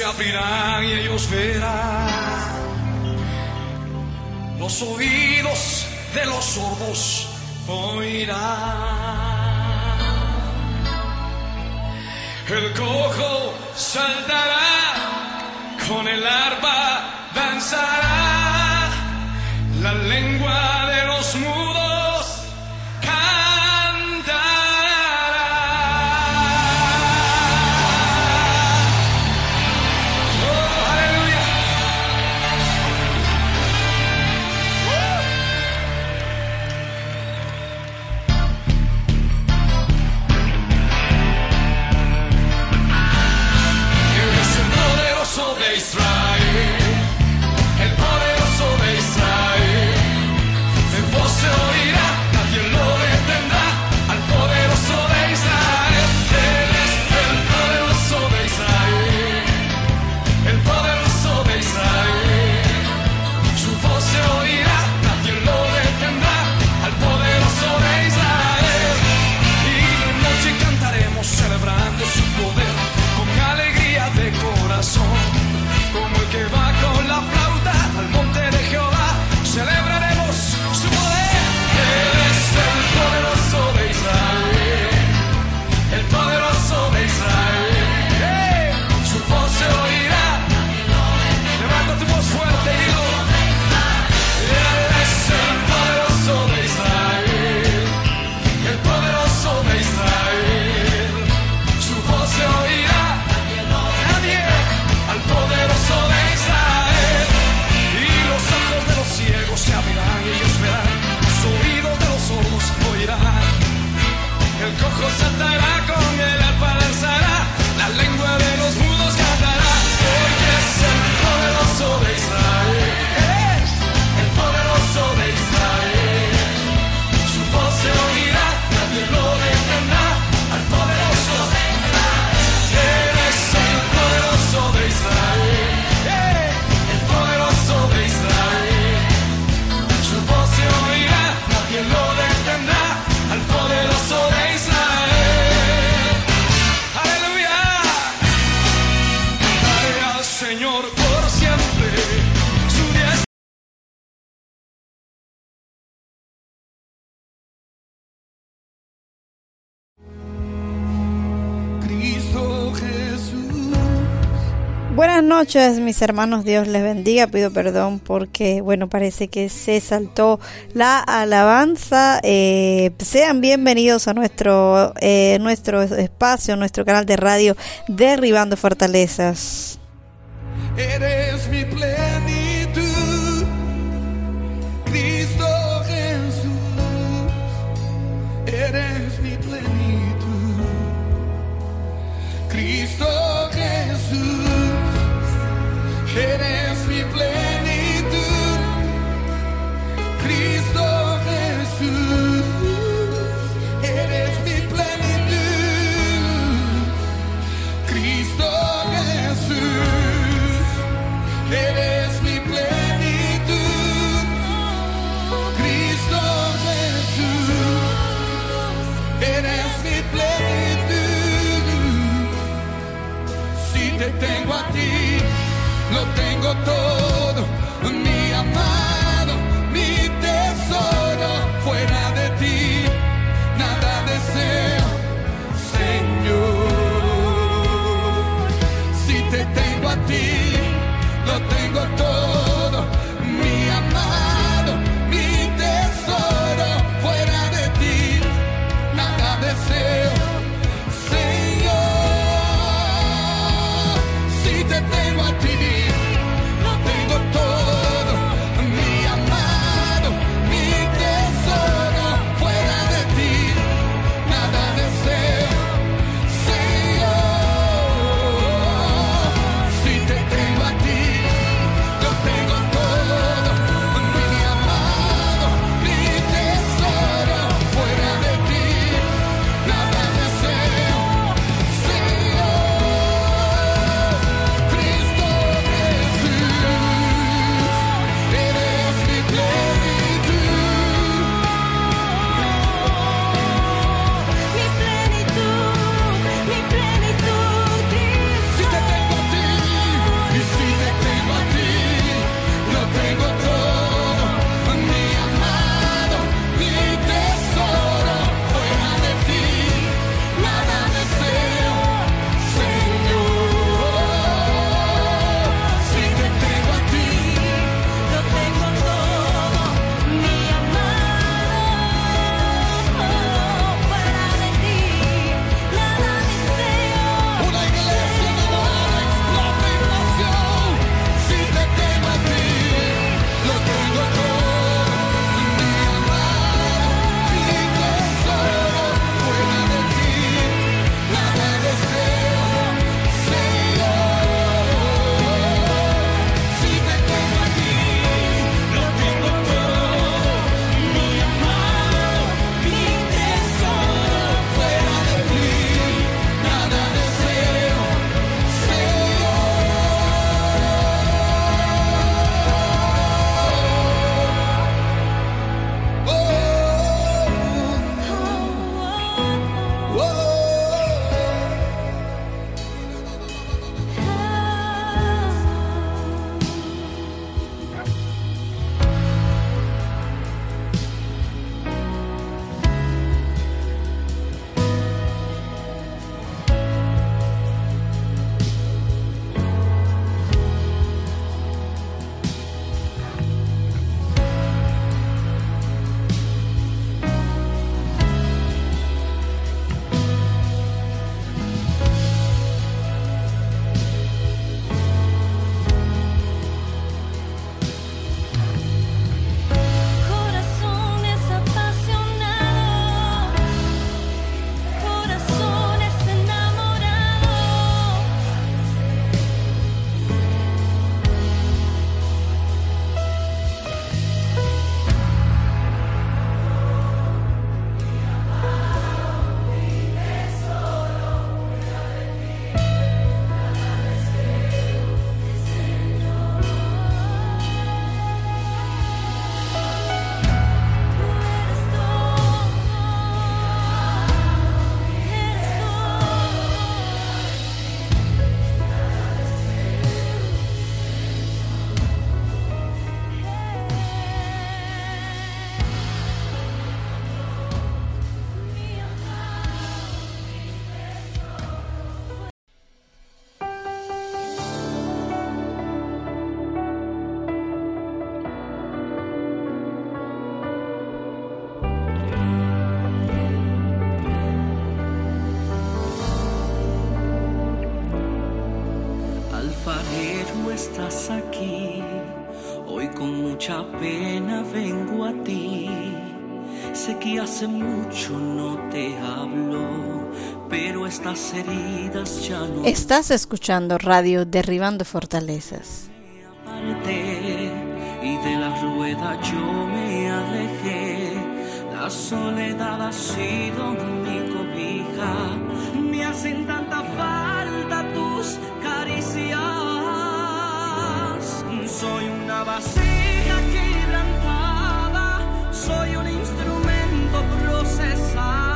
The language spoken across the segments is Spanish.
shall be noches, mis hermanos, Dios les bendiga. Pido perdón porque, bueno, parece que se saltó la alabanza. Eh, sean bienvenidos a nuestro, eh, nuestro espacio, nuestro canal de radio Derribando Fortalezas. Eres mi plenitud. Tengo hace mucho no te hablo, pero estas heridas ya no Estás escuchando Radio Derribando Fortalezas. aparté y de la rueda yo me alejé. La soledad ha sido mi cobija, me hacen tanta falta tus caricias. Soy una vasija quebrantada, soy un instrumento cessar.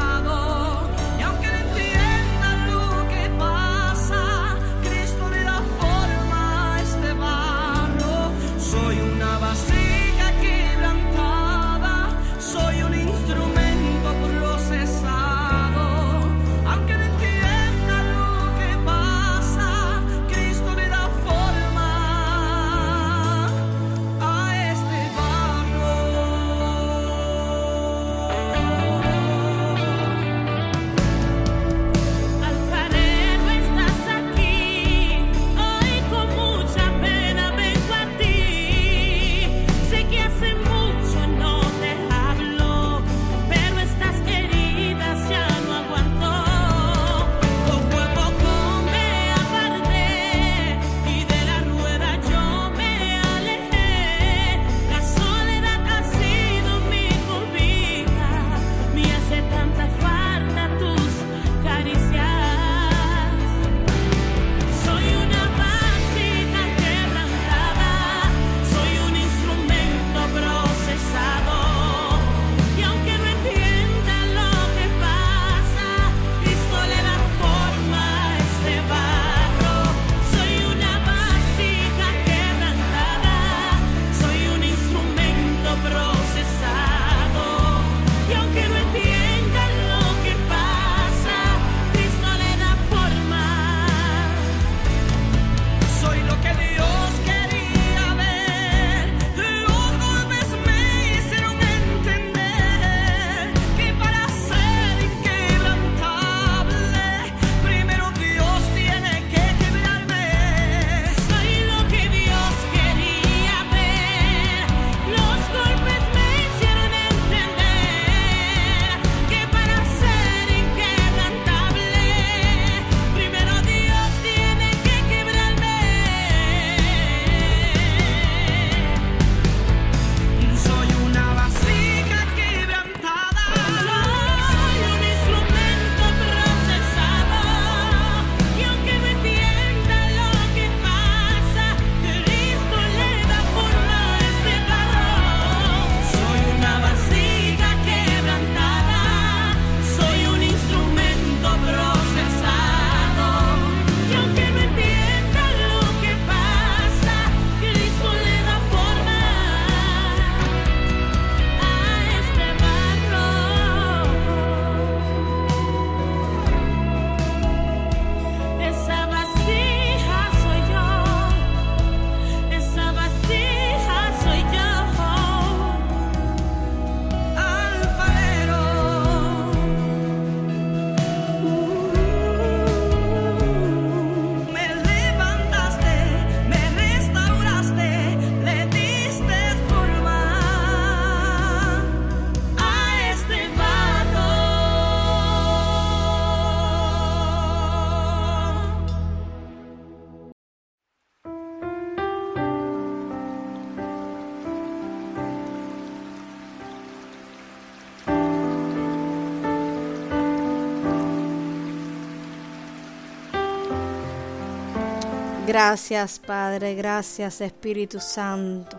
Gracias Padre, gracias Espíritu Santo.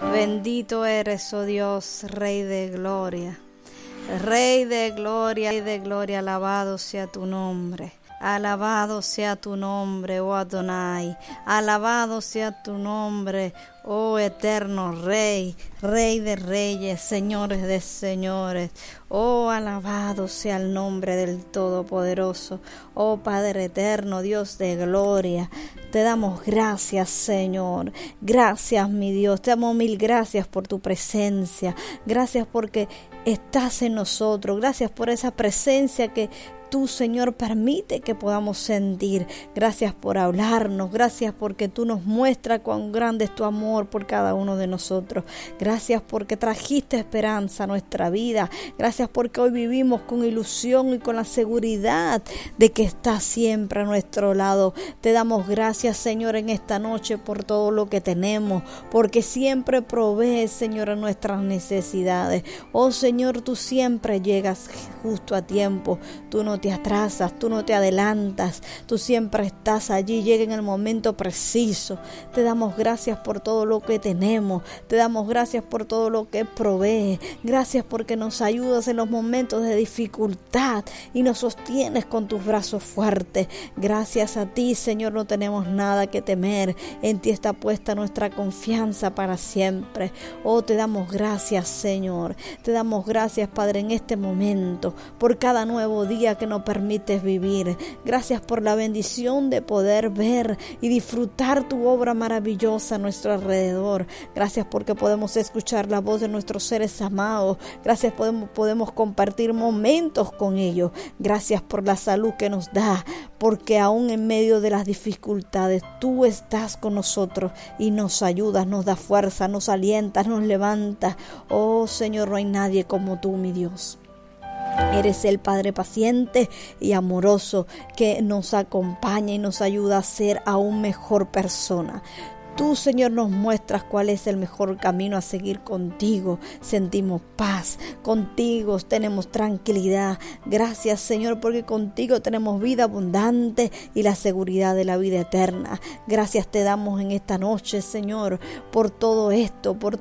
Bendito eres, oh Dios, Rey de Gloria. Rey de Gloria, Rey de Gloria, alabado sea tu nombre. Alabado sea tu nombre, oh Adonai. Alabado sea tu nombre, oh eterno Rey, Rey de reyes, señores de señores. Oh, alabado sea el nombre del Todopoderoso. Oh Padre eterno, Dios de gloria. Te damos gracias, Señor. Gracias, mi Dios. Te damos mil gracias por tu presencia. Gracias porque estás en nosotros. Gracias por esa presencia que tú, Señor, permite que podamos sentir. Gracias por hablarnos, gracias porque tú nos muestras cuán grande es tu amor por cada uno de nosotros. Gracias porque trajiste esperanza a nuestra vida. Gracias porque hoy vivimos con ilusión y con la seguridad de que estás siempre a nuestro lado. Te damos gracias, Señor, en esta noche por todo lo que tenemos, porque siempre provees, Señor, a nuestras necesidades. Oh Señor, tú siempre llegas justo a tiempo. Tú te atrasas, tú no te adelantas, tú siempre estás allí, llega en el momento preciso. Te damos gracias por todo lo que tenemos, te damos gracias por todo lo que provee. Gracias porque nos ayudas en los momentos de dificultad y nos sostienes con tus brazos fuertes. Gracias a ti, Señor, no tenemos nada que temer. En ti está puesta nuestra confianza para siempre. Oh, te damos gracias, Señor. Te damos gracias, Padre, en este momento, por cada nuevo día que nos permites vivir. Gracias por la bendición de poder ver y disfrutar tu obra maravillosa a nuestro alrededor. Gracias porque podemos escuchar la voz de nuestros seres amados. Gracias podemos podemos compartir momentos con ellos. Gracias por la salud que nos da, porque aún en medio de las dificultades tú estás con nosotros y nos ayudas, nos da fuerza, nos alientas, nos levantas. Oh Señor, no hay nadie como tú, mi Dios. Eres el Padre paciente y amoroso que nos acompaña y nos ayuda a ser aún mejor persona. Tú, Señor, nos muestras cuál es el mejor camino a seguir contigo. Sentimos paz, contigo tenemos tranquilidad. Gracias, Señor, porque contigo tenemos vida abundante y la seguridad de la vida eterna. Gracias te damos en esta noche, Señor, por todo esto, por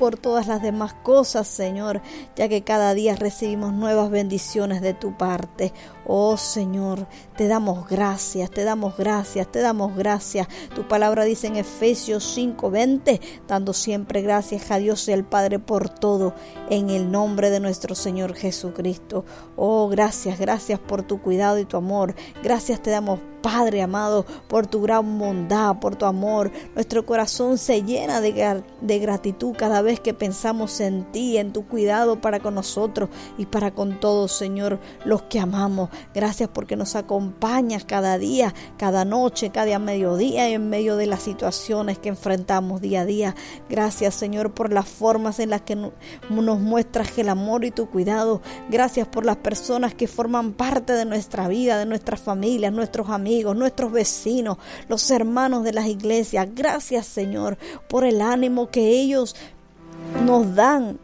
por todas las demás cosas, Señor, ya que cada día recibimos nuevas bendiciones de tu parte. Oh Señor, te damos gracias, te damos gracias, te damos gracias. Tu palabra dice en Efesios 5:20, dando siempre gracias a Dios y al Padre por todo, en el nombre de nuestro Señor Jesucristo. Oh, gracias, gracias por tu cuidado y tu amor. Gracias te damos Padre amado, por tu gran bondad, por tu amor. Nuestro corazón se llena de, de, gratitud cada vez que pensamos en ti, en tu cuidado para con nosotros y para con todos, Señor, los que amamos. Gracias porque nos acompañas cada día, cada noche, cada mediodía en medio de las situaciones que enfrentamos día a día. Gracias, Señor, por las formas en las que nos muestras el amor y tu cuidado. Gracias por las personas que forman parte de nuestra vida, de nuestras familias, nuestros amigos nuestros vecinos, los hermanos de las iglesias. Gracias Señor por el ánimo que ellos nos dan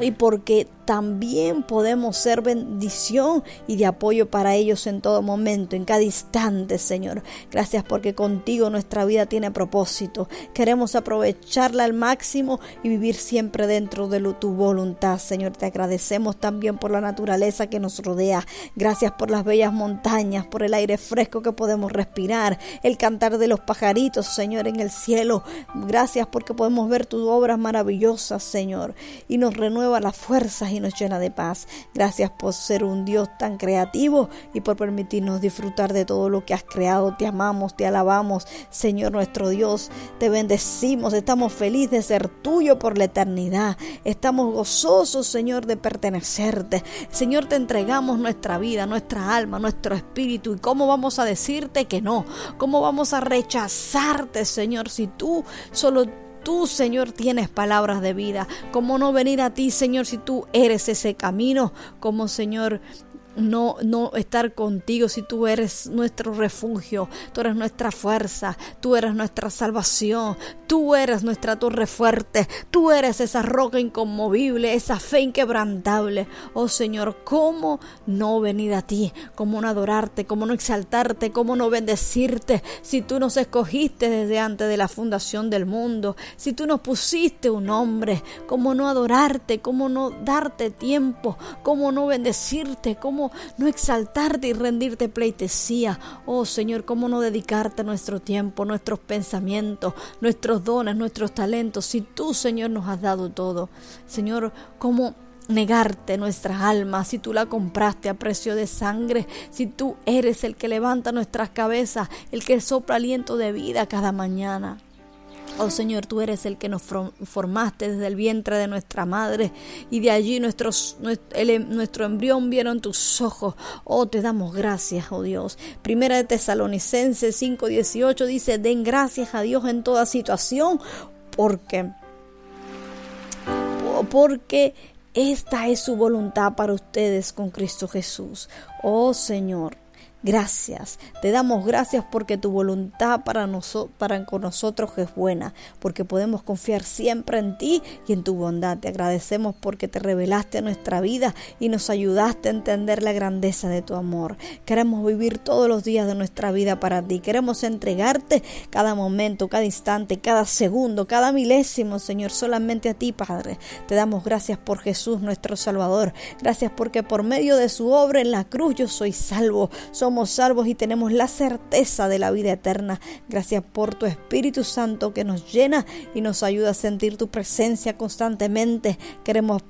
y porque también podemos ser bendición y de apoyo para ellos en todo momento, en cada instante, Señor. Gracias porque contigo nuestra vida tiene propósito. Queremos aprovecharla al máximo y vivir siempre dentro de tu voluntad, Señor. Te agradecemos también por la naturaleza que nos rodea. Gracias por las bellas montañas, por el aire fresco que podemos respirar, el cantar de los pajaritos, Señor, en el cielo. Gracias porque podemos ver tus obras maravillosas, Señor, y nos renueva las fuerzas y nos llena de paz. Gracias por ser un Dios tan creativo y por permitirnos disfrutar de todo lo que has creado. Te amamos, te alabamos, Señor nuestro Dios. Te bendecimos, estamos felices de ser tuyo por la eternidad. Estamos gozosos, Señor, de pertenecerte. Señor, te entregamos nuestra vida, nuestra alma, nuestro espíritu. ¿Y cómo vamos a decirte que no? ¿Cómo vamos a rechazarte, Señor, si tú solo tú, Señor, tienes palabras de vida. ¿Cómo no venir a ti, Señor, si tú eres ese camino? Como, Señor, no, no estar contigo si tú eres nuestro refugio, tú eres nuestra fuerza, tú eres nuestra salvación, tú eres nuestra torre fuerte, tú eres esa roca inconmovible, esa fe inquebrantable. Oh Señor, ¿cómo no venir a ti? ¿Cómo no adorarte? ¿Cómo no exaltarte? ¿Cómo no bendecirte? Si tú nos escogiste desde antes de la fundación del mundo, si tú nos pusiste un nombre, ¿cómo no adorarte? ¿Cómo no darte tiempo? ¿Cómo no bendecirte? ¿Cómo no exaltarte y rendirte pleitesía. Oh Señor, cómo no dedicarte nuestro tiempo, nuestros pensamientos, nuestros dones, nuestros talentos, si tú, Señor, nos has dado todo. Señor, cómo negarte nuestra alma, si tú la compraste a precio de sangre, si tú eres el que levanta nuestras cabezas, el que sopla aliento de vida cada mañana. Oh Señor, tú eres el que nos formaste desde el vientre de nuestra madre y de allí nuestros, nues- el- em, nuestro embrión vieron tus ojos. Oh, te damos gracias, oh Dios. Primera de Tesalonicenses 5:18 dice, den gracias a Dios en toda situación porque porque esta es su voluntad para ustedes con Cristo Jesús. Oh Señor, gracias. Te damos gracias porque tu voluntad para, noso- para con nosotros es buena, porque podemos confiar siempre en ti y en tu bondad. Te agradecemos porque te revelaste nuestra vida y nos ayudaste a entender la grandeza de tu amor. Queremos vivir todos los días de nuestra vida para ti. Queremos entregarte cada momento, cada instante, cada segundo, cada milésimo, Señor, solamente a ti, Padre. Te damos gracias por Jesús, nuestro Salvador. Gracias porque por medio de su obra en la cruz yo soy salvo. Somos salvos y tenemos la certeza de la vida eterna. Gracias por tu Espíritu Santo que nos llena y nos ayuda a sentir tu presencia constantemente. Queremos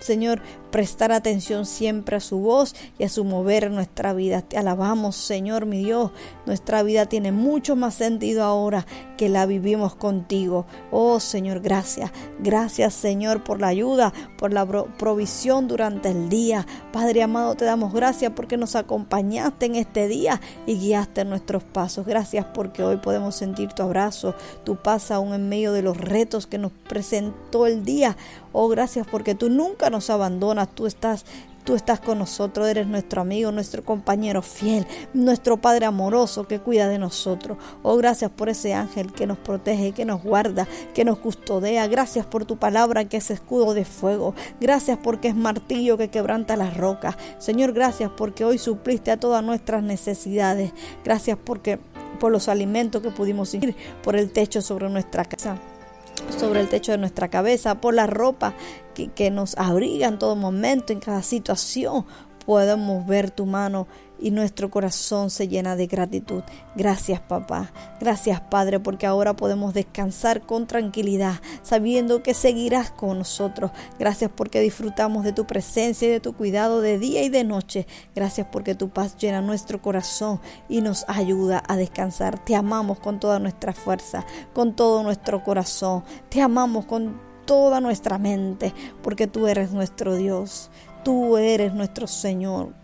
Señor, prestar atención siempre a su voz y a su mover en nuestra vida. Te alabamos, Señor, mi Dios. Nuestra vida tiene mucho más sentido ahora que la vivimos contigo. Oh, Señor, gracias. Gracias, Señor, por la ayuda, por la pro- provisión durante el día. Padre amado, te damos gracias porque nos acompañaste en este día y guiaste nuestros pasos. Gracias porque hoy podemos sentir tu abrazo, tu paz aún en medio de los retos que nos presentó el día. Oh, gracias porque tú nunca nos abandonas, tú estás Tú estás con nosotros, eres nuestro amigo, nuestro compañero fiel, nuestro Padre amoroso que cuida de nosotros. Oh, gracias por ese ángel que nos protege, que nos guarda, que nos custodia. Gracias por tu palabra que es escudo de fuego. Gracias porque es martillo que quebranta las rocas. Señor, gracias porque hoy supliste a todas nuestras necesidades. Gracias porque por los alimentos que pudimos ir, por el techo sobre nuestra casa sobre el techo de nuestra cabeza, por la ropa que, que nos abriga en todo momento, en cada situación. Podemos ver tu mano y nuestro corazón se llena de gratitud. Gracias papá, gracias Padre, porque ahora podemos descansar con tranquilidad, sabiendo que seguirás con nosotros. Gracias porque disfrutamos de tu presencia y de tu cuidado de día y de noche. Gracias porque tu paz llena nuestro corazón y nos ayuda a descansar. Te amamos con toda nuestra fuerza, con todo nuestro corazón. Te amamos con toda nuestra mente, porque tú eres nuestro Dios. Tú eres nuestro Señor.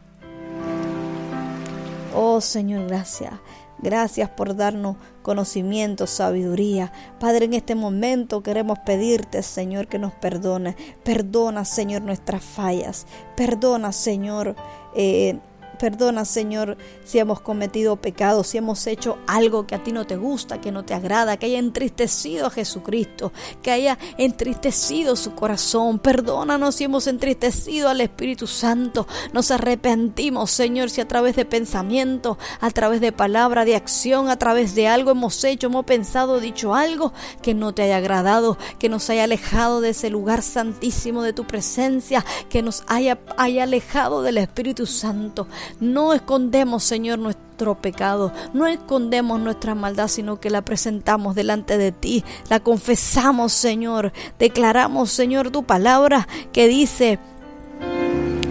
Oh Señor, gracias. Gracias por darnos conocimiento, sabiduría. Padre, en este momento queremos pedirte, Señor, que nos perdone. Perdona, Señor, nuestras fallas. Perdona, Señor, eh, Perdona, Señor, si hemos cometido pecados, si hemos hecho algo que a ti no te gusta, que no te agrada, que haya entristecido a Jesucristo, que haya entristecido su corazón. Perdónanos si hemos entristecido al Espíritu Santo. Nos arrepentimos, Señor, si a través de pensamiento, a través de palabra, de acción, a través de algo hemos hecho, hemos pensado, dicho algo que no te haya agradado, que nos haya alejado de ese lugar santísimo de tu presencia, que nos haya, haya alejado del Espíritu Santo. No escondemos, Señor, nuestro pecado, no escondemos nuestra maldad, sino que la presentamos delante de ti, la confesamos, Señor, declaramos, Señor, tu palabra que dice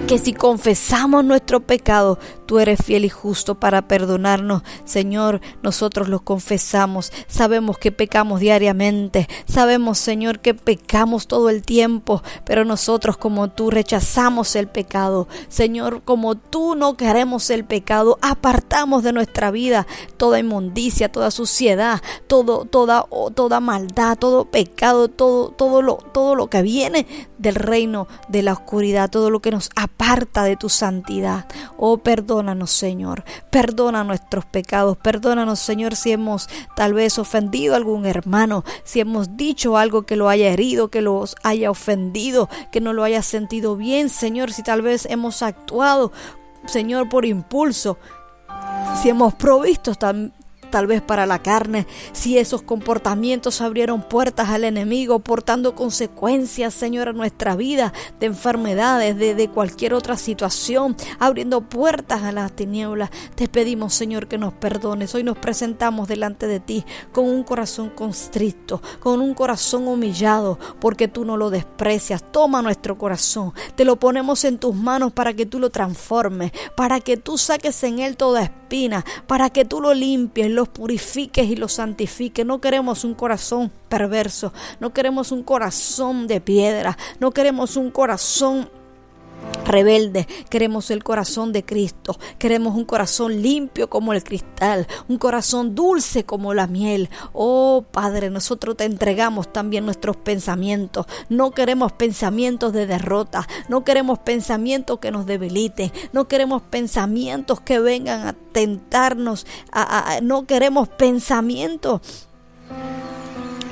que si confesamos nuestro pecado, tú eres fiel y justo para perdonarnos. Señor, nosotros los confesamos. Sabemos que pecamos diariamente. Sabemos, Señor, que pecamos todo el tiempo. Pero nosotros como tú rechazamos el pecado. Señor, como tú no queremos el pecado, apartamos de nuestra vida toda inmundicia, toda suciedad, todo, toda, toda maldad, todo pecado, todo, todo, lo, todo lo que viene del reino de la oscuridad, todo lo que nos aparta de tu santidad. Oh, perdónanos, Señor. Perdona nuestros pecados. Perdónanos, Señor, si hemos tal vez ofendido a algún hermano, si hemos dicho algo que lo haya herido, que los haya ofendido, que no lo haya sentido bien, Señor, si tal vez hemos actuado, Señor, por impulso, si hemos provisto tam- tal vez para la carne, si esos comportamientos abrieron puertas al enemigo, portando consecuencias, Señor, a nuestra vida, de enfermedades, de, cualquier otra situación, abriendo puertas a las tinieblas. Te pedimos, Señor, que nos perdones. Hoy nos presentamos delante de ti con un corazón constricto, con un corazón humillado, porque tú no lo desprecias. Toma nuestro corazón, te lo ponemos en tus manos para que tú lo transformes, para que tú saques en él toda esperanza para que tú lo limpies, los purifiques y los santifiques. No queremos un corazón perverso, no queremos un corazón de piedra, no queremos un corazón rebelde, queremos el corazón de Cristo, queremos un corazón limpio como el cristal, un corazón dulce como la miel. Oh Padre, nosotros te entregamos también nuestros pensamientos. No queremos pensamientos de derrota, no queremos pensamientos que nos debiliten, no queremos pensamientos que vengan a tentarnos, no queremos pensamientos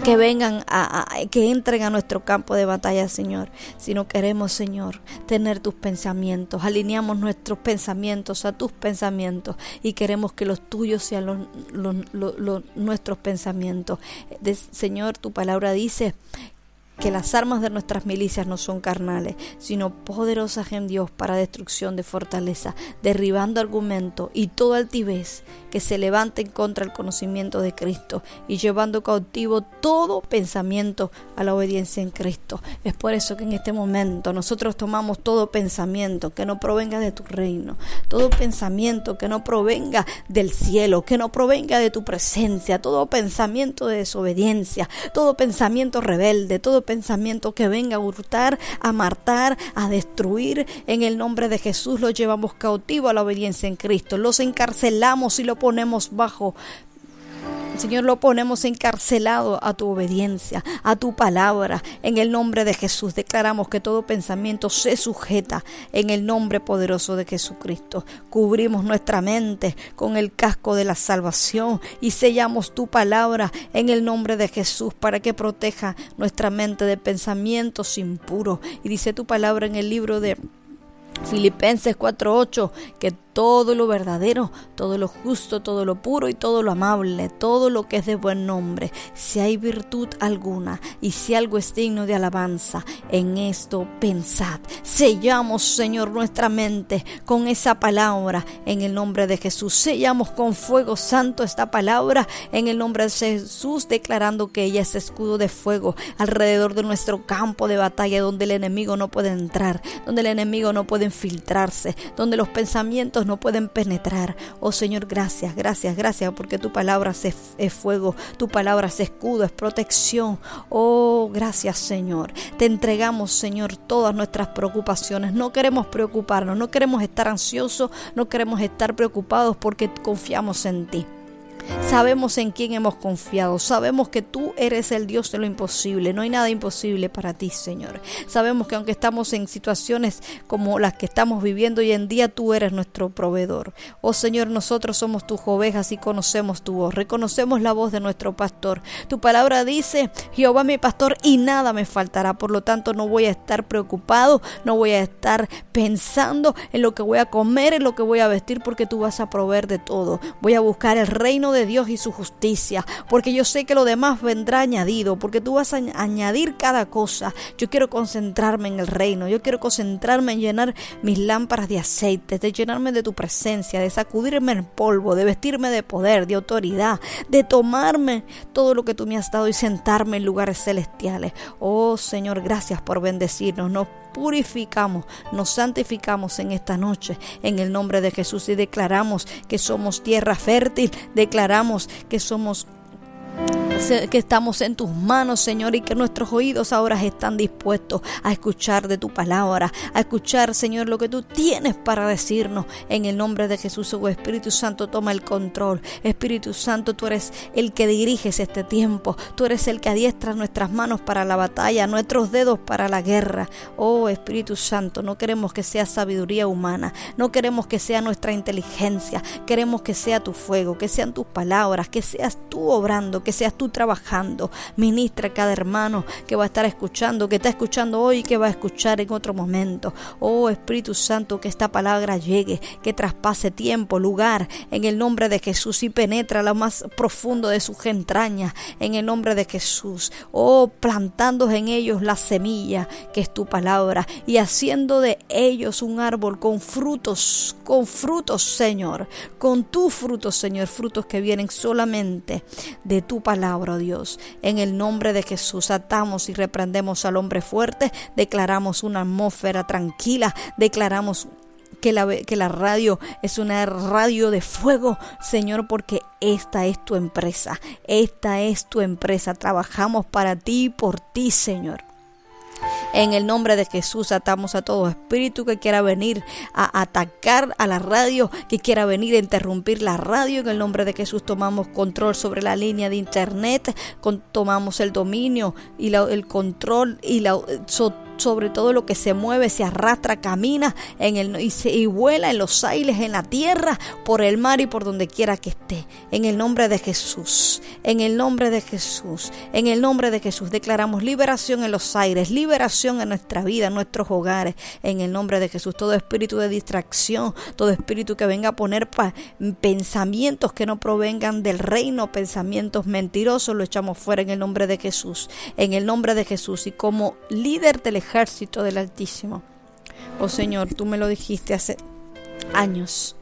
que vengan a, que entren a nuestro campo de batalla, Señor. Si no queremos, Señor, tener tus pensamientos, alineamos nuestros pensamientos a tus pensamientos y queremos que los tuyos sean los, nuestros pensamientos. Señor, tu palabra dice que las armas de nuestras milicias no son carnales, sino poderosas en Dios para destrucción de fortaleza, derribando argumentos y toda altivez que se levante en contra del conocimiento de Cristo y llevando cautivo todo pensamiento a la obediencia en Cristo. Es por eso que en este momento nosotros tomamos todo pensamiento que no provenga de tu reino, todo pensamiento que no provenga del cielo, que no provenga de tu presencia, todo pensamiento de desobediencia, todo pensamiento rebelde, todo pensamiento que venga a hurtar, a matar, a destruir, en el nombre de Jesús los llevamos cautivo a la obediencia en Cristo, los encarcelamos y lo ponemos bajo Señor, lo ponemos encarcelado a tu obediencia, a tu palabra. En el nombre de Jesús declaramos que todo pensamiento se sujeta en el nombre poderoso de Jesucristo. Cubrimos nuestra mente con el casco de la salvación y sellamos tu palabra en el nombre de Jesús para que proteja nuestra mente de pensamientos impuros. Y dice tu palabra en el libro de Filipenses 4:8, que todo lo verdadero, todo lo justo, todo lo puro y todo lo amable, todo lo que es de buen nombre, si hay virtud alguna y si algo es digno de alabanza, en esto pensad. Sellamos, Señor, nuestra mente con esa palabra en el nombre de Jesús. Sellamos con fuego santo esta palabra en el nombre de Jesús, declarando que ella es escudo de fuego alrededor de nuestro campo de batalla donde el enemigo no puede entrar, donde el enemigo no puede infiltrarse, donde los pensamientos no pueden penetrar. Oh Señor, gracias, gracias, gracias, porque tu palabra es, fuego, tu palabra es escudo, es protección. Oh, gracias Señor. Te entregamos, Señor, todas nuestras preocupaciones. No queremos preocuparnos, no queremos estar ansiosos, no queremos estar preocupados porque confiamos en ti. Sabemos en quién hemos confiado. Sabemos que tú eres el Dios de lo imposible. No hay nada imposible para ti, Señor. Sabemos que aunque estamos en situaciones como las que estamos viviendo hoy en día, tú eres nuestro proveedor. Oh Señor, nosotros somos tus ovejas y conocemos tu voz. Reconocemos la voz de nuestro pastor. Tu palabra dice, Jehová mi pastor y nada me faltará. Por lo tanto, no voy a estar preocupado, no voy a estar pensando en lo que voy a comer, en lo que voy a vestir, porque tú vas a proveer de todo. Voy a buscar el reino de Dios y su justicia, porque yo sé que lo demás vendrá añadido, porque tú vas a añ- añadir cada cosa. Yo quiero concentrarme en el reino, yo quiero concentrarme en llenar mis lámparas de aceite, de llenarme de tu presencia, de sacudirme el polvo, de vestirme de poder, de autoridad, de tomarme todo lo que tú me has dado y sentarme en lugares celestiales. Oh Señor, gracias por bendecirnos. Nos purificamos, nos santificamos en esta noche en el nombre de Jesús. Y declaramos que somos tierra fértil, declaramos que somos que estamos en tus manos, Señor, y que nuestros oídos ahora están dispuestos a escuchar de tu palabra, a escuchar, Señor, lo que tú tienes para decirnos. En el nombre de Jesús, oh Espíritu Santo, toma el control. Espíritu Santo, tú eres el que diriges este tiempo. Tú eres el que adiestra nuestras manos para la batalla, nuestros dedos para la guerra. Oh Espíritu Santo, no queremos que sea sabiduría humana, no queremos que sea nuestra inteligencia, queremos que sea tu fuego, que sean tus palabras, que seas tú obrando, que seas tú trabajando. Ministra a cada hermano que va a estar escuchando, que está escuchando hoy y que va a escuchar en otro momento. Oh Espíritu Santo, que esta palabra llegue, que traspase tiempo, lugar, en el nombre de Jesús y penetra lo más profundo de sus entrañas, en el nombre de Jesús. Oh, plantando en ellos la semilla que es tu palabra y haciendo de ellos un árbol con frutos, con frutos, Señor, con tus frutos, Señor, frutos que vienen solamente de tu palabra, oh Dios. En el nombre de Jesús atamos y reprendemos al hombre fuerte, declaramos una atmósfera tranquila, declaramos que la, que la radio es una radio de fuego, Señor, porque esta es tu empresa, esta es tu empresa. Trabajamos para ti y por ti, Señor. En el nombre de Jesús atamos a todo espíritu que quiera venir a atacar a la radio, que quiera venir a interrumpir la radio. En el nombre de Jesús tomamos control sobre la línea de internet, tomamos el dominio y la, el control y la... So, sobre todo lo que se mueve, se arrastra, camina en el, y, se, y vuela en los aires, en la tierra, por el mar y por donde quiera que esté. En el nombre de Jesús, en el nombre de Jesús, en el nombre de Jesús declaramos liberación en los aires, liberación en nuestra vida, en nuestros hogares, en el nombre de Jesús. Todo espíritu de distracción, todo espíritu que venga a poner pa, pensamientos que no provengan del reino, pensamientos mentirosos, lo echamos fuera en el nombre de Jesús, en el nombre de Jesús. Y como líder del del Altísimo. Oh Señor, tú me lo dijiste hace años,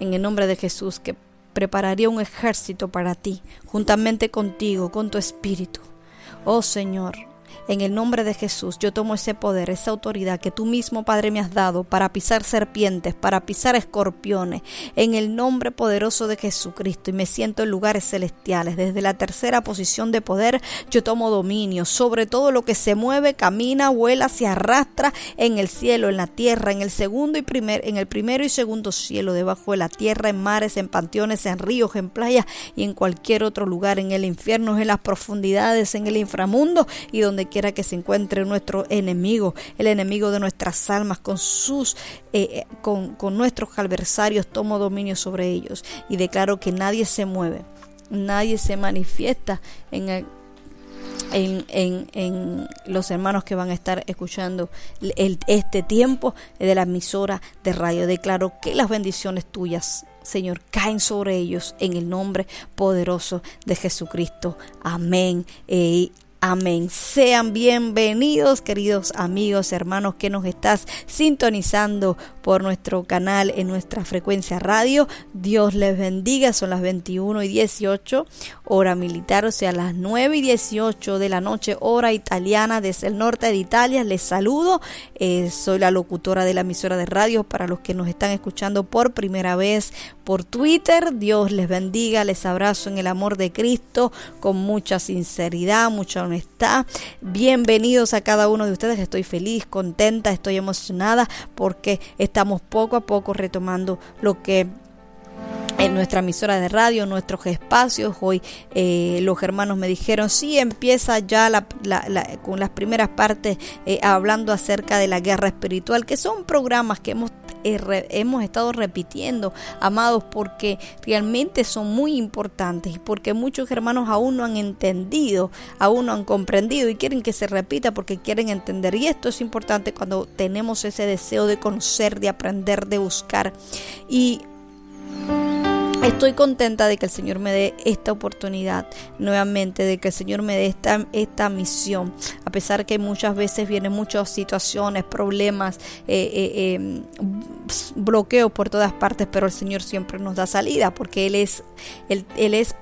en el nombre de Jesús, que prepararía un ejército para ti, juntamente contigo, con tu espíritu. Oh Señor, en el nombre de Jesús, yo tomo ese poder, esa autoridad que tú mismo, Padre, me has dado para pisar serpientes, para pisar escorpiones, en el nombre poderoso de Jesucristo. Y me siento en lugares celestiales. Desde la tercera posición de poder, yo tomo dominio sobre todo lo que se mueve, camina, vuela, se arrastra en el cielo, en la tierra, en el segundo y primer, en el primero y segundo cielo, debajo de la tierra, en mares, en panteones, en ríos, en playas y en cualquier otro lugar, en el infierno, en las profundidades, en el inframundo y donde quiera que se encuentre nuestro enemigo, el enemigo de nuestras almas, con sus, eh, con, con nuestros adversarios, tomo dominio sobre ellos y declaro que nadie se mueve, nadie se manifiesta en el, en, en, en, los hermanos que van a estar escuchando el, este tiempo de la emisora de radio. Declaro que las bendiciones tuyas, Señor, caen sobre ellos en el nombre poderoso de Jesucristo. Amén. Eh, Amén. Sean bienvenidos, queridos amigos, hermanos que nos estás sintonizando por nuestro canal en nuestra frecuencia radio. Dios les bendiga. Son las 21 y 18 hora militar, o sea, las 9 y 18 de la noche, hora italiana desde el norte de Italia. Les saludo. Eh, soy la locutora de la emisora de radio para los que nos están escuchando por primera vez por Twitter. Dios les bendiga. Les abrazo en el amor de Cristo con mucha sinceridad, mucha honestidad. Bienvenidos a cada uno de ustedes. Estoy feliz, contenta, estoy emocionada porque estamos poco a poco retomando lo que en nuestra emisora de radio, nuestros espacios. Hoy eh, los hermanos me dijeron, sí, empieza ya con las primeras partes eh, hablando acerca de la guerra espiritual, que son programas que hemos hemos estado repitiendo, amados, porque realmente son muy importantes y porque muchos hermanos aún no han entendido, aún no han comprendido y quieren que se repita porque quieren entender. Y esto es importante cuando tenemos ese deseo de conocer, de aprender, de buscar. Y Estoy contenta de que el Señor me dé esta oportunidad nuevamente, de que el Señor me dé esta, misión, a pesar que muchas veces vienen muchas situaciones, problemas, eh, eh, eh, bloqueos por todas partes, pero el Señor siempre nos da salida porque Él es, Él, es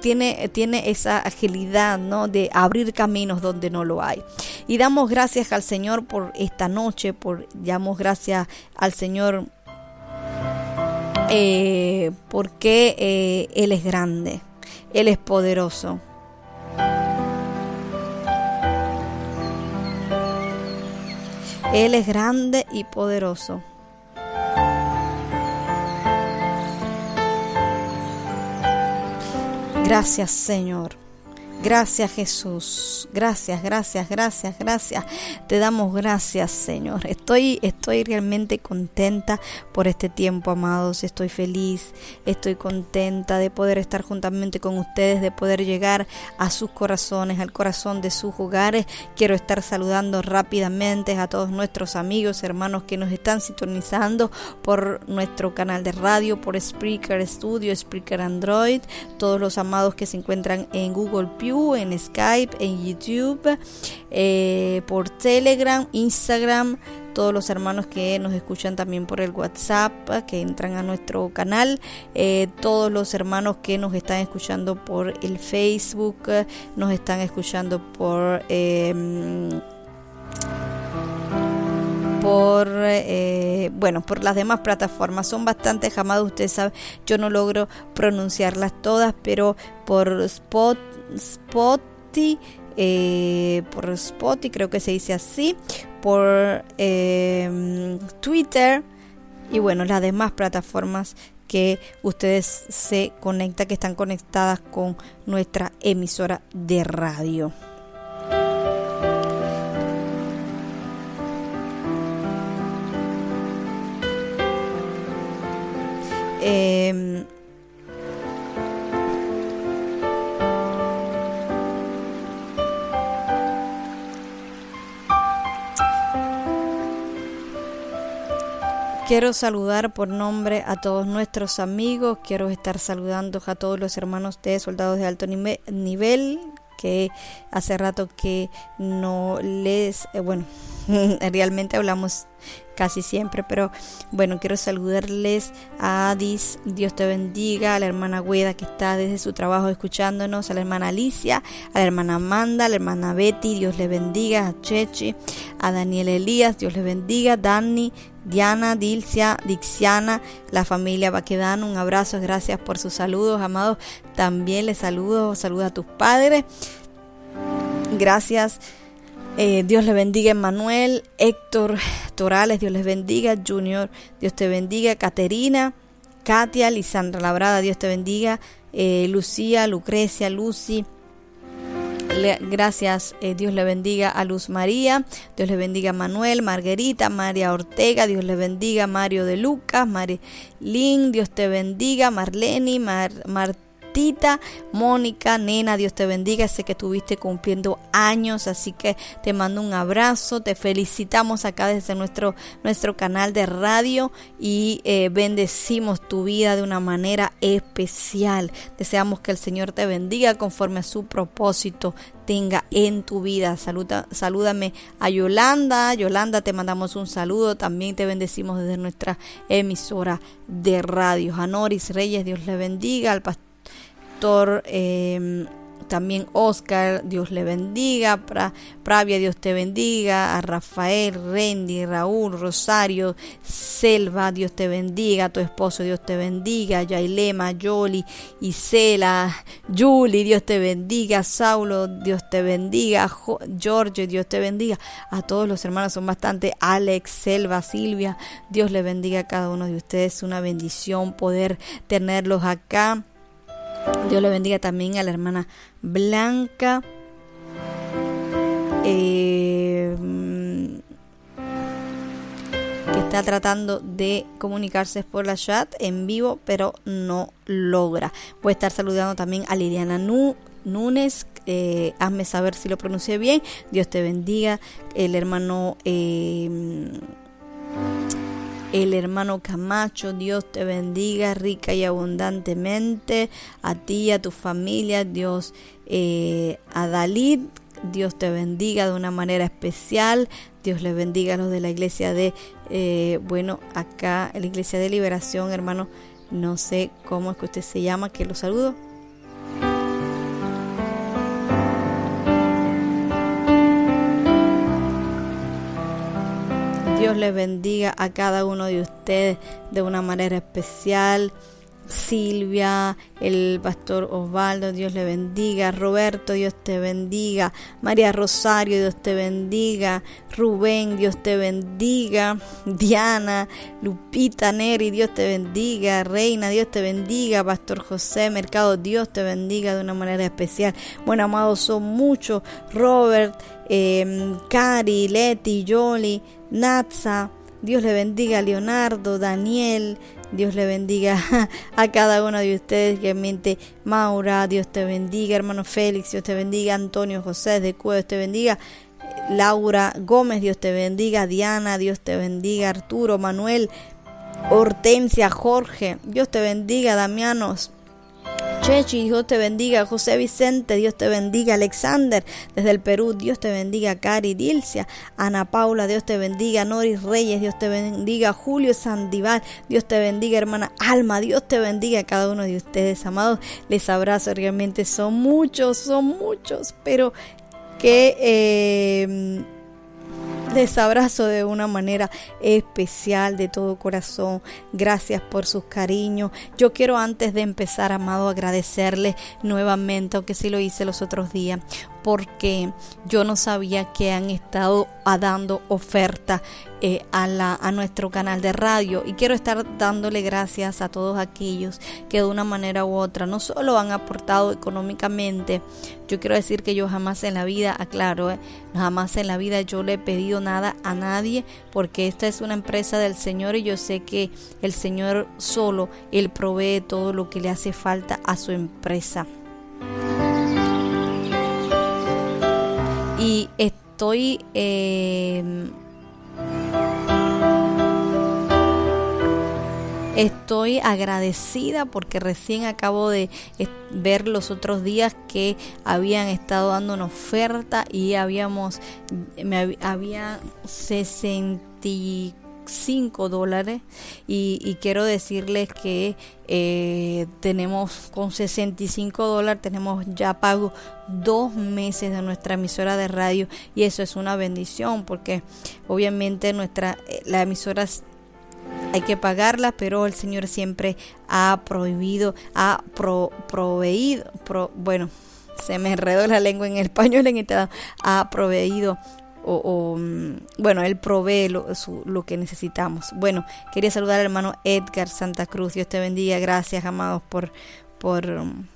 tiene, tiene esa agilidad ¿no? de abrir caminos donde no lo hay. Y damos gracias al Señor por esta noche, por damos gracias al Señor eh, porque eh, Él es grande, Él es poderoso. Él es grande y poderoso. Gracias Señor. Gracias Jesús, gracias, gracias, gracias, gracias. Te damos gracias Señor. Estoy, estoy realmente contenta por este tiempo, amados. Estoy feliz, estoy contenta de poder estar juntamente con ustedes, de poder llegar a sus corazones, al corazón de sus hogares. Quiero estar saludando rápidamente a todos nuestros amigos, hermanos que nos están sintonizando por nuestro canal de radio, por Spreaker Studio, Spreaker Android, todos los amados que se encuentran en Google en Skype, en YouTube, eh, por Telegram, Instagram, todos los hermanos que nos escuchan también por el WhatsApp, que entran a nuestro canal, eh, todos los hermanos que nos están escuchando por el Facebook, nos están escuchando por... Eh, por eh, bueno por las demás plataformas. Son bastante amados usted sabe yo no logro pronunciarlas todas pero por Spot Spotify eh, por Spotify creo que se dice así por eh, Twitter y bueno las demás plataformas que ustedes se conectan que están conectadas con nuestra emisora de radio Eh, Quiero saludar por nombre a todos nuestros amigos, quiero estar saludando a todos los hermanos de soldados de alto nivel que hace rato que no les, eh, bueno, realmente hablamos casi siempre, pero bueno, quiero saludarles a Adis, Dios te bendiga, a la hermana Gueda que está desde su trabajo escuchándonos, a la hermana Alicia, a la hermana Amanda, a la hermana Betty, Dios le bendiga, a Chechi, a Daniel Elías, Dios le bendiga, Dani, Diana, Dilcia, Dixiana, la familia Baquedano, un abrazo, gracias por sus saludos, amados. También les saludo, saluda a tus padres. Gracias. Eh, Dios le bendiga Manuel, Héctor Torales, Dios les bendiga, Junior, Dios te bendiga, Caterina, Katia, Lisandra Labrada, Dios te bendiga, eh, Lucía, Lucrecia, Lucy, gracias, eh, Dios le bendiga a Luz María, Dios le bendiga a Manuel, Margarita, María Ortega, Dios le bendiga Mario de Lucas, Marilyn, Dios te bendiga, Marlene, Mar, Mónica, Nena, Dios te bendiga, sé que estuviste cumpliendo años, así que te mando un abrazo, te felicitamos acá desde nuestro, nuestro canal de radio y eh, bendecimos tu vida de una manera especial. Deseamos que el Señor te bendiga conforme a su propósito tenga en tu vida. Saluda, salúdame a Yolanda. Yolanda, te mandamos un saludo. También te bendecimos desde nuestra emisora de radio. A Noris Reyes, Dios le bendiga. Al pastor eh, también Oscar, Dios le bendiga, pra, Pravia, Dios te bendiga, a Rafael, Randy, Raúl, Rosario, Selva, Dios te bendiga, a tu esposo, Dios te bendiga, Yailema, Yoli, Isela, Julie, Dios te bendiga, Saulo, Dios te bendiga, Jo- George, Dios te bendiga, a todos los hermanos son bastante, Alex, Selva, Silvia, Dios le bendiga a cada uno de ustedes, una bendición poder tenerlos acá. Dios le bendiga también a la hermana Blanca. eh, que está tratando de comunicarse por la chat en vivo, pero no logra. Voy a estar saludando también a Liliana Núñez. eh, hazme saber si lo pronuncié bien. Dios te bendiga. El hermano. eh, el hermano Camacho, Dios te bendiga rica y abundantemente, a ti y a tu familia, Dios, eh, a Dalid, Dios te bendiga de una manera especial, Dios les bendiga a los de la iglesia de, eh, bueno, acá, la iglesia de liberación, hermano, no sé cómo es que usted se llama, que lo saludo. Dios les bendiga a cada uno de ustedes de una manera especial. Silvia, el pastor Osvaldo, Dios le bendiga. Roberto, Dios te bendiga. María Rosario, Dios te bendiga. Rubén, Dios te bendiga. Diana, Lupita Neri, Dios te bendiga. Reina, Dios te bendiga. Pastor José Mercado, Dios te bendiga de una manera especial. Bueno, amados, son muchos. Robert, eh, Cari, Leti, Jolly, Natza. Dios le bendiga Leonardo, Daniel, Dios le bendiga a cada uno de ustedes, realmente Maura, Dios te bendiga, hermano Félix, Dios te bendiga, Antonio José de Cueva, Dios te bendiga, Laura Gómez, Dios te bendiga, Diana, Dios te bendiga, Arturo, Manuel, Hortensia, Jorge, Dios te bendiga, Damianos, Chechi, Dios te bendiga. José Vicente, Dios te bendiga. Alexander, desde el Perú, Dios te bendiga. Cari Dilcia, Ana Paula, Dios te bendiga. Noris Reyes, Dios te bendiga. Julio Sandival, Dios te bendiga. Hermana Alma, Dios te bendiga cada uno de ustedes, amados. Les abrazo, realmente son muchos, son muchos, pero que... Eh, Les abrazo de una manera especial, de todo corazón. Gracias por sus cariños. Yo quiero antes de empezar, amado, agradecerles nuevamente, aunque sí lo hice los otros días, porque yo no sabía que han estado a dando oferta eh, a, la, a nuestro canal de radio y quiero estar dándole gracias a todos aquellos que de una manera u otra no solo han aportado económicamente, yo quiero decir que yo jamás en la vida, aclaro, eh, jamás en la vida yo le he pedido nada a nadie porque esta es una empresa del Señor y yo sé que el Señor solo, Él provee todo lo que le hace falta a su empresa y estoy... Eh, Estoy agradecida porque recién acabo de ver los otros días que habían estado dando una oferta y habíamos, me había 64 5 dólares. Y, quiero decirles que eh, tenemos con 65 dólares tenemos ya pago dos meses de nuestra emisora de radio. Y eso es una bendición porque obviamente nuestra eh, la emisora hay que pagarla, pero el Señor siempre ha prohibido, ha pro, proveído, bueno, se me enredó la lengua en español en este ha proveído o, o, mm, bueno, Él provee lo, su- lo que necesitamos. Bueno, quería saludar al hermano Edgar Santa Cruz, Dios te bendiga, gracias amados por, por, mm,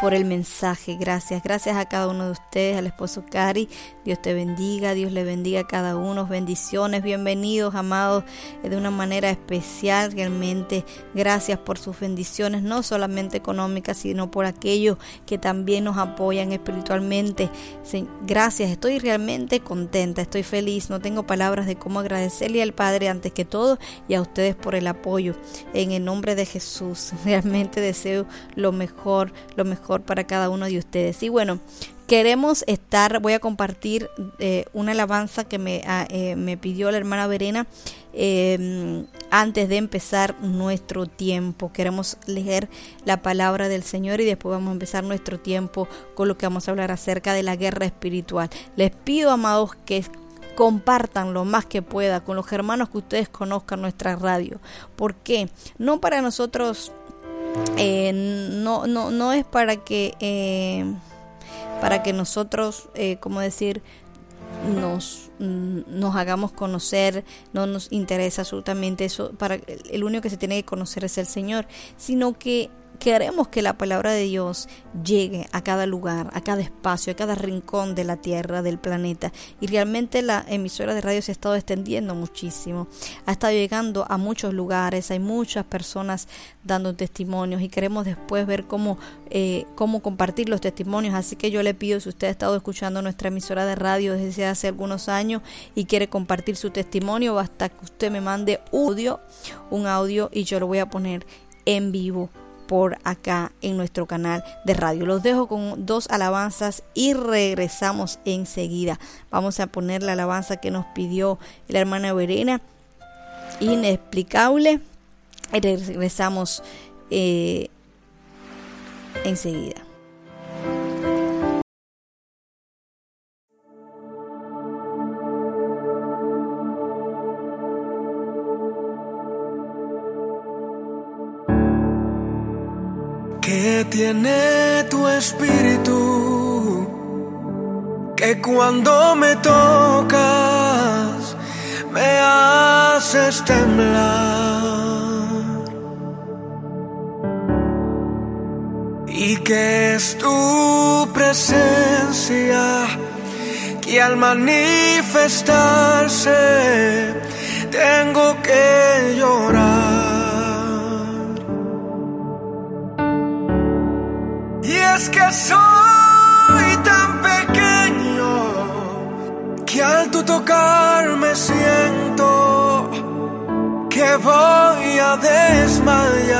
por el mensaje. Gracias, gracias a cada uno de ustedes, al esposo Cari. Dios te bendiga, Dios le bendiga a cada uno. Bendiciones, bienvenidos, amados, eh, de una manera especial. Realmente, gracias por sus bendiciones, no solamente económicas, sino por aquellos que también nos apoyan espiritualmente. Gracias, estoy realmente contenta, estoy feliz. No tengo palabras de cómo agradecerle al Padre antes que todo y a ustedes por el apoyo. En el nombre de Jesús, realmente deseo lo mejor, lo mejor para cada uno de ustedes. Y bueno, queremos estar, voy a compartir eh, una alabanza que me, ah, eh, me pidió la hermana Verena eh, antes de empezar nuestro tiempo. Queremos leer la palabra del Señor y después vamos a empezar nuestro tiempo con lo que vamos a hablar acerca de la guerra espiritual. Les pido, amados, que compartan lo más que pueda con los hermanos que ustedes conozcan nuestra radio. ¿Por qué? No para nosotros, eh, no, no, no es para que, eh, para que nosotros, eh, como decir, nos, nos hagamos conocer, no nos interesa absolutamente eso, para el único que se tiene que conocer es el Señor, sino que queremos que la palabra de Dios llegue a cada lugar, a cada espacio, a cada rincón de la tierra, del planeta. Y realmente la emisora de radio se ha estado extendiendo muchísimo. Ha estado llegando a muchos lugares, hay muchas personas dando testimonios y queremos después ver cómo, eh, cómo compartir los testimonios. Así que yo le pido, si usted ha estado escuchando nuestra emisora de radio desde hace algunos años y quiere compartir su testimonio, basta que usted me mande audio, un audio y yo lo voy a poner en vivo por acá en nuestro canal de radio. Los dejo con dos alabanzas y regresamos enseguida. Vamos a poner la alabanza que nos pidió la hermana Verena, inexplicable, y regresamos eh, enseguida. Que tiene tu espíritu, que cuando me tocas me haces temblar. Y que es tu presencia que al manifestarse tengo que llorar. Es que soy tan pequeño que al tu tocarme siento que voy a desmayar.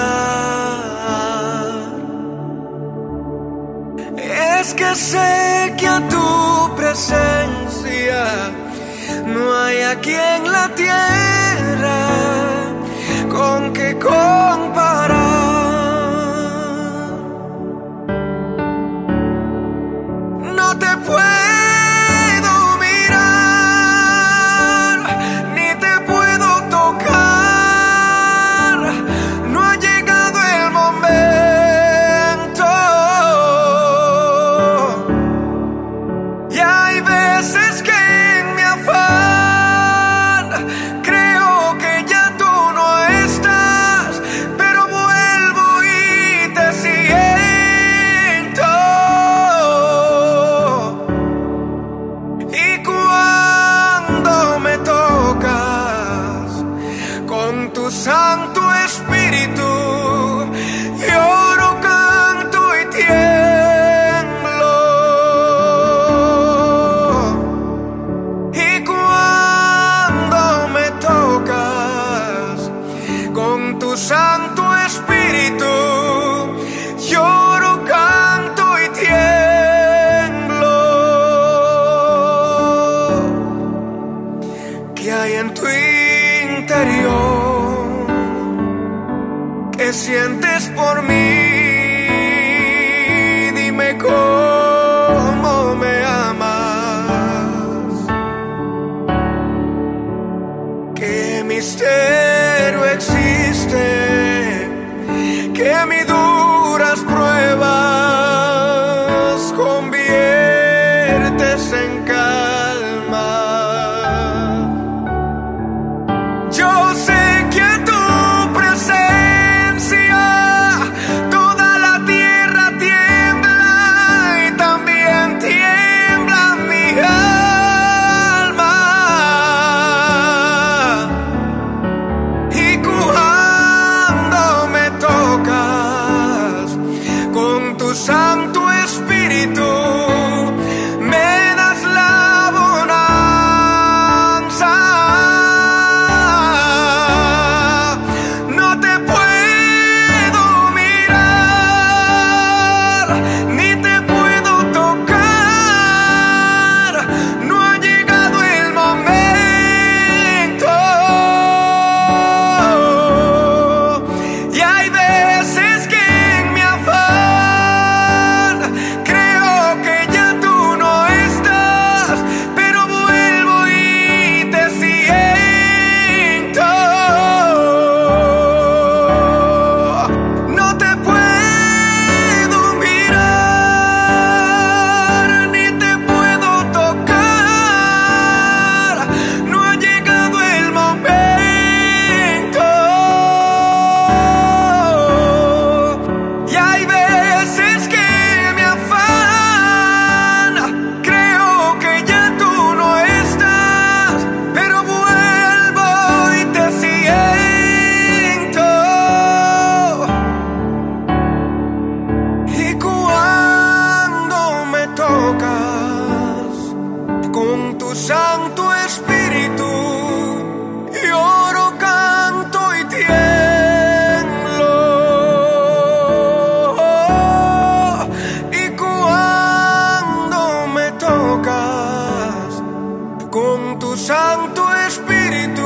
Es que sé que a tu presencia no hay aquí en la tierra con que comparar. Con tu santo espíritu,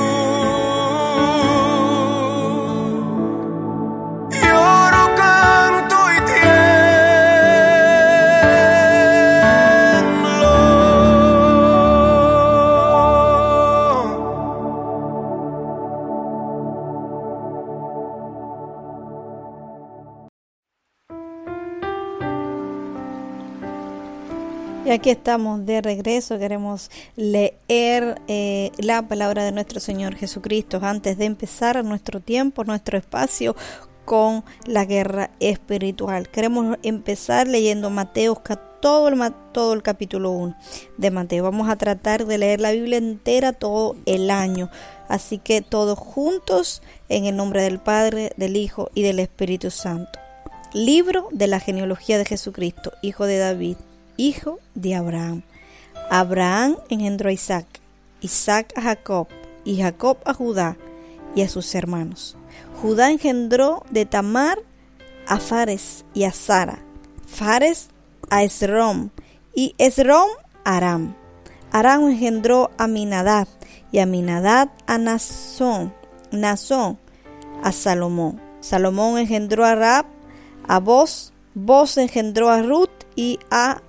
aquí estamos de regreso, queremos leer eh, la palabra de nuestro Señor Jesucristo antes de empezar nuestro tiempo, nuestro espacio con la guerra espiritual. Queremos empezar leyendo Mateo, todo el, todo el capítulo 1 de Mateo. Vamos a tratar de leer la Biblia entera todo el año. Así que todos juntos en el nombre del Padre, del Hijo y del Espíritu Santo. Libro de la genealogía de Jesucristo, hijo de David, hijo de Abraham. Abraham engendró a Isaac, Isaac a Jacob, y Jacob a Judá y a sus hermanos. Judá engendró de Tamar a Fares y a Sara, Fares a Esrom, y Esrom a Aram. Aram engendró a Minadab, y a Minadab a Nazón, Nazón a Salomón. Salomón engendró a Rab, a Boz, Boz engendró a Ruth y a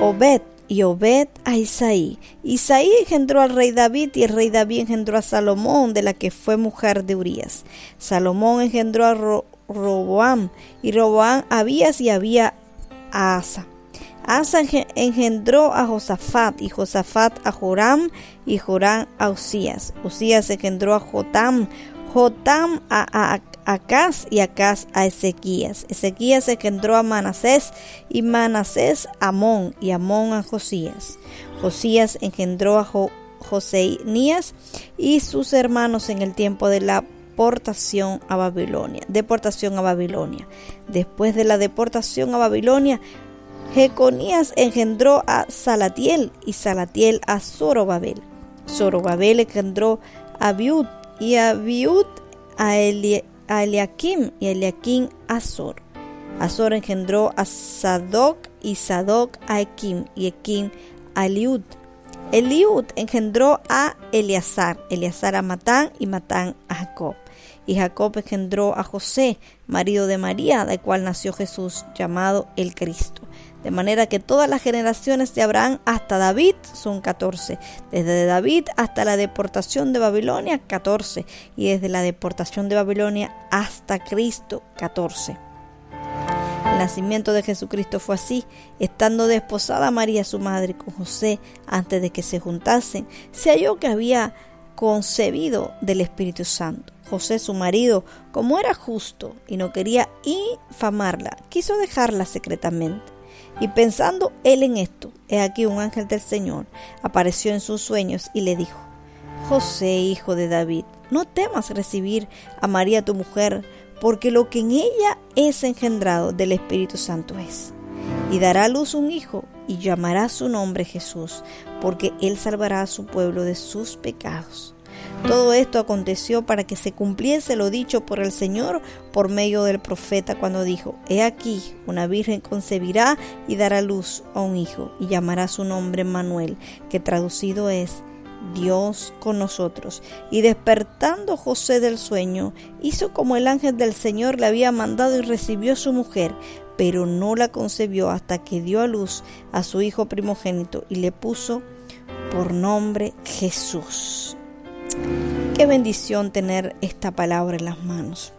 Obed, y Obed a Isaí. Isaí engendró al rey David, y el rey David engendró a Salomón, de la que fue mujer de Urías. Salomón engendró a Ro- Roboam, y Roboam a Abías, y Abías a Asa. Asa enge- engendró a Josafat, y Josafat a Joram, y Joram a Usías. Usías engendró a Jotam, Jotam a Acaz y Acaz a Ezequías. Ezequías engendró a Manasés y Manasés a Amón y Amón a Josías. Josías engendró a Jo- Joseías y sus hermanos en el tiempo de la deportación a Babilonia. Deportación a Babilonia. Después de la deportación a Babilonia, Jeconías engendró a Salatiel y Salatiel a Zorobabel. Zorobabel engendró a Abiud y Abiud a, Eli- a Eliakim y Eliakim a Azor. Azor engendró a Sadoc y Sadoc a Ekim y Ekim a Eliud. Eliud engendró a Eleazar, Eleazar a Matán y Matán a Jacob. Y Jacob engendró a José, marido de María, del cual nació Jesús, llamado el Cristo. De manera que todas las generaciones de Abraham hasta David son 14. Desde David hasta la deportación de Babilonia, 14. Y desde la deportación de Babilonia hasta Cristo, 14. El nacimiento de Jesucristo fue así, estando desposada María su madre con José antes de que se juntasen, se halló que había concebido del Espíritu Santo. José su marido, como era justo y no quería infamarla, quiso dejarla secretamente. Y pensando él en esto, he aquí un ángel del Señor apareció en sus sueños y le dijo, José, hijo de David, no temas recibir a María tu mujer, porque lo que en ella es engendrado del Espíritu Santo es. Y dará a luz un hijo, y llamará su nombre Jesús, porque él salvará a su pueblo de sus pecados. Todo esto aconteció para que se cumpliese lo dicho por el Señor por medio del profeta cuando dijo, He aquí, una virgen concebirá y dará luz a un hijo, y llamará su nombre Manuel, que traducido es Dios con nosotros. Y despertando José del sueño, hizo como el ángel del Señor le había mandado y recibió su mujer, pero no la concebió hasta que dio a luz a su hijo primogénito y le puso por nombre Jesús. Qué bendición tener esta palabra en las manos.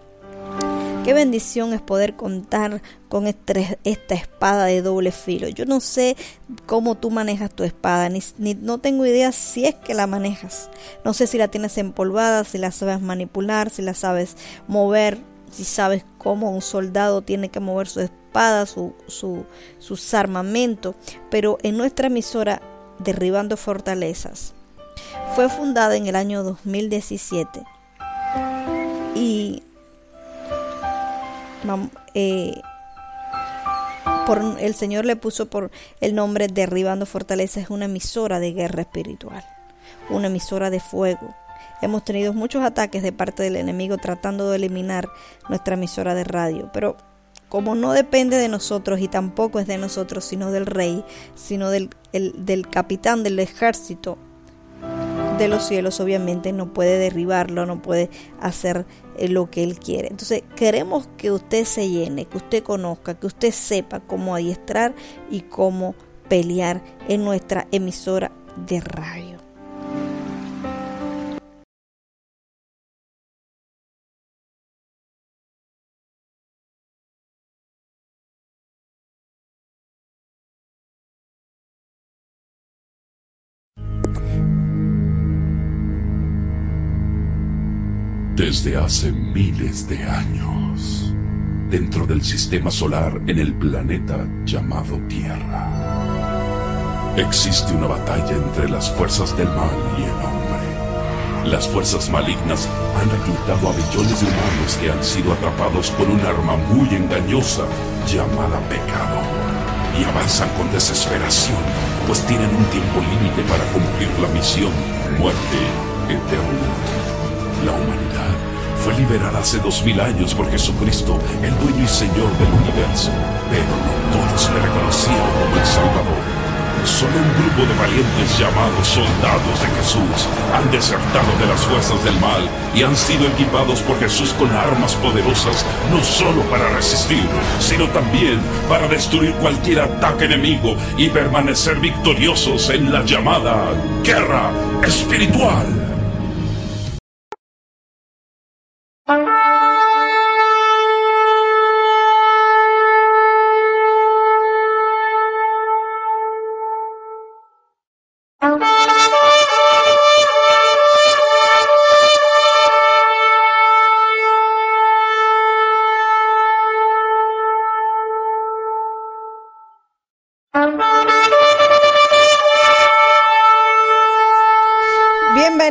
Qué bendición es poder contar con este, esta espada de doble filo. Yo no sé cómo tú manejas tu espada, ni, no tengo idea si es que la manejas. No sé si la tienes empolvada, si la sabes manipular, si la sabes mover, si sabes cómo un soldado tiene que mover su espada, su, su, sus armamentos. Pero en nuestra emisora, Derribando Fortalezas, fue fundada en el año 2017 y eh, por, el Señor le puso por el nombre Derribando Fortaleza, es una emisora de guerra espiritual, una emisora de fuego. Hemos tenido muchos ataques de parte del enemigo tratando de eliminar nuestra emisora de radio, pero como no depende de nosotros y tampoco es de nosotros, sino del rey, sino del, el, del capitán del ejército de los cielos, obviamente no puede derribarlo, no puede hacer eh, lo que él quiere. Entonces queremos que usted se llene, que usted conozca, que usted sepa cómo adiestrar y cómo pelear en nuestra emisora de radio. Desde hace miles de años, dentro del sistema solar en el planeta llamado Tierra, existe una batalla entre las fuerzas del mal y el hombre. Las fuerzas malignas han reclutado a millones de humanos que han sido atrapados con un arma muy engañosa llamada pecado y avanzan con desesperación, pues tienen un tiempo límite para cumplir la misión, muerte eterna. La humanidad fue liberada hace dos mil años por Jesucristo, el dueño y Señor del universo, pero no todos le reconocieron como el Salvador. Solo un grupo de valientes llamados soldados de Jesús han desertado de las fuerzas del mal y han sido equipados por Jesús con armas poderosas, no solo para resistir, sino también para destruir cualquier ataque enemigo y permanecer victoriosos en la llamada guerra espiritual.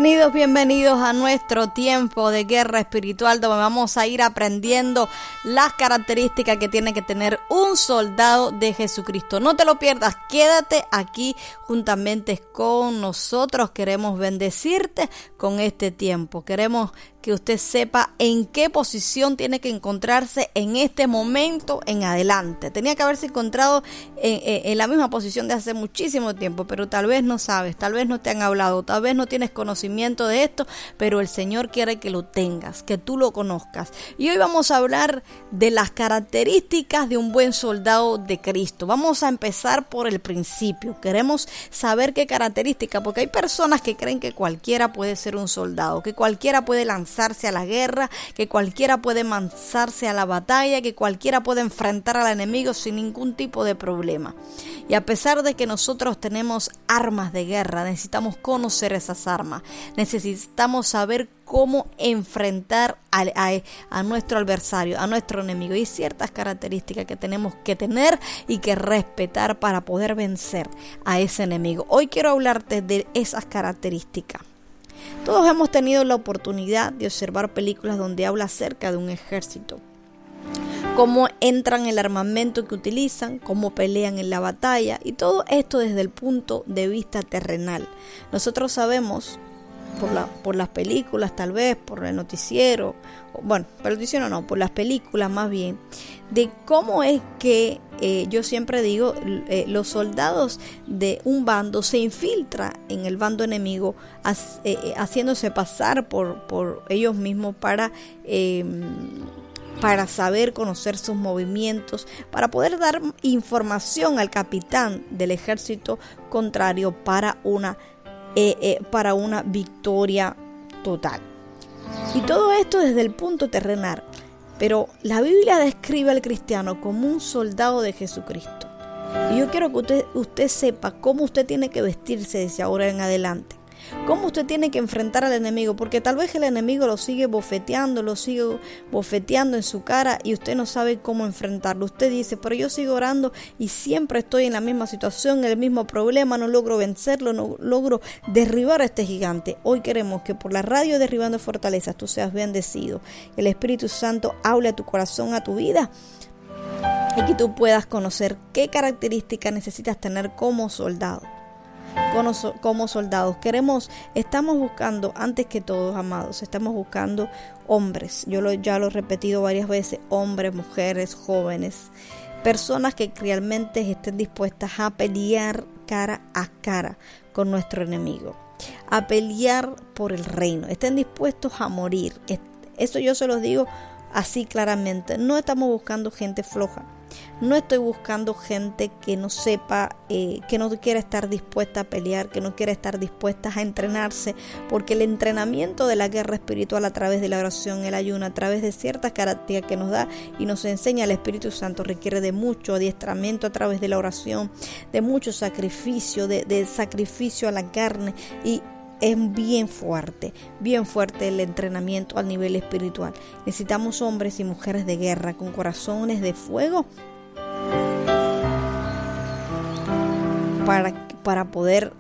any Bienvenidos, a nuestro tiempo de guerra espiritual donde vamos a ir aprendiendo las características que tiene que tener un soldado de Jesucristo. No te lo pierdas, quédate aquí juntamente con nosotros. Queremos bendecirte con este tiempo. Queremos que usted sepa en qué posición tiene que encontrarse en este momento en adelante. Tenía que haberse encontrado en, en- en la misma posición de hace muchísimo tiempo, pero tal vez no sabes, tal vez no te han hablado, tal vez no tienes conocimiento de esto, pero el Señor quiere que lo tengas, que tú lo conozcas. Y hoy vamos a hablar de las características de un buen soldado de Cristo. Vamos a empezar por el principio. Queremos saber qué características, porque hay personas que creen que cualquiera puede ser un soldado, que cualquiera puede lanzarse a la guerra, que cualquiera puede lanzarse a la batalla, que cualquiera puede enfrentar al enemigo sin ningún tipo de problema. Y a pesar de que nosotros tenemos armas de guerra, necesitamos conocer esas armas, saber cómo enfrentar a, nuestro adversario, a nuestro enemigo. Y ciertas características que tenemos que tener y que respetar para poder vencer a ese enemigo. Hoy quiero hablarte de esas características. Todos hemos tenido la oportunidad de observar películas donde habla acerca de un ejército cómo entran el armamento que utilizan, cómo pelean en la batalla y todo esto desde el punto de vista terrenal. Nosotros sabemos por, la, por las películas tal vez, por el noticiero, bueno, por el noticiero no, por las películas más bien, de cómo es que eh, yo siempre digo, eh, los soldados de un bando se infiltra en el bando enemigo, eh, haciéndose pasar por, por ellos mismos para... eh, para saber conocer sus movimientos, para poder dar información al capitán del ejército contrario para una, eh, eh, para una victoria total. Y todo esto desde el punto terrenal. Pero la Biblia describe al cristiano como un soldado de Jesucristo. Y yo quiero que usted, usted sepa cómo usted tiene que vestirse desde ahora en adelante. Cómo usted tiene que enfrentar al enemigo, porque tal vez el enemigo lo sigue bofeteando, lo sigue bofeteando en su cara y usted no sabe cómo enfrentarlo. Usted dice, pero yo sigo orando y siempre estoy en la misma situación, en el mismo problema, no logro vencerlo, no logro derribar a este gigante. Hoy queremos que por la radio Derribando Fortalezas tú seas bendecido, el Espíritu Santo hable a tu corazón, a tu vida y que tú puedas conocer qué características necesitas tener como soldado. Como, so- como soldados queremos, estamos buscando, antes que todos, amados, estamos buscando hombres. Yo lo, ya lo he repetido varias veces, hombres, mujeres, jóvenes, personas que realmente estén dispuestas a pelear cara a cara con nuestro enemigo, a pelear por el reino, estén dispuestos a morir. Es- Eso yo se los digo así claramente. No estamos buscando gente floja. No estoy buscando gente que no sepa, eh, que no quiera estar dispuesta a pelear, que no quiera estar dispuesta a entrenarse, porque el entrenamiento de la guerra espiritual a través de la oración, el ayuno, a través de ciertas características que nos da y nos enseña el Espíritu Santo, requiere de mucho adiestramiento a través de la oración, de mucho sacrificio, de, de sacrificio a la carne y es bien fuerte, bien fuerte el entrenamiento al nivel espiritual. Necesitamos hombres y mujeres de guerra con corazones de fuego para, para poder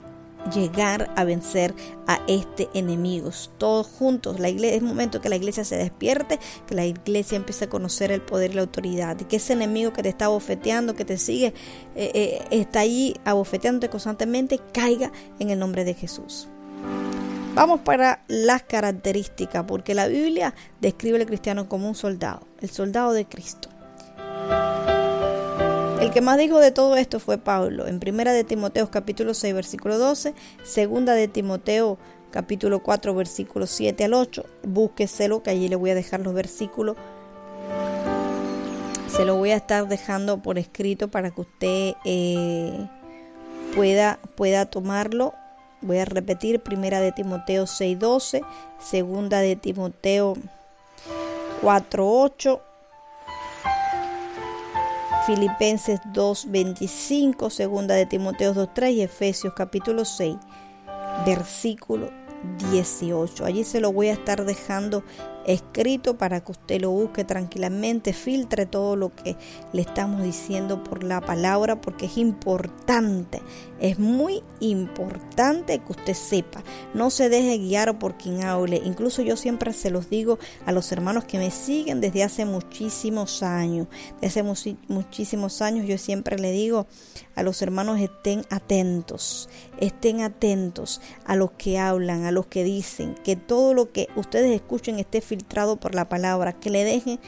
llegar a vencer a este enemigo. Todos juntos, la iglesia, es momento que la iglesia se despierte, que la iglesia empiece a conocer el poder y la autoridad, que ese enemigo que te está bofeteando, que te sigue, eh, eh, está ahí abofeteándote constantemente, caiga en el nombre de Jesús. Vamos para las características, porque la Biblia describe al cristiano como un soldado, el soldado de Cristo. El que más dijo de todo esto fue Pablo, en primera de Timoteo capítulo 6 versículo 12, segunda de Timoteo capítulo 4 versículo 7 al 8, búsqueselo que allí le voy a dejar los versículos. Se lo voy a estar dejando por escrito para que usted eh, pueda, pueda tomarlo Voy a repetir, primera de Timoteo 6:12, segunda de Timoteo 4:8, Filipenses 2:25, segunda de Timoteo 2:3 y Efesios capítulo 6, versículo 18. Allí se lo voy a estar dejando escrito para que usted lo busque tranquilamente, filtre todo lo que le estamos diciendo por la palabra, porque es importante, es muy importante que usted sepa, no se deje guiar por quien hable, incluso yo siempre se los digo a los hermanos que me siguen desde hace muchísimos años, desde hace muchísimos años yo siempre le digo a los hermanos estén atentos, estén atentos a los que hablan, a los que dicen, que todo lo que ustedes escuchen esté filtrado por la palabra, que le dejen,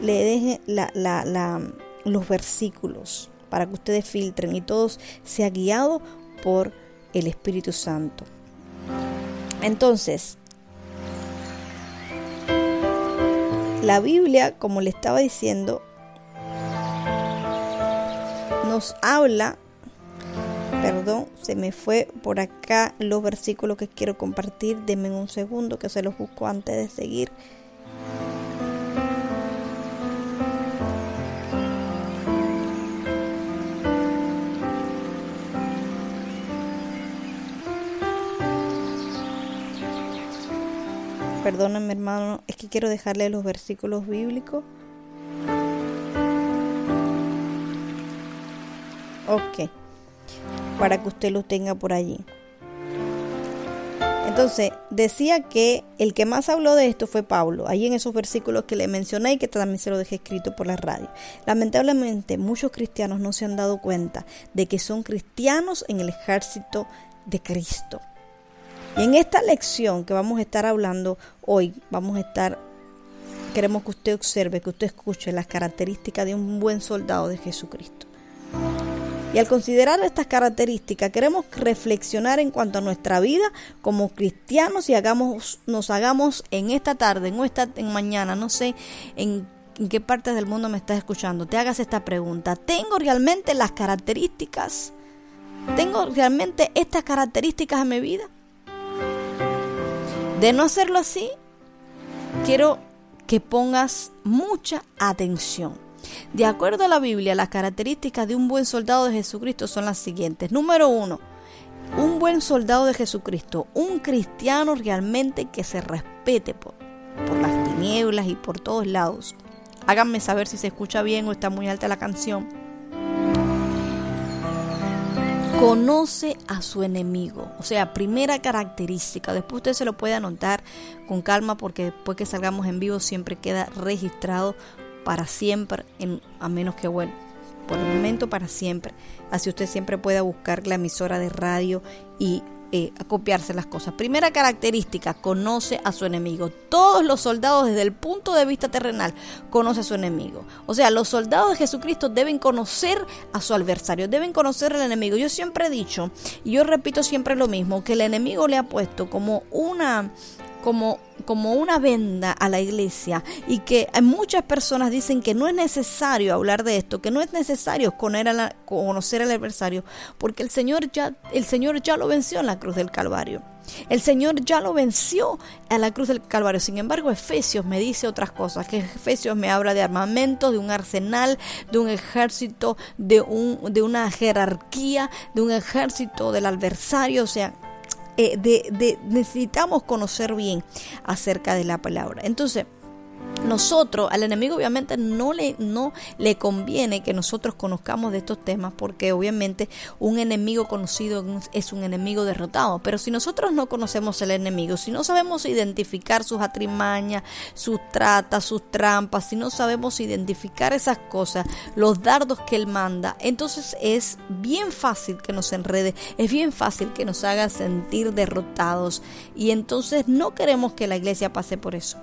le dejen la, la, la, los versículos para que ustedes filtren y todos sea guiado por el Espíritu Santo. Entonces, la Biblia, como le estaba diciendo, nos habla, perdón, se me fue por acá los versículos que quiero compartir, denme un segundo que se los busco antes de seguir. Perdóname hermano, es que quiero dejarle los versículos bíblicos. Ok, para que usted lo tenga por allí. Entonces, decía que el que más habló de esto fue Pablo, ahí en esos versículos que le mencioné y que también se lo dejé escrito por la radio. Lamentablemente, muchos cristianos no se han dado cuenta de que son cristianos en el ejército de Cristo. Y en esta lección que vamos a estar hablando hoy, vamos a estar, queremos que usted observe, que usted escuche las características de un buen soldado de Jesucristo. Y al considerar estas características, queremos reflexionar en cuanto a nuestra vida como cristianos y hagamos, nos hagamos en esta tarde, en esta en mañana, no sé en, en qué parte del mundo me estás escuchando, te hagas esta pregunta. ¿Tengo realmente las características? ¿Tengo realmente estas características en mi vida? De no hacerlo así, quiero que pongas mucha atención. De acuerdo a la Biblia, las características de un buen soldado de Jesucristo son las siguientes. Número uno, un buen soldado de Jesucristo, un cristiano realmente que se respete por, por las tinieblas y por todos lados. Háganme saber si se escucha bien o está muy alta la canción. Conoce a su enemigo. O sea, primera característica. Después usted se lo puede anotar con calma porque después que salgamos en vivo siempre queda registrado para siempre, a menos que, bueno, por el momento para siempre. Así usted siempre pueda buscar la emisora de radio y eh, acopiarse las cosas. Primera característica, conoce a su enemigo. Todos los soldados desde el punto de vista terrenal conoce a su enemigo. O sea, los soldados de Jesucristo deben conocer a su adversario, deben conocer al enemigo. Yo siempre he dicho, y yo repito siempre lo mismo, que el enemigo le ha puesto como una como, como una venda a la iglesia y que muchas personas dicen que no es necesario hablar de esto, que no es necesario conocer al adversario, porque el Señor ya, el Señor ya lo venció en la cruz del Calvario. El Señor ya lo venció a la cruz del Calvario. Sin embargo, Efesios me dice otras cosas. Que Efesios me habla de armamento, de un arsenal, de un ejército, de, un, de una jerarquía, de un ejército del adversario. O sea, eh, de, de, necesitamos conocer bien acerca de la palabra. Entonces, nosotros, al enemigo obviamente no le, no le conviene que nosotros conozcamos de estos temas porque obviamente un enemigo conocido es un enemigo derrotado. Pero si nosotros no conocemos el enemigo, si no sabemos identificar sus atrimañas, sus tratas, sus trampas, si no sabemos identificar esas cosas, los dardos que él manda, entonces es bien fácil que nos enrede, es bien fácil que nos haga sentir derrotados y entonces no queremos que la iglesia pase por eso.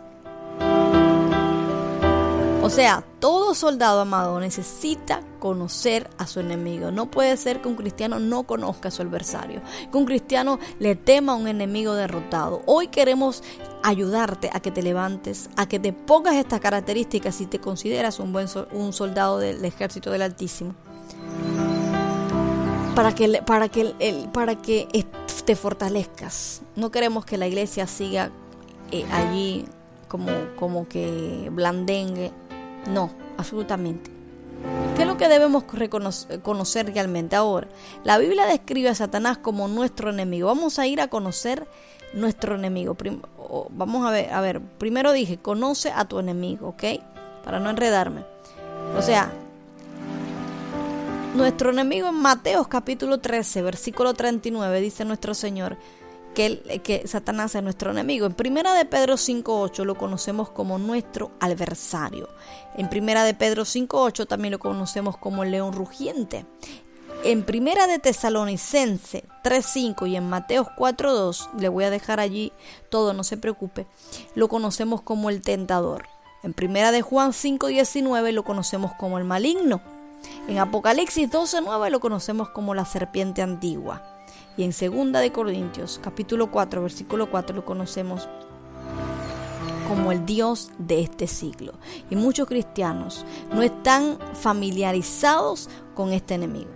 O sea, todo soldado amado necesita conocer a su enemigo. No puede ser que un cristiano no conozca a su adversario, que un cristiano le tema a un enemigo derrotado. Hoy queremos ayudarte a que te levantes, a que te pongas estas características si te consideras un buen un soldado del ejército del Altísimo. Para que, para que, para que te fortalezcas. No queremos que la iglesia siga eh, allí como, como que blandengue no, absolutamente. ¿Qué es lo que debemos conocer realmente ahora? La Biblia describe a Satanás como nuestro enemigo. Vamos a ir a conocer nuestro enemigo. Vamos a ver, a ver, primero dije, conoce a tu enemigo, ¿ok? Para no enredarme. O sea, nuestro enemigo en Mateos capítulo 13, versículo 39, dice nuestro Señor que, que Satanás es nuestro enemigo. En primera de Pedro 5.8 lo conocemos como nuestro adversario. En primera de Pedro 5.8 también lo conocemos como el león rugiente. En primera de Tesalonicense 3.5 y en Mateos 4.2, le voy a dejar allí todo, no se preocupe, lo conocemos como el tentador. En primera de Juan 5.19 lo conocemos como el maligno. En Apocalipsis 12.9 lo conocemos como la serpiente antigua. Y en segunda de Corintios capítulo 4 versículo 4 lo conocemos como el Dios de este siglo. Y muchos cristianos no están familiarizados con este enemigo.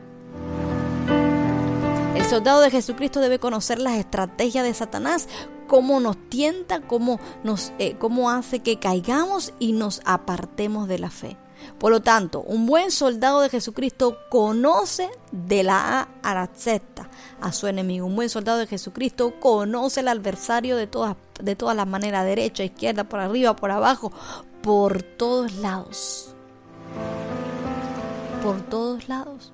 El soldado de Jesucristo debe conocer las estrategias de Satanás, cómo nos tienta, cómo, nos, eh, cómo hace que caigamos y nos apartemos de la fe. Por lo tanto, un buen soldado de Jesucristo conoce de la A a la Z a su enemigo. Un buen soldado de Jesucristo conoce al adversario de todas, de todas las maneras, derecha, izquierda, por arriba, por abajo, por todos lados. Por todos lados.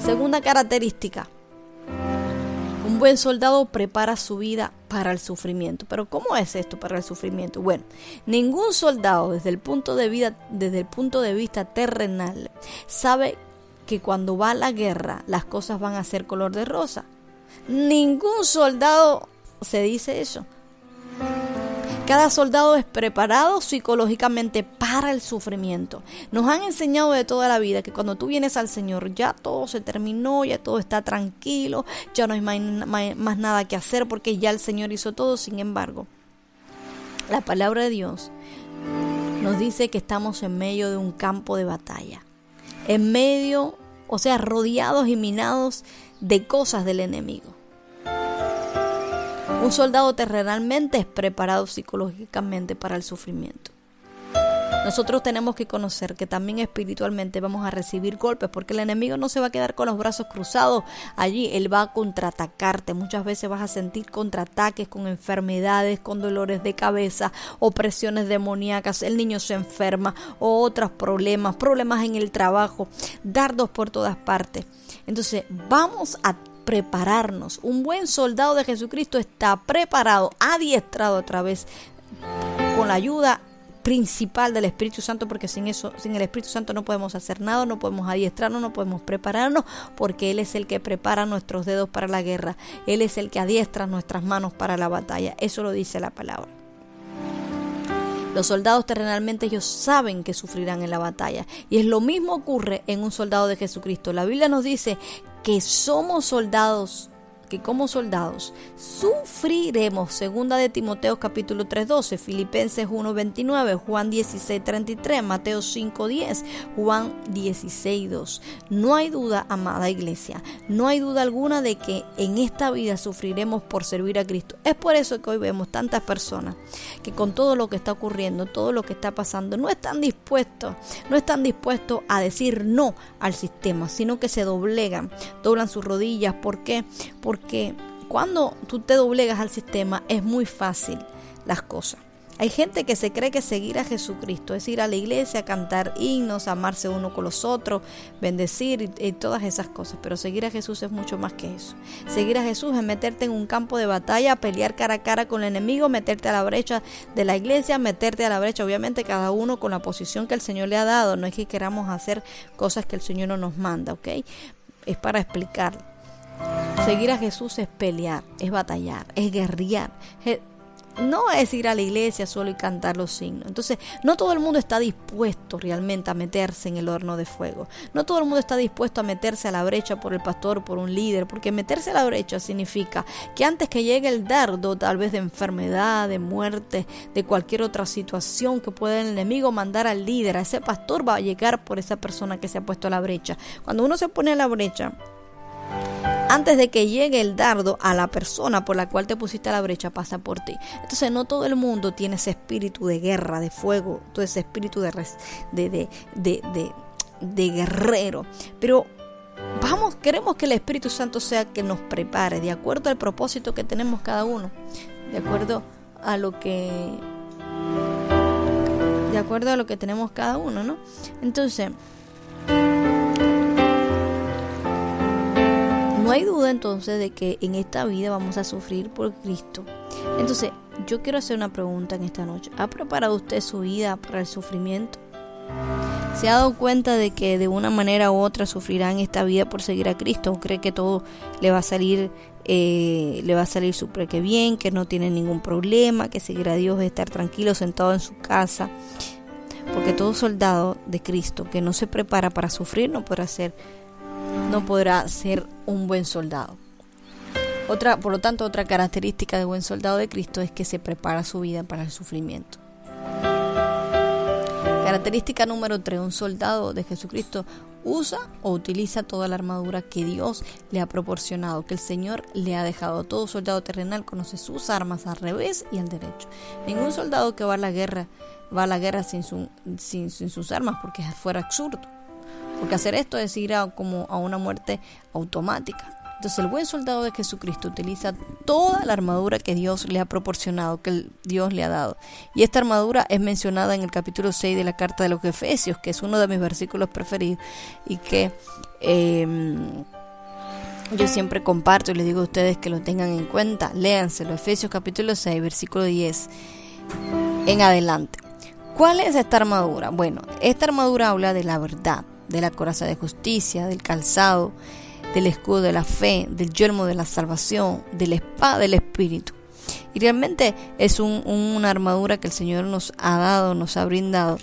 Segunda característica. Buen soldado prepara su vida para el sufrimiento. Pero ¿cómo es esto para el sufrimiento? Bueno, ningún soldado desde el punto de vida, desde el punto de vista terrenal sabe que cuando va a la guerra las cosas van a ser color de rosa. Ningún soldado se dice eso. Cada soldado es preparado psicológicamente para el sufrimiento. Nos han enseñado de toda la vida que cuando tú vienes al Señor ya todo se terminó, ya todo está tranquilo, ya no hay más, nada que hacer porque ya el Señor hizo todo. Sin embargo, la palabra de Dios nos dice que estamos en medio de un campo de batalla. En medio, o sea, rodeados y minados de cosas del enemigo. Un soldado terrenalmente es preparado psicológicamente para el sufrimiento. Nosotros tenemos que conocer que también espiritualmente vamos a recibir golpes porque el enemigo no se va a quedar con los brazos cruzados allí, él va a contraatacarte. Muchas veces vas a sentir contraataques con enfermedades, con dolores de cabeza, opresiones demoníacas, el niño se enferma o otros problemas, problemas en el trabajo, dardos por todas partes. Entonces vamos a prepararnos. Un buen soldado de Jesucristo está preparado, adiestrado a través con la ayuda principal del Espíritu Santo, porque sin eso, sin el Espíritu Santo no podemos hacer nada, no podemos adiestrarnos, no podemos prepararnos, porque Él es el que prepara nuestros dedos para la guerra, Él es el que adiestra nuestras manos para la batalla. Eso lo dice la palabra. Los soldados terrenalmente ellos saben que sufrirán en la batalla. Y es lo mismo ocurre en un soldado de Jesucristo. La Biblia nos dice que somos soldados, que como soldados sufriremos. Segunda de Timoteo capítulo 3:12, Filipenses 1:29, Juan 16:33, Mateo 5:10, Juan 16:2. No hay duda, amada iglesia, no hay duda alguna de que en esta vida sufriremos por servir a Cristo. Es por eso que hoy vemos tantas personas que con todo lo que está ocurriendo, todo lo que está pasando, no están dispuestos, no están dispuestos a decir no al sistema, sino que se doblegan, doblan sus rodillas. ¿Por qué? Porque cuando tú te doblegas al sistema es muy fácil las cosas. Hay gente que se cree que seguir a Jesucristo es ir a la iglesia, cantar himnos, amarse uno con los otros, bendecir y, y, todas esas cosas. Pero seguir a Jesús es mucho más que eso. Seguir a Jesús es meterte en un campo de batalla, pelear cara a cara con el enemigo, meterte a la brecha de la iglesia, meterte a la brecha, obviamente cada uno con la posición que el Señor le ha dado. No es que queramos hacer cosas que el Señor no nos manda, ¿ok? Es para explicar. Seguir a Jesús es pelear, es batallar, es guerrear. No es ir a la iglesia solo y cantar los signos. Entonces, no todo el mundo está dispuesto realmente a meterse en el horno de fuego. No todo el mundo está dispuesto a meterse a la brecha por el pastor, por un líder, porque meterse a la brecha significa que antes que llegue el dardo, tal vez de enfermedad, de muerte, de cualquier otra situación que pueda el enemigo mandar al líder, a ese pastor va a llegar por esa persona que se ha puesto a la brecha. Cuando uno se pone a la brecha, antes de que llegue el dardo a la persona por la cual te pusiste la brecha, pasa por ti. Entonces no todo el mundo tiene ese espíritu de guerra, de fuego, todo ese espíritu de, de, de de guerrero. Pero vamos, queremos que el Espíritu Santo sea que nos prepare de acuerdo al propósito que tenemos cada uno, de acuerdo a lo que de acuerdo a lo que tenemos cada uno, ¿no? Entonces, no hay duda entonces de que en esta vida vamos a sufrir por Cristo. Entonces, yo quiero hacer una pregunta en esta noche. ¿Ha preparado usted su vida para el sufrimiento? ¿Se ha dado cuenta de que de una manera u otra sufrirá en esta vida por seguir a Cristo? ¿O cree que todo le va a salir, eh, le va a salir súper que bien, que no tiene ningún problema, que seguir a Dios es estar tranquilo, sentado en su casa? Porque todo soldado de Cristo que no se prepara para sufrir no podrá ser, no podrá ser un buen soldado. Otra, por lo tanto, otra característica de buen soldado de Cristo es que se prepara su vida para el sufrimiento. Característica número 3, un soldado de Jesucristo usa o utiliza toda la armadura que Dios le ha proporcionado, que el Señor le ha dejado. Todo soldado terrenal conoce sus armas al revés y al derecho. Ningún soldado que va a la guerra va a la guerra sin sus armas porque fuera absurdo. Porque hacer esto es ir a, como a una muerte automática. Entonces el buen soldado de Jesucristo utiliza toda la armadura que Dios le ha proporcionado, que Dios le ha dado. Y esta armadura es mencionada en el capítulo 6 de la carta de los Efesios, que es uno de mis versículos preferidos y que eh, yo siempre comparto y les digo a ustedes que lo tengan en cuenta. Léanselo, Efesios capítulo 6, versículo 10 en adelante. ¿Cuál es esta armadura? Bueno, esta armadura habla de la verdad, de la coraza de justicia, del calzado, del escudo de la fe, del yelmo de la salvación, de la espada del espíritu. Y realmente es un- una armadura que el Señor nos ha dado, nos ha brindado,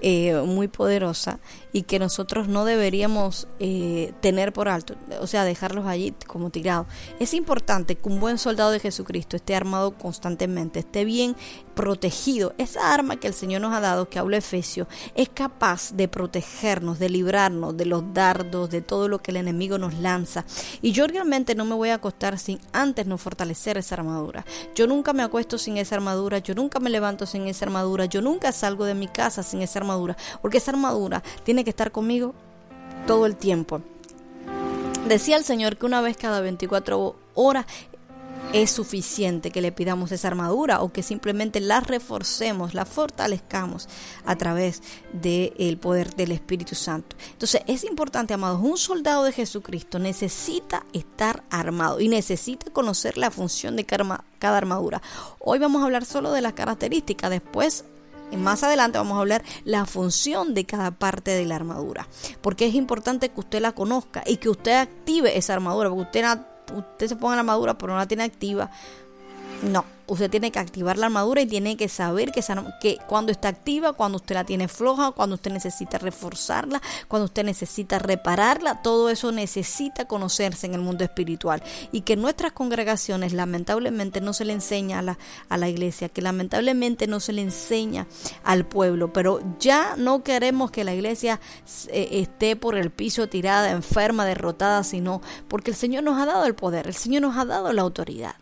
eh, muy poderosa y que nosotros no deberíamos eh, tener por alto, o sea, dejarlos allí como tirados. Es importante que un buen soldado de Jesucristo esté armado constantemente, esté bien protegido. Esa arma que el Señor nos ha dado, que habla Efesio, es capaz de protegernos, de librarnos de los dardos, de todo lo que el enemigo nos lanza. Y yo realmente no me voy a acostar sin antes no fortalecer esa armadura. Yo nunca me acuesto sin esa armadura, yo nunca me levanto sin esa armadura, yo nunca salgo de mi casa sin esa armadura, porque esa armadura tiene que estar conmigo todo el tiempo. Decía el Señor que una vez cada 24 horas es suficiente que le pidamos esa armadura o que simplemente la reforcemos, la fortalezcamos a través del poder del Espíritu Santo. Entonces es importante, amados, un soldado de Jesucristo necesita estar armado y necesita conocer la función de cada arma- cada armadura. Hoy vamos a hablar solo de las características, después más adelante vamos a hablar la función de cada parte de la armadura, porque es importante que usted la conozca y que usted active esa armadura, porque usted, usted se ponga la armadura pero no la tiene activa. No, usted tiene que activar la armadura y tiene que saber que, cuando está activa, cuando usted la tiene floja, cuando usted necesita reforzarla, cuando usted necesita repararla, todo eso necesita conocerse en el mundo espiritual. Y que nuestras congregaciones lamentablemente no se le enseña a la, a la iglesia, que lamentablemente no se le enseña al pueblo, pero ya no queremos que la iglesia eh, esté por el piso tirada, enferma, derrotada, sino porque el Señor nos ha dado el poder, el Señor nos ha dado la autoridad.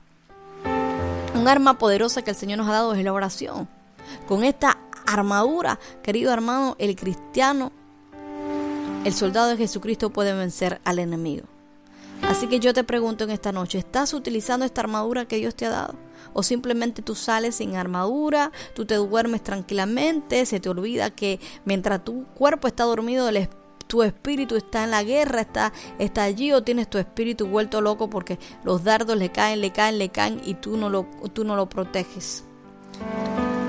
Un arma poderosa que el Señor nos ha dado es la oración. Con esta armadura, querido hermano, el cristiano, el soldado de Jesucristo puede vencer al enemigo. Así que yo te pregunto en esta noche, ¿estás utilizando esta armadura que Dios te ha dado? ¿O simplemente tú sales sin armadura, tú te duermes tranquilamente, se te olvida que mientras tu cuerpo está dormido, el espíritu tu espíritu está en la guerra, está, está allí o tienes tu espíritu vuelto loco porque los dardos le caen, le caen, le caen y tú no lo, tú no lo proteges.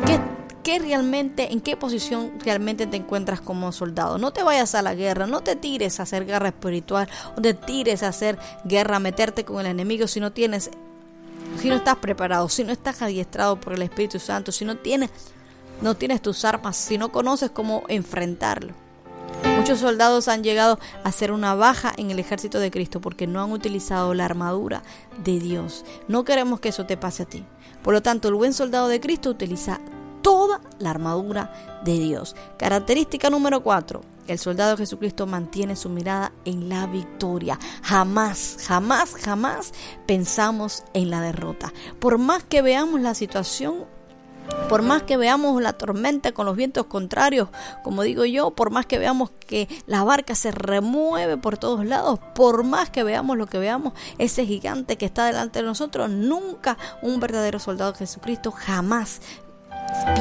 ¿Qué, qué realmente, en qué posición realmente te encuentras como soldado? No te vayas a la guerra, no te tires a hacer guerra espiritual, o te tires a hacer guerra, a meterte con el enemigo si no tienes, si no estás preparado, si no estás adiestrado por el Espíritu Santo, si no tienes, no tienes tus armas, si no conoces cómo enfrentarlo. Muchos soldados han llegado a ser una baja en el ejército de Cristo porque no han utilizado la armadura de Dios. No queremos que eso te pase a ti. Por lo tanto, el buen soldado de Cristo utiliza toda la armadura de Dios. Característica número 4. El soldado de Jesucristo mantiene su mirada en la victoria. Jamás, jamás, jamás pensamos en la derrota. Por más que veamos la situación Por más que veamos la tormenta con los vientos contrarios, como digo yo, por más que veamos que la barca se remueve por todos lados, por más que veamos lo que veamos, ese gigante que está delante de nosotros, nunca un verdadero soldado de Jesucristo jamás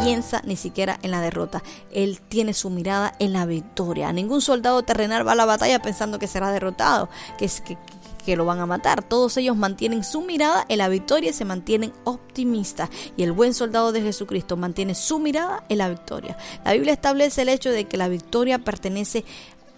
piensa ni siquiera en la derrota. Él tiene su mirada en la victoria. Ningún soldado terrenal va a la batalla pensando que será derrotado, que, que, que lo van a matar. Todos ellos mantienen su mirada en la victoria y se mantienen optimistas. Y el buen soldado de Jesucristo mantiene su mirada en la victoria. La Biblia establece el hecho de que la victoria pertenece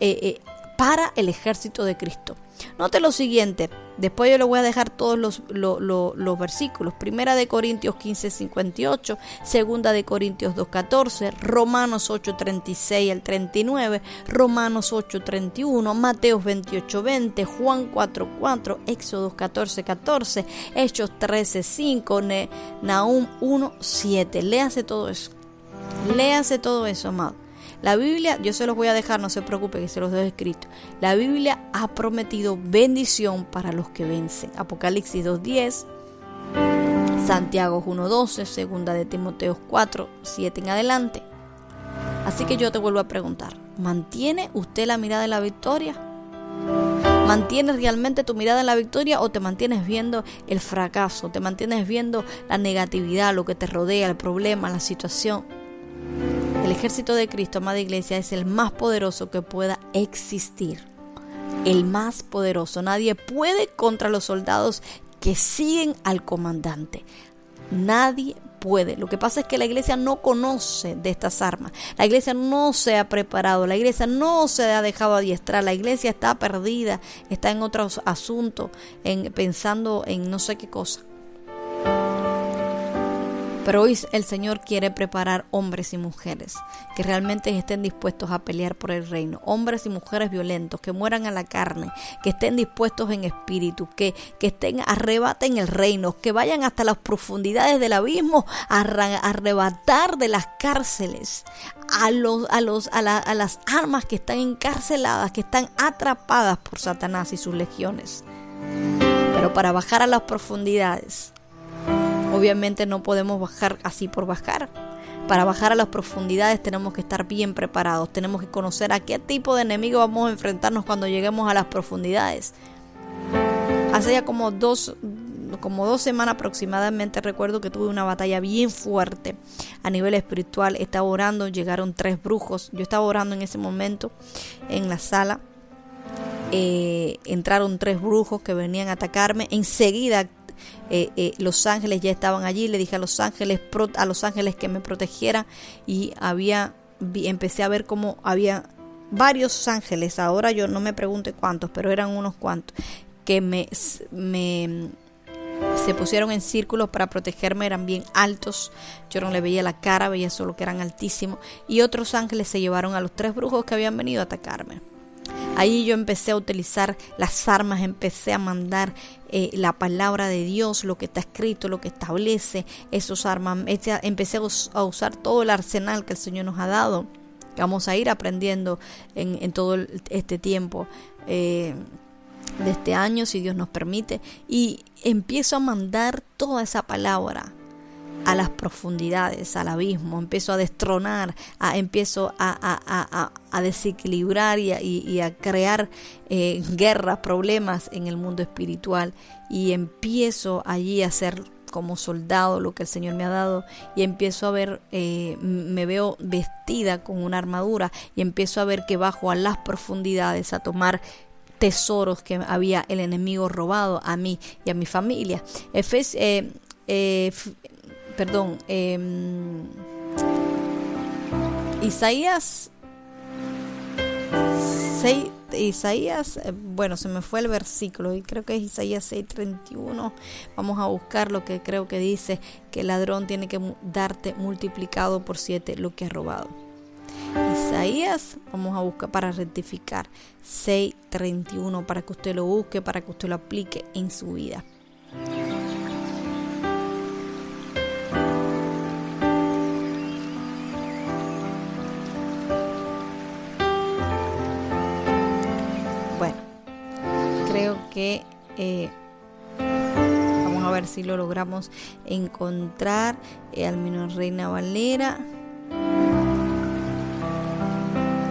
eh, eh, para el ejército de Cristo. Note lo siguiente, después yo le voy a dejar todos los, lo- lo- los versículos. Primera de Corintios 15, 58, Segunda de Corintios 2, 14, Romanos 8, 36 al 39, Romanos 8, 31, Mateos 28, 20, Juan 4, 4, Éxodos 14, 14, Hechos 13, 5, Ne- Nahum 1, 7. Léase todo eso. Léase todo eso, amado. La Biblia, yo se los voy a dejar, no se preocupe que se los dejo escrito. La Biblia ha prometido bendición para los que vencen. Apocalipsis 2.10, Santiago 1.12, segunda de Timoteo 4, 7 en adelante. Así que yo te vuelvo a preguntar, ¿mantiene usted la mirada en la victoria? ¿Mantienes realmente tu mirada en la victoria o te mantienes viendo el fracaso? ¿Te mantienes viendo la negatividad, lo que te rodea, el problema, la situación? El ejército de Cristo, amada iglesia, es el más poderoso que pueda existir. El más poderoso. Nadie puede contra los soldados que siguen al comandante. Nadie puede. Lo que pasa es que la iglesia no conoce de estas armas. La iglesia no se ha preparado. La iglesia no se ha dejado adiestrar. La iglesia está perdida. Está en otros asuntos. En, pensando en no sé qué cosa. Pero hoy el Señor quiere preparar hombres y mujeres que realmente estén dispuestos a pelear por el reino. Hombres y mujeres violentos que mueran a la carne, que estén dispuestos en espíritu, que, que estén, arrebaten el reino, que vayan hasta las profundidades del abismo a arrebatar de las cárceles a, los, a, los, a, la- a las armas que están encarceladas, que están atrapadas por Satanás y sus legiones. Pero para bajar a las profundidades, Obviamente no podemos bajar así por bajar. Para bajar a las profundidades tenemos que estar bien preparados, tenemos que conocer a qué tipo de enemigo vamos a enfrentarnos cuando lleguemos a las profundidades. Hace ya como dos, como dos semanas aproximadamente recuerdo que tuve una batalla bien fuerte a nivel espiritual. Estaba orando, llegaron tres brujos. Yo estaba orando en ese momento en la sala. Eh, entraron tres brujos que venían a atacarme. Enseguida eh, eh, los ángeles ya estaban allí. Le dije a los ángeles, a los ángeles que me protegieran y había, empecé a ver cómo había varios ángeles. Ahora yo no me pregunte cuántos, pero eran unos cuantos que me, me se pusieron en círculos para protegerme, eran bien altos, yo no le veía la cara, veía solo que eran altísimos, y otros ángeles se llevaron a los tres brujos que habían venido a atacarme. Ahí yo empecé a utilizar las armas, empecé a mandar eh, la palabra de Dios, lo que está escrito, lo que establece esos armas. Empecé- Empecé a us- a usar todo el arsenal que el Señor nos ha dado, que vamos a ir aprendiendo en, en todo este tiempo. eh, de este año, si Dios nos permite, y empiezo a mandar toda esa palabra a las profundidades, al abismo, empiezo a destronar, a, empiezo a, desequilibrar y a, crear eh, guerras, problemas en el mundo espiritual y empiezo allí a hacer como soldado lo que el Señor me ha dado y empiezo a ver, eh, me veo vestida con una armadura y empiezo a ver que bajo a las profundidades a tomar tesoros que había el enemigo robado a mí y a mi familia. Efes, eh, eh, perdón, em, Isaías 6, Isaías, eh, bueno, se me fue el versículo y creo que es Isaías 6:31. Vamos a buscar lo que creo que dice que el ladrón tiene que darte multiplicado por siete lo que ha robado. Isaías, vamos a buscar para rectificar 6:31 para que usted lo busque, para que usted lo aplique en su vida. Que eh, vamos a ver si lo logramos encontrar. Eh, al menos Reina Valera.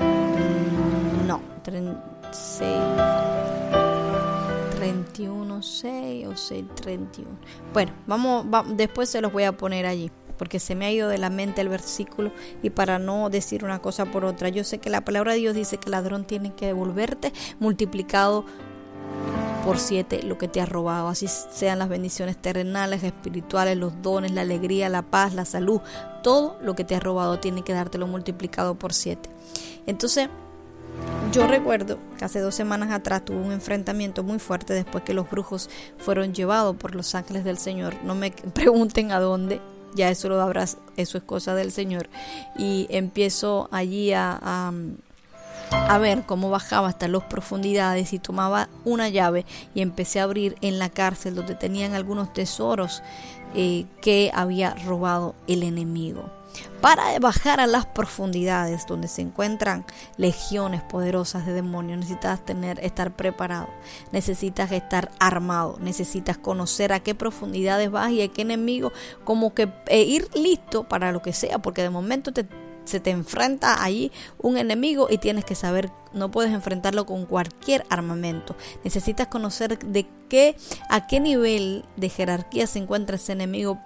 Mm, No, 36. 31, 6 o 6, 31. Bueno, vamos, va- después se los voy a poner allí, porque se me ha ido de la mente el versículo y para no decir una cosa por otra. Yo sé que la palabra de Dios dice que el ladrón tiene que devolverte multiplicado por siete lo que te ha robado, así sean las bendiciones terrenales, espirituales, los dones, la alegría, la paz, la salud, todo lo que te ha robado tiene que dártelo multiplicado por siete. Entonces, yo recuerdo que hace dos semanas atrás tuve un enfrentamiento muy fuerte después que los brujos fueron llevados por los ángeles del Señor. No me pregunten a dónde, ya eso lo habrás, eso es cosa del Señor. Y empiezo allí a, a ver cómo bajaba hasta las profundidades y tomaba una llave y empecé a abrir en la cárcel donde tenían algunos tesoros eh, que había robado el enemigo. Para bajar a las profundidades donde se encuentran legiones poderosas de demonios, necesitas tener, estar preparado, necesitas estar armado, necesitas conocer a qué profundidades vas y a qué enemigo, como que e ir listo para lo que sea, porque de momento te, se te enfrenta allí un enemigo y tienes que saber, no puedes enfrentarlo con cualquier armamento. Necesitas conocer de qué, a qué nivel de jerarquía se encuentra ese enemigo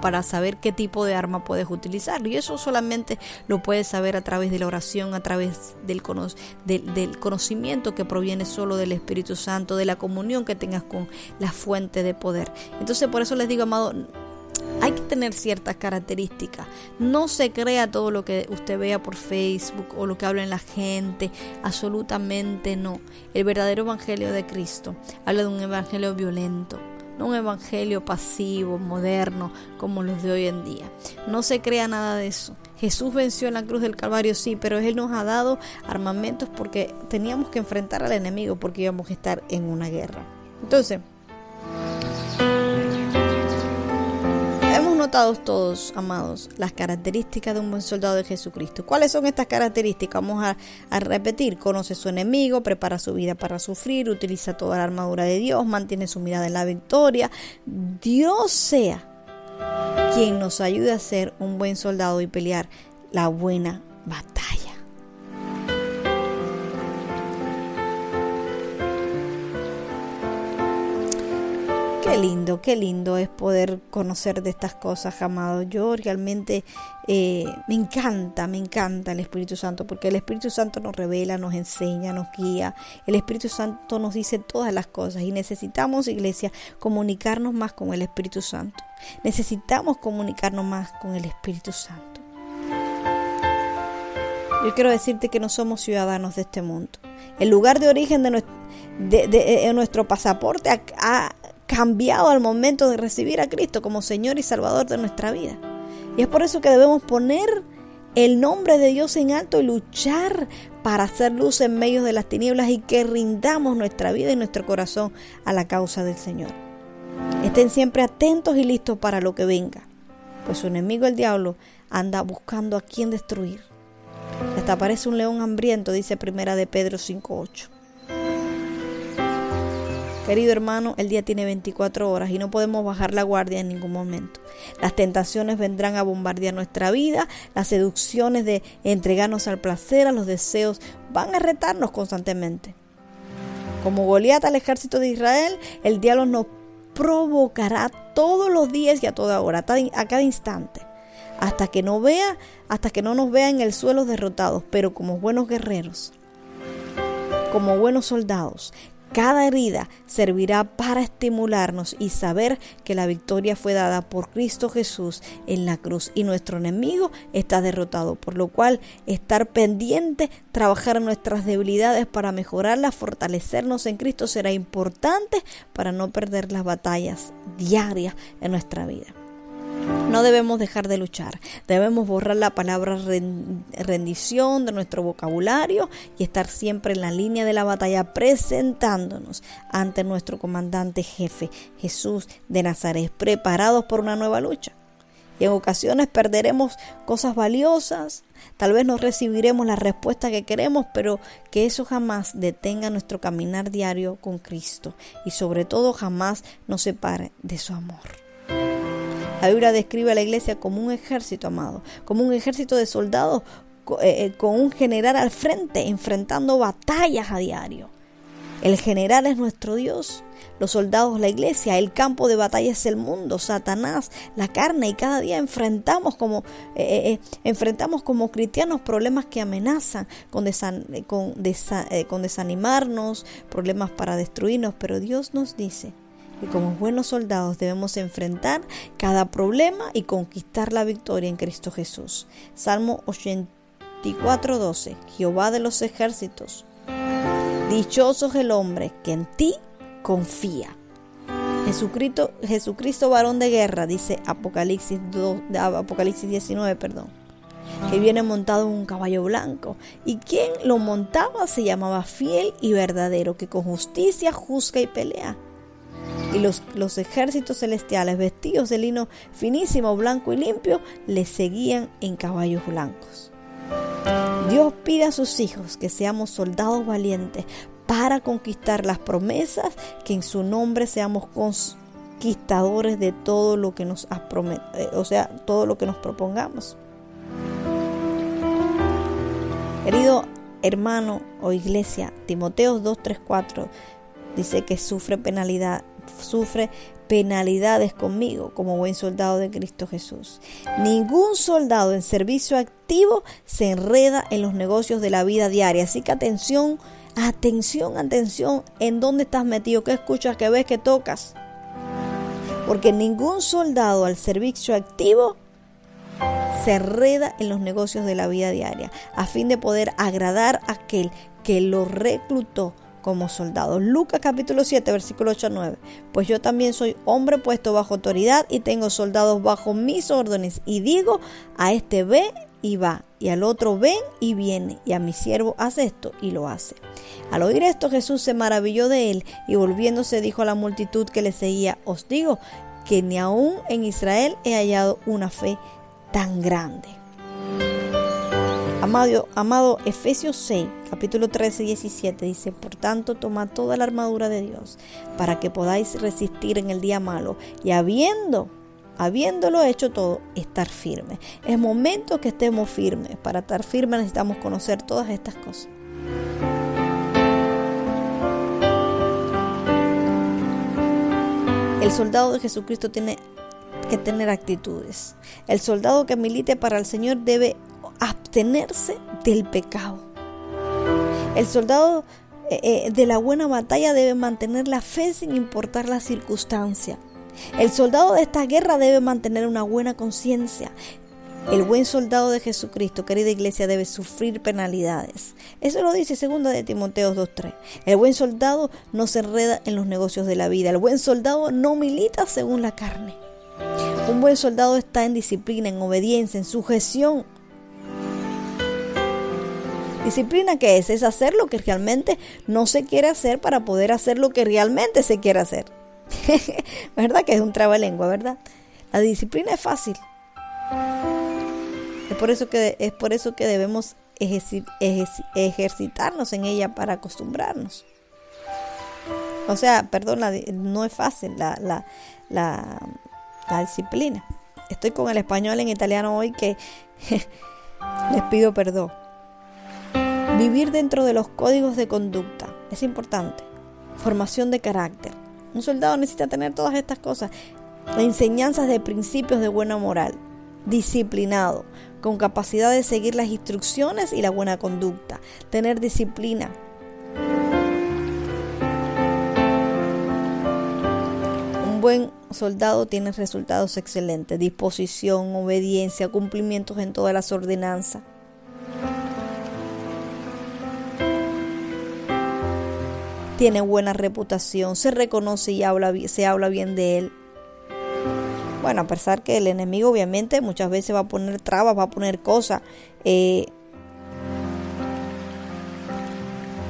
para saber qué tipo de arma puedes utilizar. Y eso solamente lo puedes saber a través de la oración, a través del, cono del, del, conocimiento que proviene solo del Espíritu Santo, de la comunión que tengas con la fuente de poder. Entonces por eso les digo, amado, hay que tener ciertas características. No se crea todo lo que usted vea por Facebook o lo que habla en la gente. Absolutamente no. El verdadero evangelio de Cristo habla de un evangelio violento no un evangelio pasivo, moderno, como los de hoy en día. No se crea nada de eso. Jesús venció en la cruz del Calvario, sí, pero Él nos ha dado armamentos porque teníamos que enfrentar al enemigo, porque íbamos a estar en una guerra. Entonces, todos, amados, las características de un buen soldado de Jesucristo. ¿Cuáles son estas características? Vamos a, a, repetir. Conoce su enemigo, prepara su vida para sufrir, utiliza toda la armadura de Dios, mantiene su mirada en la victoria. Dios sea quien nos ayude a ser un buen soldado y pelear la buena batalla. Qué lindo, qué lindo es poder conocer de estas cosas, amado. Yo realmente eh, me encanta, me encanta el Espíritu Santo, porque el Espíritu Santo nos revela, nos enseña, nos guía. El Espíritu Santo nos dice todas las cosas y necesitamos, iglesia, comunicarnos más con el Espíritu Santo. Necesitamos comunicarnos más con el Espíritu Santo. Yo quiero decirte que no somos ciudadanos de este mundo. El lugar de origen de nuestro, de, de nuestro pasaporte ha cambiado al momento de recibir a Cristo como Señor y Salvador de nuestra vida. Y es por eso que debemos poner el nombre de Dios en alto y luchar para hacer luz en medio de las tinieblas y que rindamos nuestra vida y nuestro corazón a la causa del Señor. Estén siempre atentos y listos para lo que venga, pues su enemigo el diablo anda buscando a quien destruir. Hasta parece un león hambriento, dice Primera de Pedro 5:8. Querido hermano, el día tiene 24 horas y no podemos bajar la guardia en ningún momento. Las tentaciones vendrán a bombardear nuestra vida, las seducciones de entregarnos al placer, a los deseos, van a retarnos constantemente. Como Goliat al ejército de Israel, el diablo nos provocará todos los días y a toda hora, a cada instante, hasta que no vea, hasta que no nos vea en el suelo derrotados, pero como buenos guerreros, como buenos soldados, cada herida servirá para estimularnos y saber que la victoria fue dada por Cristo Jesús en la cruz y nuestro enemigo está derrotado, por lo cual estar pendiente, trabajar nuestras debilidades para mejorarlas, fortalecernos en Cristo será importante para no perder las batallas diarias en nuestra vida. No debemos dejar de luchar, debemos borrar la palabra rendición de nuestro vocabulario y estar siempre en la línea de la batalla presentándonos ante nuestro comandante jefe Jesús de Nazaret, preparados por una nueva lucha. Y en ocasiones perderemos cosas valiosas, Tal vez no recibiremos la respuesta que queremos, pero que eso jamás detenga nuestro caminar diario con Cristo y sobre todo jamás nos separe de su amor. La Biblia describe a la iglesia como un ejército amado, como un ejército de soldados eh, eh, con un general al frente, enfrentando batallas a diario. El general es nuestro Dios, los soldados la iglesia, el campo de batalla es el mundo, Satanás, la carne y cada día enfrentamos como eh, eh, enfrentamos como cristianos problemas que amenazan con desanimarnos, problemas para destruirnos, pero Dios nos dice que como buenos soldados debemos enfrentar cada problema y conquistar la victoria en Cristo Jesús. Salmo 84:12. Jehová de los ejércitos Dichoso es el hombre que en ti confía. Jesucristo, Jesucristo varón de guerra, dice Apocalipsis, 2, Apocalipsis 19, perdón, que viene montado en un caballo blanco. Y quien lo montaba se llamaba fiel y verdadero, que con justicia juzga y pelea. Y los, los ejércitos celestiales, vestidos de lino finísimo, blanco y limpio, le seguían en caballos blancos. Dios pide a sus hijos que seamos soldados valientes para conquistar las promesas, que en su nombre seamos conquistadores de todo lo que nos eh, o sea, todo lo que nos propongamos. Querido hermano o iglesia, Timoteo 2, 3, 4 dice que sufre penalidad, sufre penalidades conmigo como buen soldado de Cristo Jesús. Ningún soldado en servicio activo se enreda en los negocios de la vida diaria. Así que atención, atención, atención en dónde estás metido, qué escuchas, qué ves, qué tocas. Porque ningún soldado al servicio activo se enreda en los negocios de la vida diaria a fin de poder agradar a aquel que lo reclutó como soldado. Lucas capítulo 7, versículo 8 a 9. Pues yo también soy hombre puesto bajo autoridad y tengo soldados bajo mis órdenes y digo a este ve y va y al otro ven y viene y a mi siervo hace esto y lo hace. Al oír esto Jesús se maravilló de él y volviéndose dijo a la multitud que le seguía, os digo que ni aún en Israel he hallado una fe tan grande. Amado, amado Efesios 6, capítulo 13 y 17 dice, por tanto, tomad toda la armadura de Dios para que podáis resistir en el día malo y habiendo, habiéndolo hecho todo, estar firme. Es momento que estemos firmes. Para estar firmes necesitamos conocer todas estas cosas. El soldado de Jesucristo tiene que tener actitudes. El soldado que milite para el Señor debe abstenerse del pecado. El soldado eh, eh, de la buena batalla debe mantener la fe sin importar la circunstancia. El soldado de esta guerra debe mantener una buena conciencia. El buen soldado de Jesucristo, querida iglesia, debe sufrir penalidades. Eso lo dice 2 de Timoteo 2.3. El buen soldado no se enreda en los negocios de la vida. El buen soldado no milita según la carne. Un buen soldado está en disciplina, en obediencia, en sujeción. Disciplina que es, es hacer lo que realmente no se quiere hacer para poder hacer lo que realmente se quiere hacer. ¿Verdad que es un trabalengua, verdad? La disciplina es fácil. Es por eso que, es por eso que debemos ejerci- ejerci- ejercitarnos en ella para acostumbrarnos. O sea, perdón, no es fácil la, la, la, la disciplina. Estoy con el español en italiano hoy que les pido perdón. Vivir dentro de los códigos de conducta es importante. Formación de carácter. Un soldado necesita tener todas estas cosas. Enseñanzas de principios de buena moral. Disciplinado. Con capacidad de seguir las instrucciones y la buena conducta. Tener disciplina. Un buen soldado tiene resultados excelentes. Disposición, obediencia, cumplimientos en todas las ordenanzas. Tiene buena reputación, se reconoce y se habla bien de él. Bueno, a pesar que el enemigo obviamente muchas veces va a poner trabas, va a poner cosas. eh,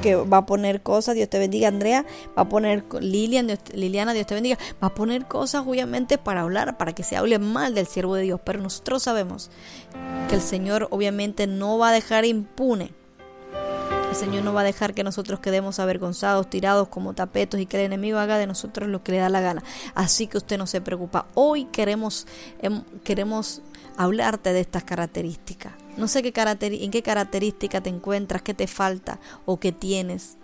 que va a poner cosas, Dios te bendiga Andrea, va a poner Lilian, Liliana, Dios te bendiga, va a poner cosas obviamente para hablar, para que se hable mal del siervo de Dios, pero nosotros sabemos que el Señor obviamente no va a dejar impune el Señor no va a dejar que nosotros quedemos avergonzados, tirados como tapetos y que el enemigo haga de nosotros lo que le da la gana. Así que usted no se preocupa. Hoy queremos, em, queremos hablarte de estas características. No sé qué caracteri- en qué característica te encuentras, qué te falta o qué tienes.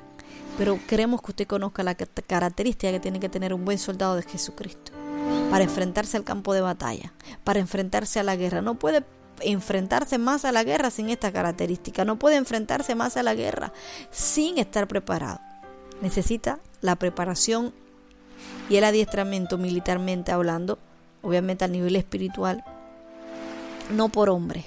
Pero queremos que usted conozca la ca- característica que tiene que tener un buen soldado de Jesucristo para enfrentarse al campo de batalla, para enfrentarse a la guerra. No puede enfrentarse más a la guerra sin esta característica, no puede enfrentarse más a la guerra sin estar preparado. Necesita la preparación y el adiestramiento militarmente hablando, obviamente a nivel espiritual, no por hombre,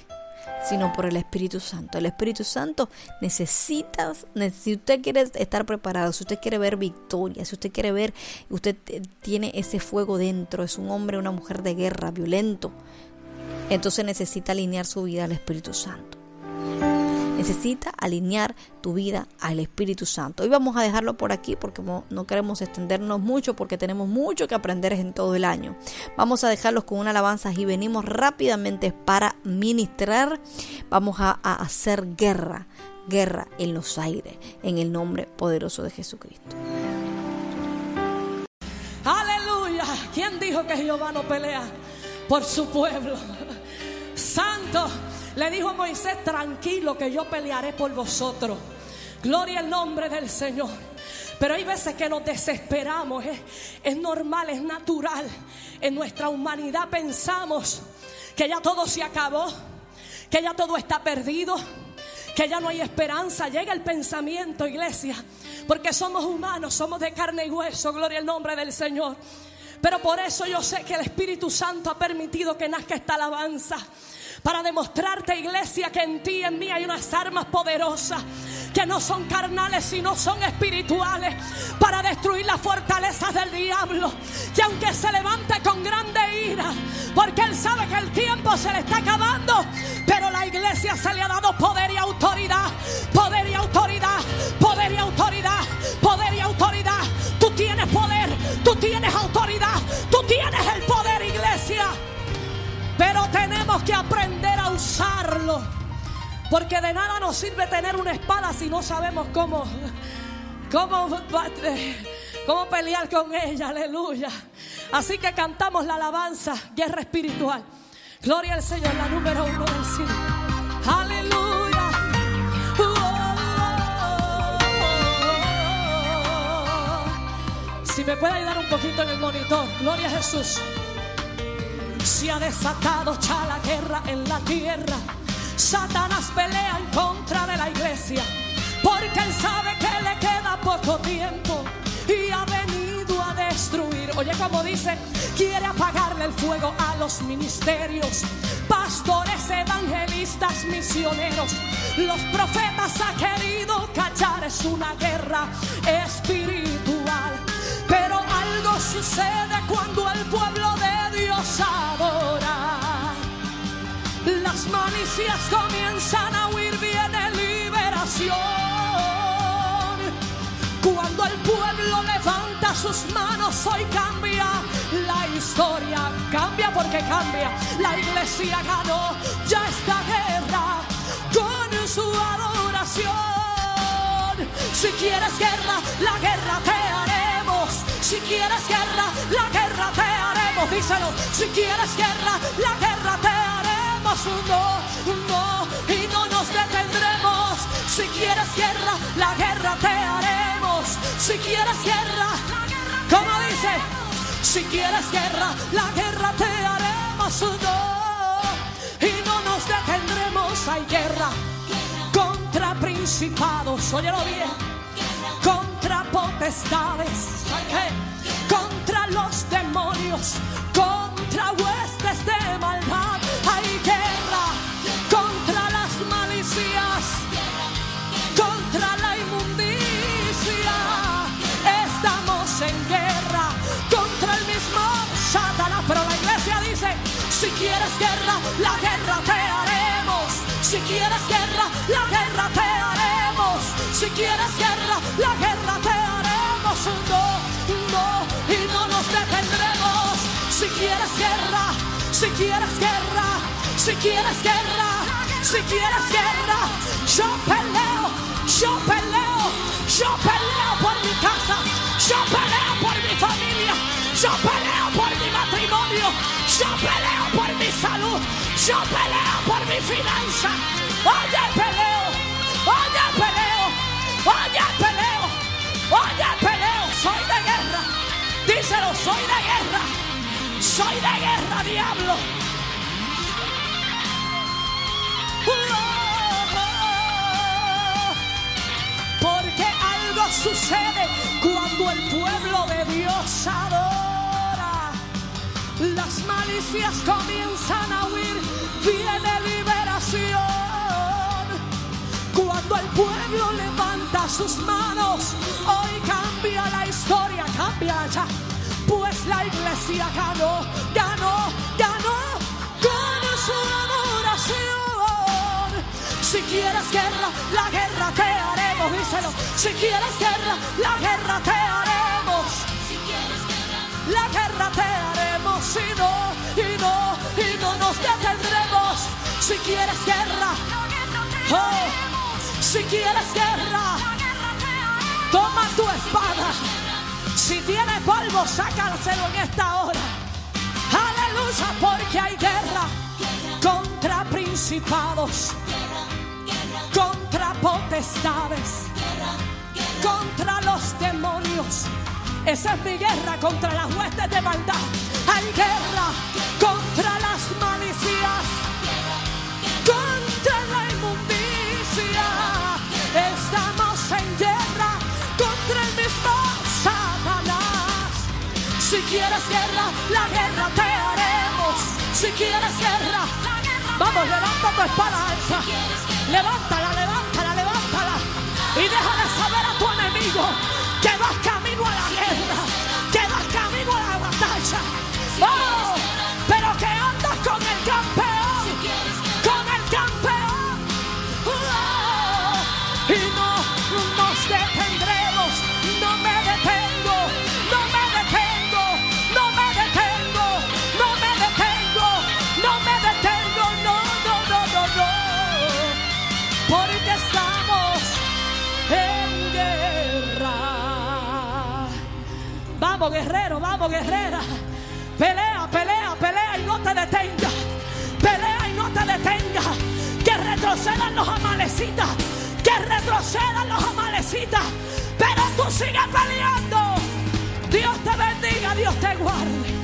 sino por el Espíritu Santo. El Espíritu Santo necesita, ne- si usted quiere estar preparado, si usted quiere ver victoria, si usted quiere ver, usted te- tiene ese fuego dentro, es un hombre, una mujer de guerra, violento, entonces necesita alinear su vida al Espíritu Santo. Necesita alinear tu vida al Espíritu Santo. Hoy vamos a dejarlo por aquí porque no queremos extendernos mucho porque tenemos mucho que aprender en todo el año. Vamos a dejarlos con una alabanza y venimos rápidamente para ministrar. Vamos a, a hacer guerra, guerra en los aires, en el nombre poderoso de Jesucristo. Aleluya. ¿Quién dijo que Jehová no pelea por su pueblo? Santo. Le dijo a Moisés, tranquilo que yo pelearé por vosotros. Gloria al nombre del Señor. Pero hay veces que nos desesperamos. Es, es normal, es natural. En nuestra humanidad pensamos que ya todo se acabó. Que ya todo está perdido que ya no hay esperanza. Llega el pensamiento, iglesia, porque somos humanos, somos de carne y hueso, gloria al nombre del Señor. Pero por eso yo sé que el Espíritu Santo ha permitido que nazca esta alabanza. Para demostrarte, iglesia, que en ti y en mí hay unas armas poderosas que no son carnales, sino son espirituales. Para destruir las fortalezas del diablo. Que aunque se levante con grande ira, porque él sabe que el tiempo se le está acabando, pero la iglesia se le ha dado poder y autoridad. Poder y autoridad. Poder y autoridad. Poder y autoridad. Tú tienes poder. Tú tienes autoridad. Pero tenemos que aprender a usarlo. Porque de nada nos sirve tener una espada si no sabemos cómo, cómo, cómo pelear con ella. Aleluya. Así que cantamos la alabanza, guerra espiritual. Gloria al Señor, la número uno del cielo. Aleluya. Si me puede ayudar un poquito en el monitor. Gloria a Jesús. Se ha desatado ya la guerra en la tierra. Satanás pelea en contra de la iglesia. Porque él sabe que le queda poco tiempo. Y ha venido a destruir. Oye, como dice, quiere apagarle el fuego a los ministerios. Pastores, evangelistas, misioneros. Los profetas ha querido callar. Es una guerra espiritual. Pero algo sucede cuando el pueblo de Dios adora. Comienzan a huir, viene liberación. Cuando el pueblo levanta sus manos, hoy cambia la historia. Cambia porque cambia. La iglesia ganó ya esta guerra con su adoración. Si quieres guerra, la guerra te haremos. Si quieres guerra, la guerra te haremos. Díselo. Si quieres guerra, la guerra te haremos. No, no, y no nos detendremos. Si quieres guerra, la guerra te haremos. Si quieres guerra, como dice, si quieres guerra, la guerra te haremos. No, y no nos detendremos. Hay guerra contra principados, óyelo bien, contra potestades, contra los demonios, la guerra te haremos. Si quieres guerra, la guerra te haremos. Si quieres guerra, la guerra te haremos. No, no, y no nos detendremos. Si quieres guerra, si quieres guerra, si quieres guerra, si quieres guerra, yo peleo, yo peleo, yo peleo por mi casa, yo peleo por mi familia, yo peleo yo peleo por mi finanza. Oye, peleo, oye, peleo, oye, peleo, oye, peleo, soy de guerra. Díselo, soy de guerra, soy de guerra, diablo. Porque algo sucede cuando el pueblo de Dios adora. Las malicias comienzan a huir, viene liberación. Cuando el pueblo levanta sus manos, hoy cambia la historia, cambia ya. Pues la iglesia ganó, ganó, ganó con su adoración. Si quieres guerra, la guerra te haremos, díselo. Si quieres guerra, la guerra te haremos. La guerra te haremos y no, y no, y no nos detendremos. Si quieres guerra, oh, si quieres guerra, toma tu espada. Si tiene polvo, sácaselo en esta hora. Aleluya, porque hay guerra contra principados, contra potestades, contra los demonios. Esa es mi guerra contra las huestes de maldad. Hay guerra contra las malicias, Si quieres guerra, la guerra te haremos. Si quieres guerra, vamos, levanta tu espada alza. Levántala, levántala, levántala. Y déjale saber a tu enemigo guerrera, pelea, pelea, pelea y no te detengas, pelea y no te detengas, que retrocedan los amalecitas, que retrocedan los amalecitas, pero tú sigues peleando. Dios te bendiga, Dios te guarde.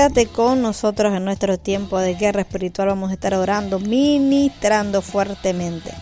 quédate con nosotros en nuestro tiempo de guerra espiritual. Vamos a estar orando, ministrando fuertemente.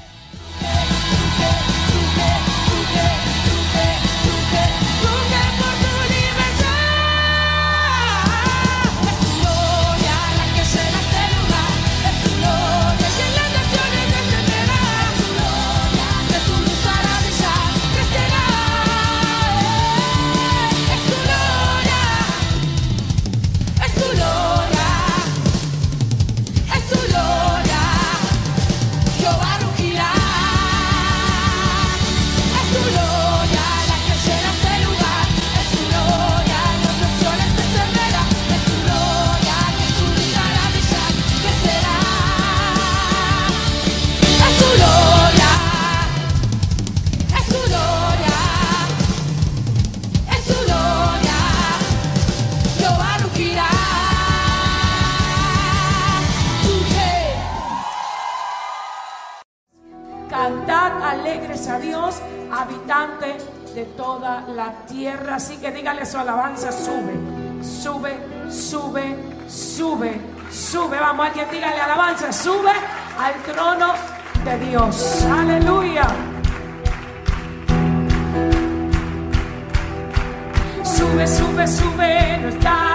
nube no está.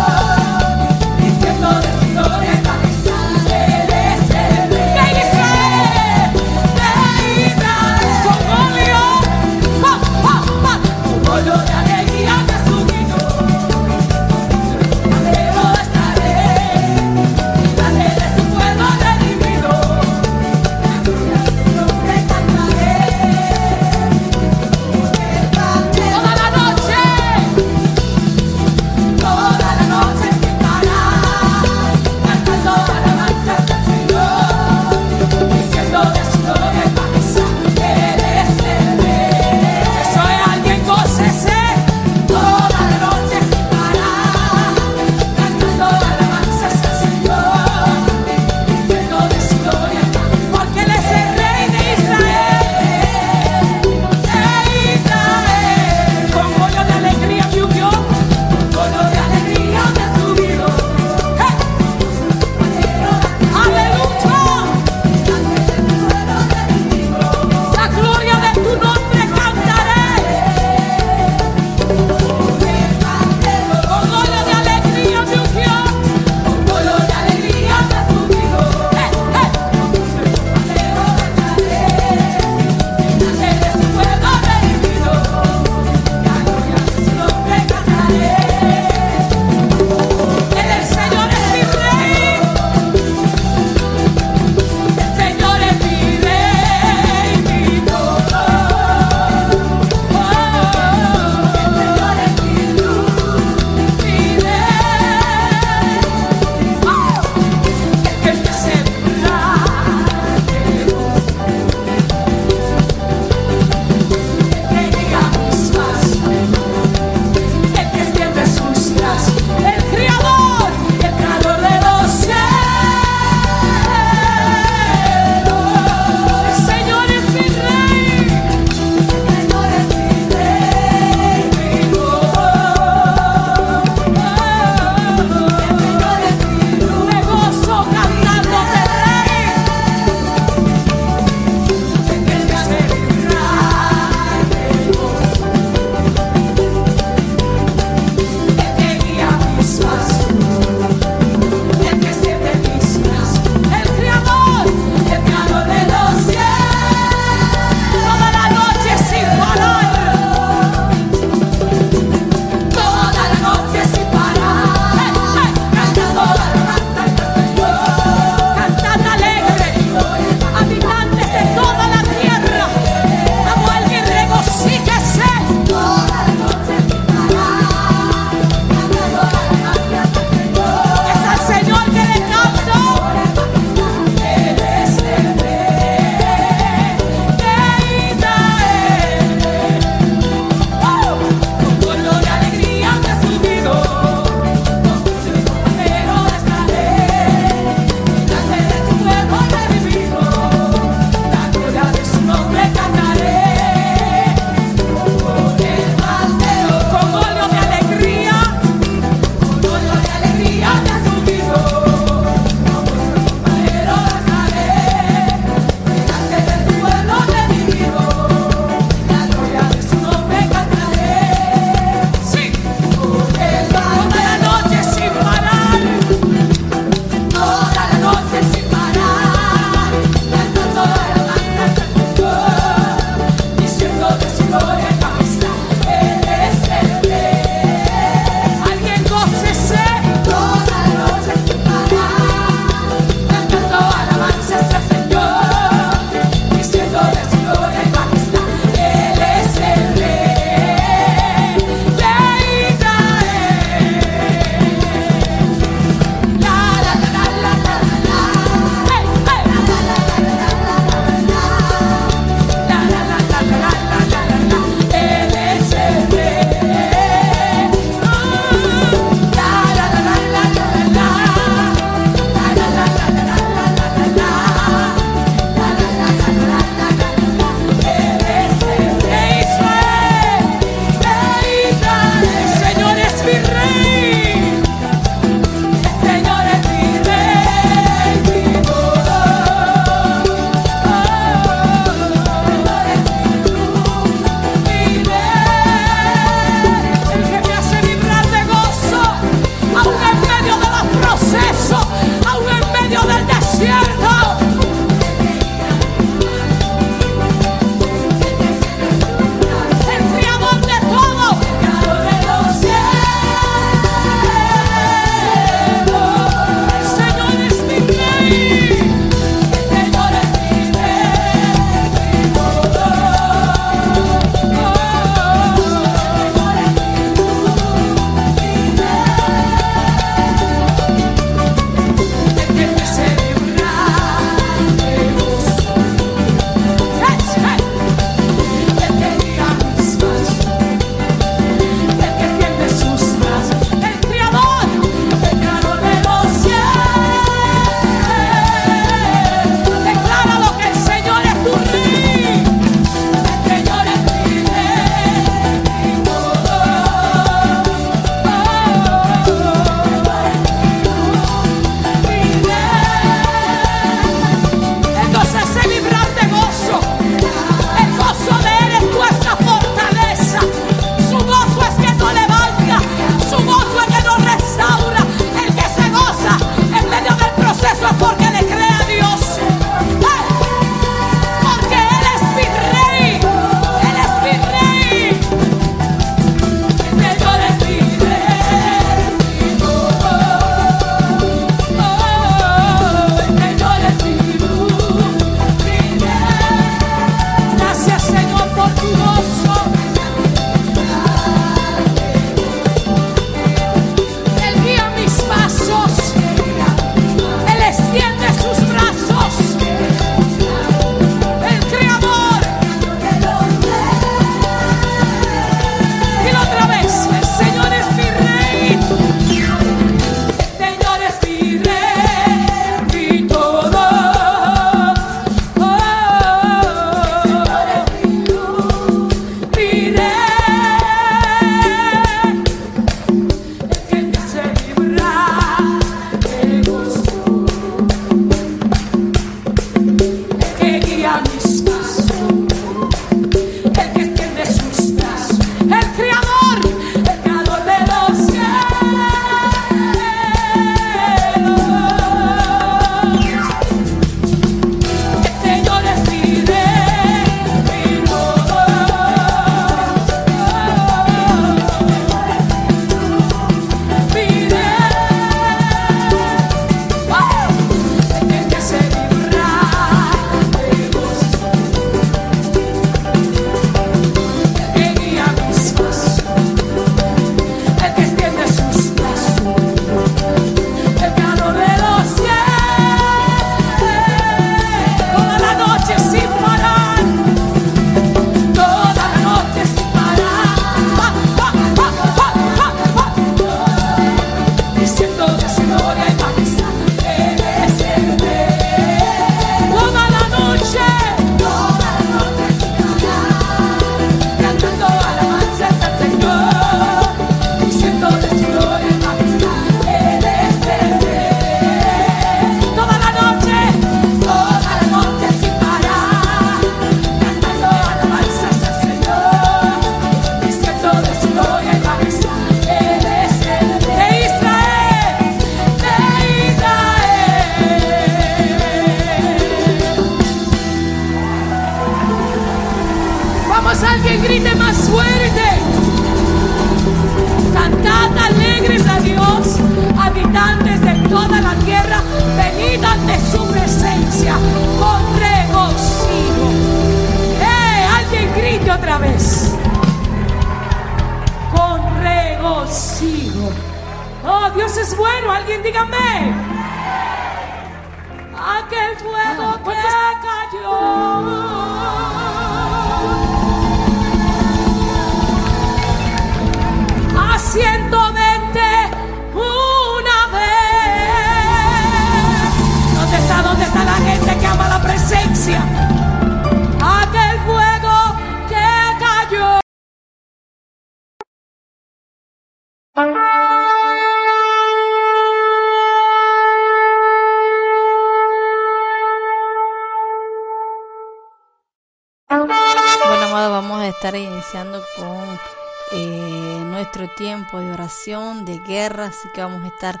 De guerra, así que vamos a estar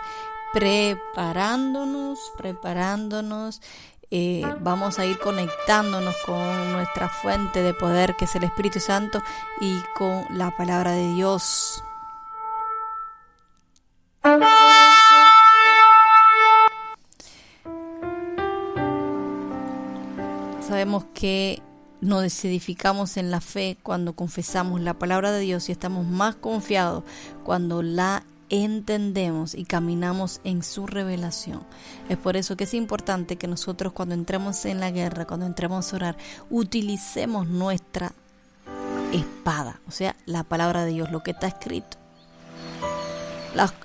preparándonos, preparándonos. eh, vamos a ir conectándonos con nuestra fuente de poder, que es el Espíritu Santo, y con la palabra de Dios. Sabemos que nos edificamos en la fe cuando confesamos la palabra de Dios y estamos más confiados cuando la entendemos y caminamos en su revelación. Es por eso que es importante que nosotros cuando entremos en la guerra, cuando entremos a orar, utilicemos nuestra espada, o sea, la palabra de Dios, lo que está escrito.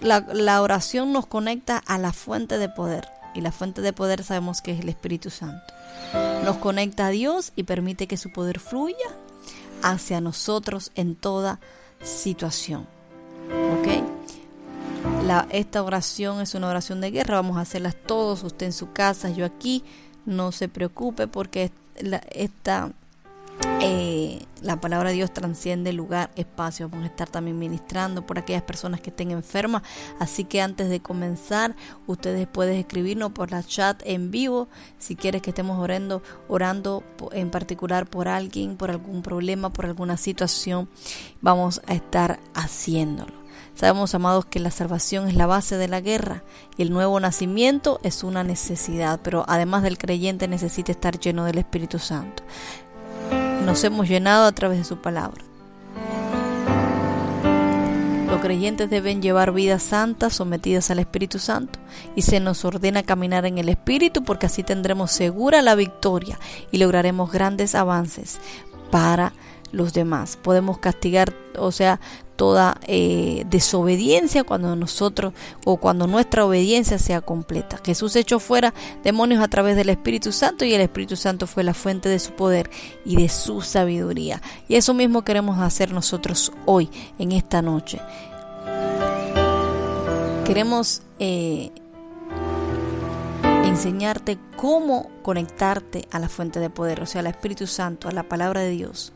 La, oración nos conecta a la fuente de poder y la fuente de poder sabemos que es el Espíritu Santo. Nos conecta a Dios y permite que su poder fluya hacia nosotros en toda situación. ¿Ok? Esta oración es una oración de guerra, vamos a hacerlas todos, usted en su casa, yo aquí, no se preocupe porque esta, eh, la palabra de Dios transciende lugar, espacio, vamos a estar también ministrando por aquellas personas que estén enfermas, así que antes de comenzar, ustedes pueden escribirnos por la chat en vivo, si quieres que estemos orando, orando en particular por alguien, por algún problema, por alguna situación, vamos a estar haciéndolo. Sabemos, amados, que la salvación es la base de la guerra y el nuevo nacimiento es una necesidad, pero además del creyente necesita estar lleno del Espíritu Santo. Nos hemos llenado a través de su palabra. Los creyentes deben llevar vidas santas sometidas al Espíritu Santo y se nos ordena caminar en el Espíritu porque así tendremos segura la victoria y lograremos grandes avances para los demás. Podemos castigar, o sea, toda eh, desobediencia cuando nosotros o cuando nuestra obediencia sea completa. Jesús echó fuera demonios a través del Espíritu Santo y el Espíritu Santo fue la fuente de su poder y de su sabiduría. Y eso mismo queremos hacer nosotros hoy, en esta noche. Queremos eh, enseñarte cómo conectarte a la fuente de poder, o sea, al Espíritu Santo, a la palabra de Dios.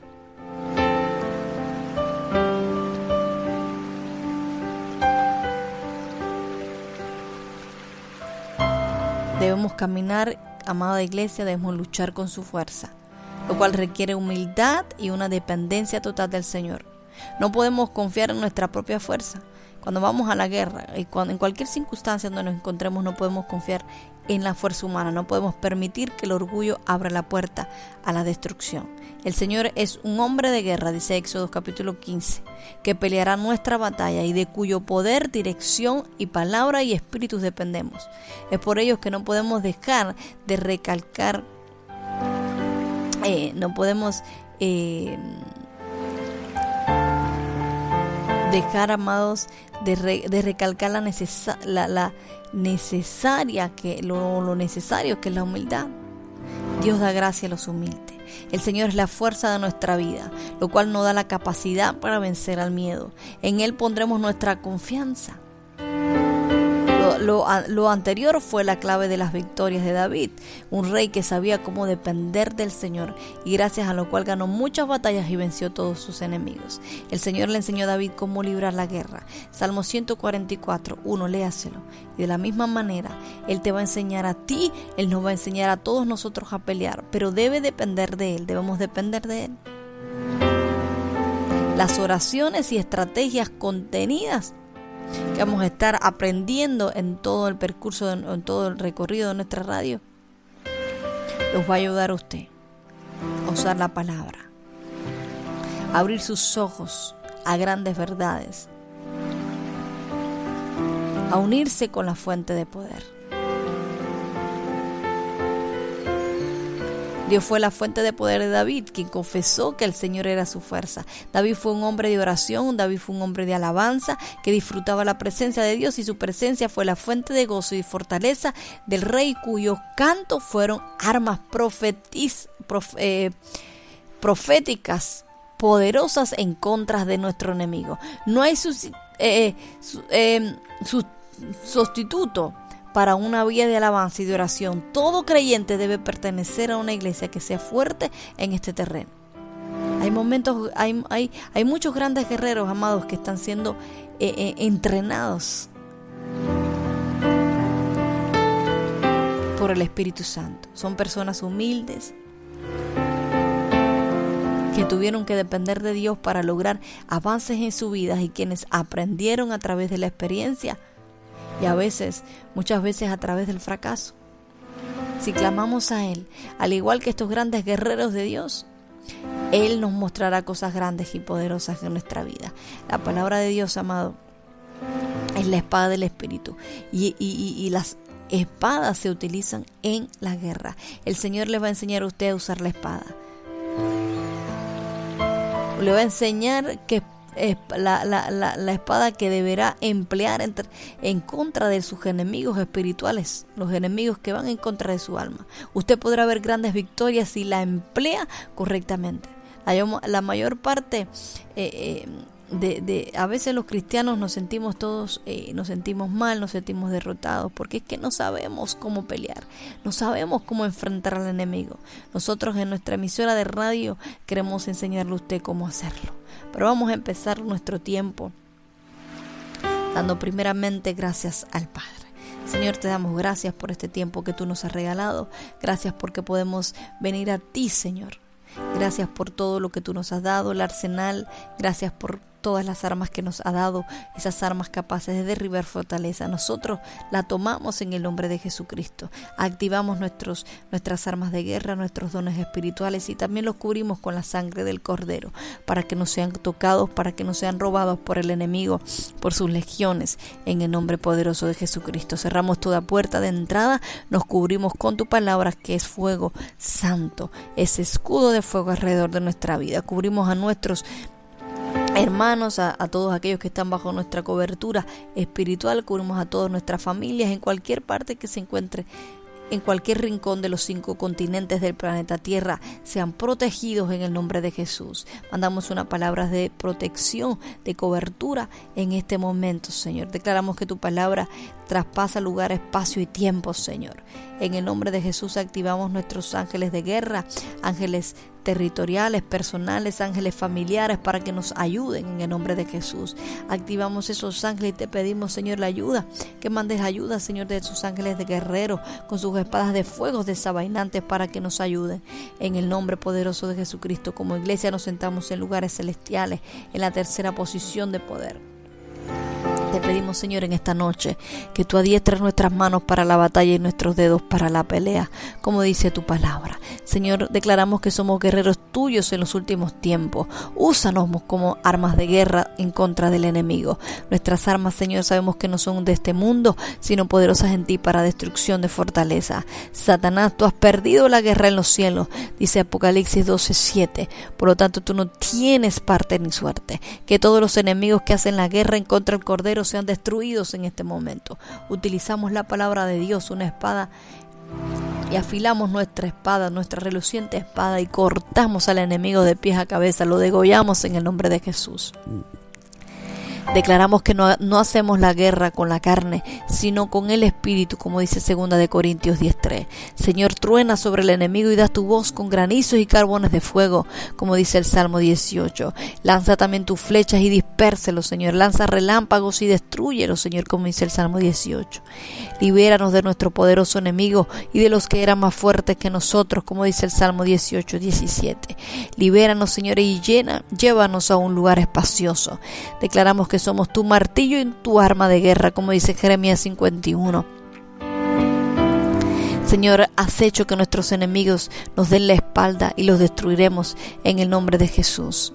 Debemos caminar, amada iglesia, debemos luchar con su fuerza, lo cual requiere humildad y una dependencia total del Señor. No podemos confiar en nuestra propia fuerza. Cuando vamos a la guerra y cuando en cualquier circunstancia donde nos encontremos no podemos confiar en la fuerza humana, no podemos permitir que el orgullo abra la puerta a la destrucción. El Señor es un hombre de guerra, dice Éxodo capítulo 15, que peleará nuestra batalla y de cuyo poder, dirección y palabra y espíritus dependemos. Es por ello que no podemos dejar de recalcar, eh, no podemos eh, dejar, amados, de, re- de recalcar la, necesa- la, la necesaria, que, lo necesario que es la humildad. Dios da gracia a los humildes. El Señor es la fuerza de nuestra vida, lo cual nos da la capacidad para vencer al miedo. En Él pondremos nuestra confianza. Lo, lo anterior fue la clave de las victorias de David, un rey que sabía cómo depender del Señor y gracias a lo cual ganó muchas batallas y venció todos sus enemigos. El Señor le enseñó a David cómo librar la guerra. Salmo 144, 1, léaselo. Y de la misma manera, Él te va a enseñar a ti, Él nos va a enseñar a todos nosotros a pelear, pero debe depender de Él, debemos depender de Él. Las oraciones y estrategias contenidas que vamos a estar aprendiendo en todo el percurso, en todo el recorrido de nuestra radio, los va a ayudar a usted a usar la palabra, a abrir sus ojos a grandes verdades, a unirse con la fuente de poder. Dios fue la fuente de poder de David, quien confesó que el Señor era su fuerza. David fue un hombre de oración, David fue un hombre de alabanza, que disfrutaba la presencia de Dios y su presencia fue la fuente de gozo y fortaleza del rey cuyos cantos fueron armas eh, proféticas poderosas en contra de nuestro enemigo. No hay eh, eh, su- sustituto para una vía de alabanza y de oración. Todo creyente debe pertenecer a una iglesia que sea fuerte en este terreno. Hay momentos, hay, hay, hay muchos grandes guerreros, amados, que están siendo eh, eh, entrenados por el Espíritu Santo. Son personas humildes que tuvieron que depender de Dios para lograr avances en su vida y quienes aprendieron a través de la experiencia y a veces, muchas veces a través del fracaso. Si clamamos a Él, al igual que estos grandes guerreros de Dios, Él nos mostrará cosas grandes y poderosas en nuestra vida. La palabra de Dios, amado, es la espada del Espíritu. Y, y- y- las espadas se utilizan en la guerra. El Señor le va a enseñar a usted a usar la espada. Le va a enseñar que la, la- la- la espada que deberá emplear entre- en contra de sus enemigos espirituales, los enemigos que van en contra de su alma. Usted podrá ver grandes victorias si la emplea correctamente. La, yo- la mayor parte eh, eh, de, de- a veces los cristianos nos sentimos todos, eh, nos sentimos mal, nos sentimos derrotados, porque es que no sabemos cómo pelear, no sabemos cómo enfrentar al enemigo. Nosotros en nuestra emisora de radio queremos enseñarle a usted cómo hacerlo. Pero vamos a empezar nuestro tiempo dando primeramente gracias al Padre. Señor, te damos gracias por este tiempo que tú nos has regalado. Gracias porque podemos venir a ti, Señor. Gracias por todo lo que tú nos has dado, el arsenal. Gracias por todas las armas que nos ha dado, esas armas capaces de derribar fortaleza. Nosotros la tomamos en el nombre de Jesucristo. Activamos nuestros, nuestras armas de guerra, nuestros dones espirituales y también los cubrimos con la sangre del Cordero para que no sean tocados, para que no sean robados por el enemigo, por sus legiones, en el nombre poderoso de Jesucristo. Cerramos toda puerta de entrada, nos cubrimos con tu palabra que es fuego santo, ese escudo de fuego alrededor de nuestra vida. Cubrimos a nuestros hermanos, a, todos aquellos que están bajo nuestra cobertura espiritual, cubrimos a todas nuestras familias en cualquier parte que se encuentre. En cualquier rincón de los cinco continentes del planeta Tierra sean protegidos en el nombre de Jesús. Mandamos una palabra de protección, de cobertura en este momento, Señor. Declaramos que tu palabra traspasa lugar, espacio y tiempo, Señor. En el nombre de Jesús activamos nuestros ángeles de guerra, ángeles territoriales, personales, ángeles familiares para que nos ayuden en el nombre de Jesús. Activamos esos ángeles y te pedimos, Señor, la ayuda, que mandes ayuda, Señor, de sus ángeles de guerrero con sus espadas de fuego desabainantes para que nos ayuden. En el nombre poderoso de Jesucristo, como iglesia nos sentamos en lugares celestiales, en la tercera posición de poder. Te pedimos, Señor, en esta noche que tú adiestres nuestras manos para la batalla y nuestros dedos para la pelea, como dice tu palabra. Señor, declaramos que somos guerreros tuyos en los últimos tiempos. Úsanos como armas de guerra en contra del enemigo. Nuestras armas, Señor, sabemos que no son de este mundo, sino poderosas en ti para destrucción de fortaleza. Satanás, tú has perdido la guerra en los cielos, dice Apocalipsis 12:7. Por lo tanto, tú no tienes parte ni suerte. Que todos los enemigos que hacen la guerra en contra del Cordero sean destruidos en este momento. Utilizamos la palabra de Dios, una espada y afilamos nuestra espada, nuestra reluciente espada y cortamos al enemigo de pies a cabeza, lo degollamos en el nombre de Jesús. Declaramos que no, no, hacemos la guerra con la carne, sino con el Espíritu, como dice segunda de Corintios 10.3. Señor, truena sobre el enemigo y da tu voz con granizos y carbones de fuego, como dice el Salmo 18. Lanza también tus flechas y dispérselo, Señor. Lanza relámpagos y destruyelo, Señor, como dice el Salmo 18. Libéranos de nuestro poderoso enemigo y de los que eran más fuertes que nosotros, como dice el Salmo 18, 17. Libéranos, Señor, y llena, llévanos a un lugar espacioso. Declaramos somos tu martillo y tu arma de guerra, como dice Jeremías 51. Señor, has hecho que nuestros enemigos nos den la espalda y los destruiremos en el nombre de Jesús.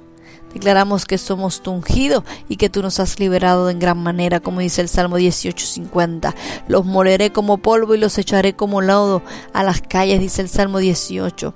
Declaramos que somos tu ungido y que tú nos has liberado en gran manera, como dice el Salmo 18:50. Los moleré como polvo y los echaré como lodo a las calles, dice el Salmo 18.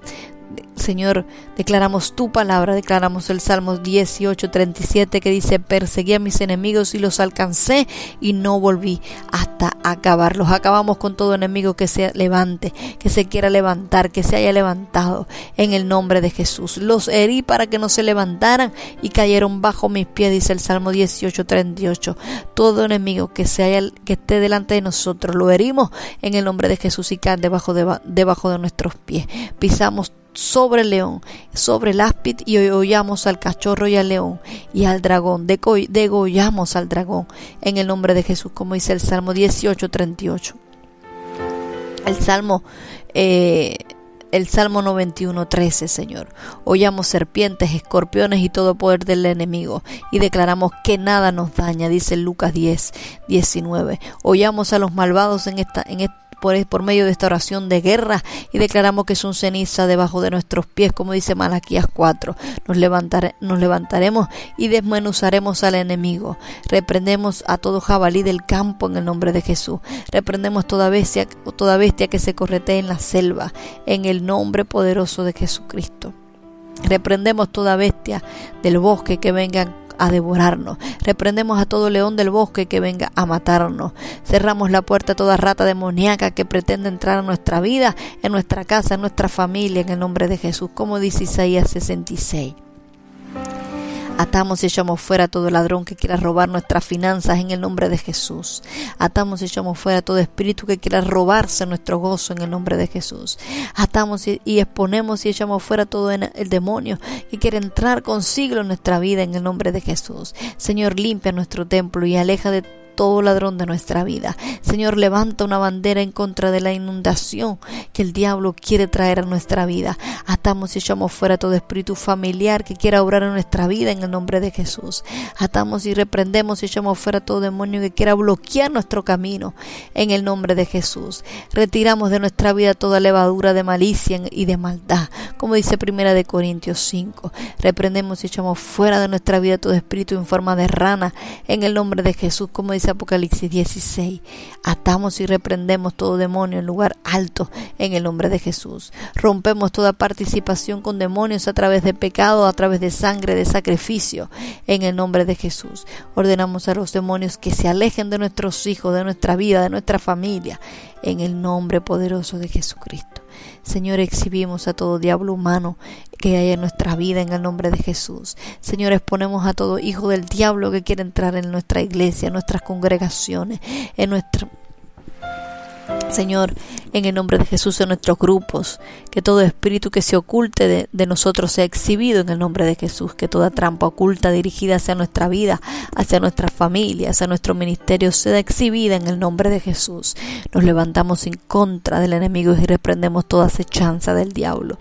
Señor, declaramos tu palabra, declaramos el Salmo 18, 37 que dice, perseguí a mis enemigos y los alcancé y no volví hasta acabarlos. Acabamos con todo enemigo que se levante, que se quiera levantar, que se haya levantado en el nombre de Jesús. Los herí para que no se levantaran y cayeron bajo mis pies, dice el Salmo 18, 38. Todo enemigo que, se haya, que esté delante de nosotros, lo herimos en el nombre de Jesús y caen debajo de, debajo de nuestros pies. Pisamos sobre el león, sobre el áspid y hollamos al cachorro y al león y al dragón, degollamos al dragón en el nombre de Jesús, como dice el Salmo 18, 38. El Salmo, eh, el Salmo 91, 13, Señor. Hollamos serpientes, escorpiones y todo poder del enemigo y declaramos que nada nos daña, dice Lucas 10, 19. Hollamos a los malvados en esta por, por medio de esta oración de guerra y declaramos que son ceniza debajo de nuestros pies, como dice Malaquías 4. Nos, nos levantaremos y desmenuzaremos al enemigo. Reprendemos a todo jabalí del campo en el nombre de Jesús. Reprendemos toda bestia, toda bestia que se corretee en la selva en el nombre poderoso de Jesucristo. Reprendemos toda bestia del bosque que vengan a devorarnos. Reprendemos a todo león del bosque que venga a matarnos. Cerramos la puerta a toda rata demoníaca que pretende entrar a nuestra vida, en nuestra casa, en nuestra familia, en el nombre de Jesús, como dice Isaías 66. Atamos y echamos fuera todo ladrón que quiera robar nuestras finanzas en el nombre de Jesús. Atamos y echamos fuera todo espíritu que quiera robarse nuestro gozo en el nombre de Jesús. Atamos y, exponemos y echamos fuera todo el demonio que quiere entrar con siglo en nuestra vida en el nombre de Jesús. Señor, limpia nuestro templo y aleja de todo ladrón de nuestra vida. Señor, levanta una bandera en contra de la inundación que el diablo quiere traer a nuestra vida. Atamos y echamos fuera todo espíritu familiar que quiera obrar en nuestra vida en el nombre de Jesús. Atamos y reprendemos y echamos fuera todo demonio que quiera bloquear nuestro camino en el nombre de Jesús. Retiramos de nuestra vida toda levadura de malicia y de maldad, como dice Primera de Corintios 5. Reprendemos y echamos fuera de nuestra vida todo espíritu en forma de rana en el nombre de Jesús, como dice Apocalipsis 16. Atamos y reprendemos todo demonio en lugar alto en el nombre de Jesús. Rompemos toda participación con demonios a través de pecado, a través de sangre, de sacrificio en el nombre de Jesús. Ordenamos a los demonios que se alejen de nuestros hijos, de nuestra vida, de nuestra familia en el nombre poderoso de Jesucristo. Señor, exhibimos a todo diablo humano que haya en nuestra vida en el nombre de Jesús. Señor, exponemos a todo hijo del diablo que quiere entrar en nuestra iglesia, en nuestras congregaciones, en nuestra Señor, en el nombre de Jesús en nuestros grupos, que todo espíritu que se oculte de, nosotros sea exhibido en el nombre de Jesús, que toda trampa oculta dirigida hacia nuestra vida, hacia nuestra familia, hacia nuestro ministerio, sea exhibida en el nombre de Jesús. Nos levantamos en contra del enemigo y reprendemos toda acechanza del diablo.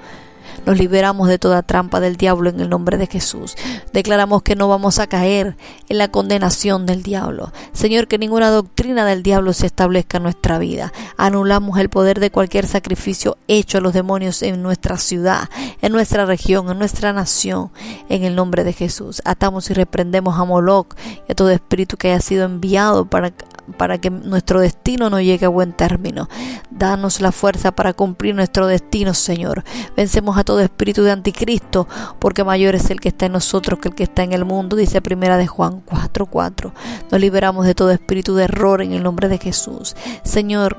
Nos liberamos de toda trampa del diablo en el nombre de Jesús. Declaramos que no vamos a caer en la condenación del diablo. Señor, que ninguna doctrina del diablo se establezca en nuestra vida. Anulamos el poder de cualquier sacrificio hecho a los demonios en nuestra ciudad, en nuestra región, en nuestra nación, en el nombre de Jesús. Atamos y reprendemos a Moloch y a todo espíritu que haya sido enviado para para que nuestro destino no llegue a buen término. Danos la fuerza para cumplir nuestro destino, Señor. Vencemos a todo espíritu de anticristo, porque mayor es el que está en nosotros que el que está en el mundo, dice primera de Juan 4:4. Nos liberamos de todo espíritu de error en el nombre de Jesús. Señor,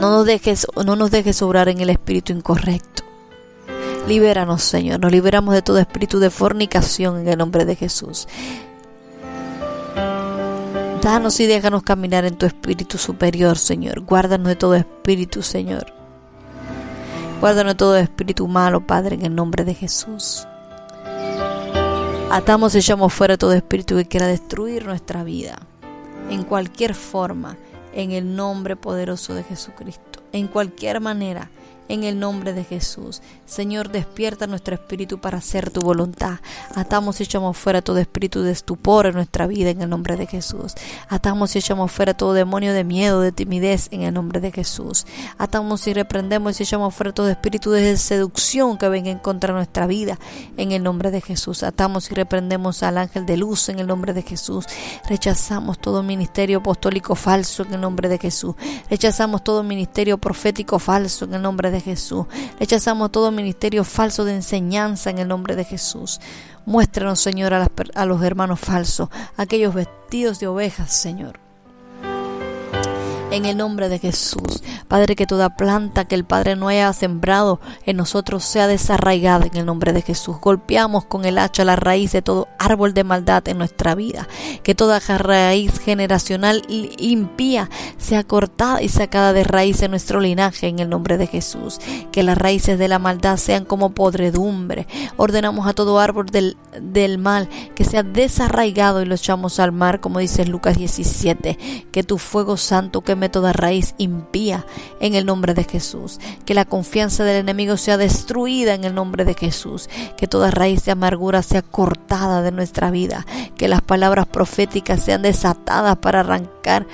no nos dejes, no nos dejes obrar en el espíritu incorrecto. Libéranos, Señor. Nos liberamos de todo espíritu de fornicación en el nombre de Jesús. Danos y déjanos caminar en tu espíritu superior, Señor. Guárdanos de todo espíritu, Señor. Guárdanos de todo espíritu malo, Padre, en el nombre de Jesús. Atamos y echamos fuera todo espíritu que quiera destruir nuestra vida, en cualquier forma, en el nombre poderoso de Jesucristo. En cualquier manera, en el nombre de Jesús. Señor, despierta nuestro espíritu para hacer tu voluntad. Atamos y echamos fuera todo espíritu de estupor en nuestra vida en el nombre de Jesús. Atamos y echamos fuera todo demonio de miedo, de timidez en el nombre de Jesús. Atamos y reprendemos y echamos fuera todo espíritu de seducción que venga en contra de nuestra vida en el nombre de Jesús. Atamos y reprendemos al ángel de luz en el nombre de Jesús. Rechazamos todo ministerio apostólico falso en el nombre de Jesús. Rechazamos todo ministerio profético falso en el nombre de Jesús. Rechazamos todo ministerio falso de enseñanza en el nombre de Jesús. Muéstranos, Señor, a, las a los hermanos falsos, aquellos vestidos de ovejas, Señor en el nombre de Jesús. Padre, que toda planta que el Padre no haya sembrado en nosotros sea desarraigada en el nombre de Jesús. Golpeamos con el hacha la raíz de todo árbol de maldad en nuestra vida. Que toda raíz generacional impía sea cortada y sacada de raíz en nuestro linaje en el nombre de Jesús. Que las raíces de la maldad sean como podredumbre. Ordenamos a todo árbol del, del mal que sea desarraigado y lo echamos al mar, como dice Lucas 17. Que tu fuego santo toda raíz impía en el nombre de Jesús. Que la confianza del enemigo sea destruida en el nombre de Jesús. Que toda raíz de amargura sea cortada de nuestra vida. Que las palabras proféticas sean desatadas para arrancar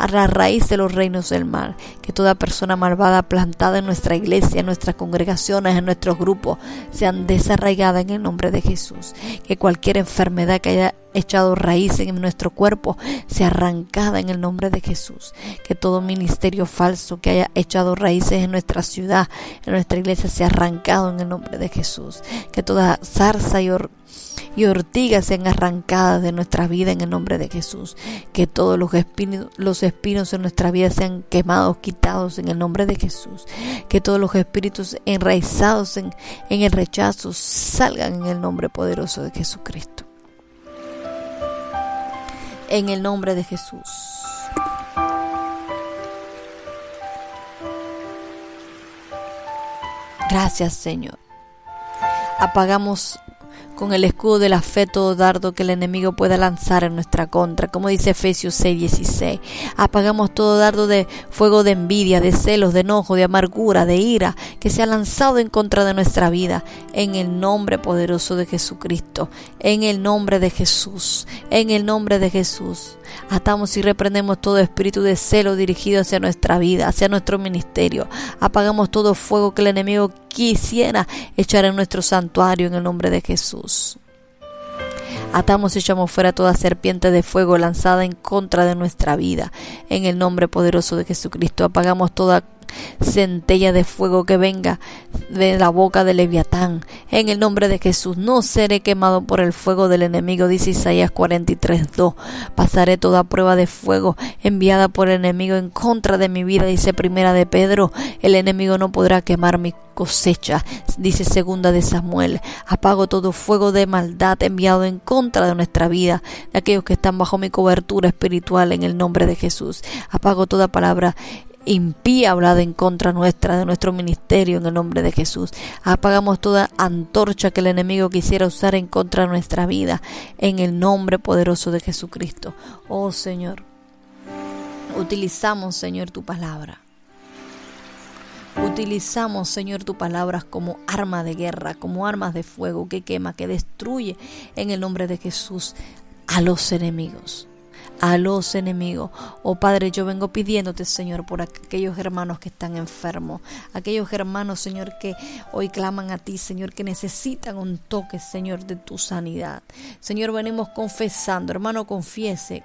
a la raíz de los reinos del mal, que toda persona malvada plantada en nuestra iglesia, en nuestras congregaciones, en nuestros grupos, sean desarraigadas en el nombre de Jesús, que cualquier enfermedad que haya echado raíz en nuestro cuerpo sea arrancada en el nombre de Jesús, que todo ministerio falso que haya echado raíces en nuestra ciudad, en nuestra iglesia, sea arrancado en el nombre de Jesús, que toda zarza y y ortigas sean arrancadas de nuestra vida en el nombre de Jesús. Que todos los espinos, en nuestra vida sean quemados, quitados en el nombre de Jesús. Que todos los espíritus enraizados en, en el rechazo salgan en el nombre poderoso de Jesucristo. En el nombre de Jesús. Gracias Señor. Apagamos con el escudo de la fe todo dardo que el enemigo pueda lanzar en nuestra contra, como dice Efesios 6:16. Apagamos todo dardo de fuego de envidia, de celos, de enojo, de amargura, de ira, que se ha lanzado en contra de nuestra vida, en el nombre poderoso de Jesucristo, en el nombre de Jesús, en el nombre de Jesús. Atamos y reprendemos todo espíritu de celo dirigido hacia nuestra vida, hacia nuestro ministerio. Apagamos todo fuego que el enemigo quisiera echar en nuestro santuario en el nombre de Jesús. Atamos y echamos fuera toda serpiente de fuego lanzada en contra de nuestra vida. En el nombre poderoso de Jesucristo apagamos toda centella de fuego que venga de la boca de Leviatán. En el nombre de Jesús no seré quemado por el fuego del enemigo, dice Isaías 43.2. Pasaré toda prueba de fuego enviada por el enemigo en contra de mi vida, dice Primera de Pedro. El enemigo no podrá quemar mi cosecha, dice Segunda de Samuel. Apago todo fuego de maldad enviado en contra de nuestra vida, de aquellos que están bajo mi cobertura espiritual en el nombre de Jesús. Apago toda palabra impía hablada en contra nuestra, de nuestro ministerio en el nombre de Jesús. Apagamos toda antorcha que el enemigo quisiera usar en contra de nuestra vida en el nombre poderoso de Jesucristo. Oh Señor, utilizamos Señor tu palabra. Utilizamos, Señor, tu palabras como arma de guerra, como armas de fuego que quema, que destruye en el nombre de Jesús a los enemigos a los enemigos. Oh Padre, yo vengo pidiéndote, Señor, por aquellos hermanos que están enfermos, aquellos hermanos, Señor, que hoy claman a ti, Señor, que necesitan un toque, Señor, de tu sanidad. Señor, venimos confesando, hermano, confiese.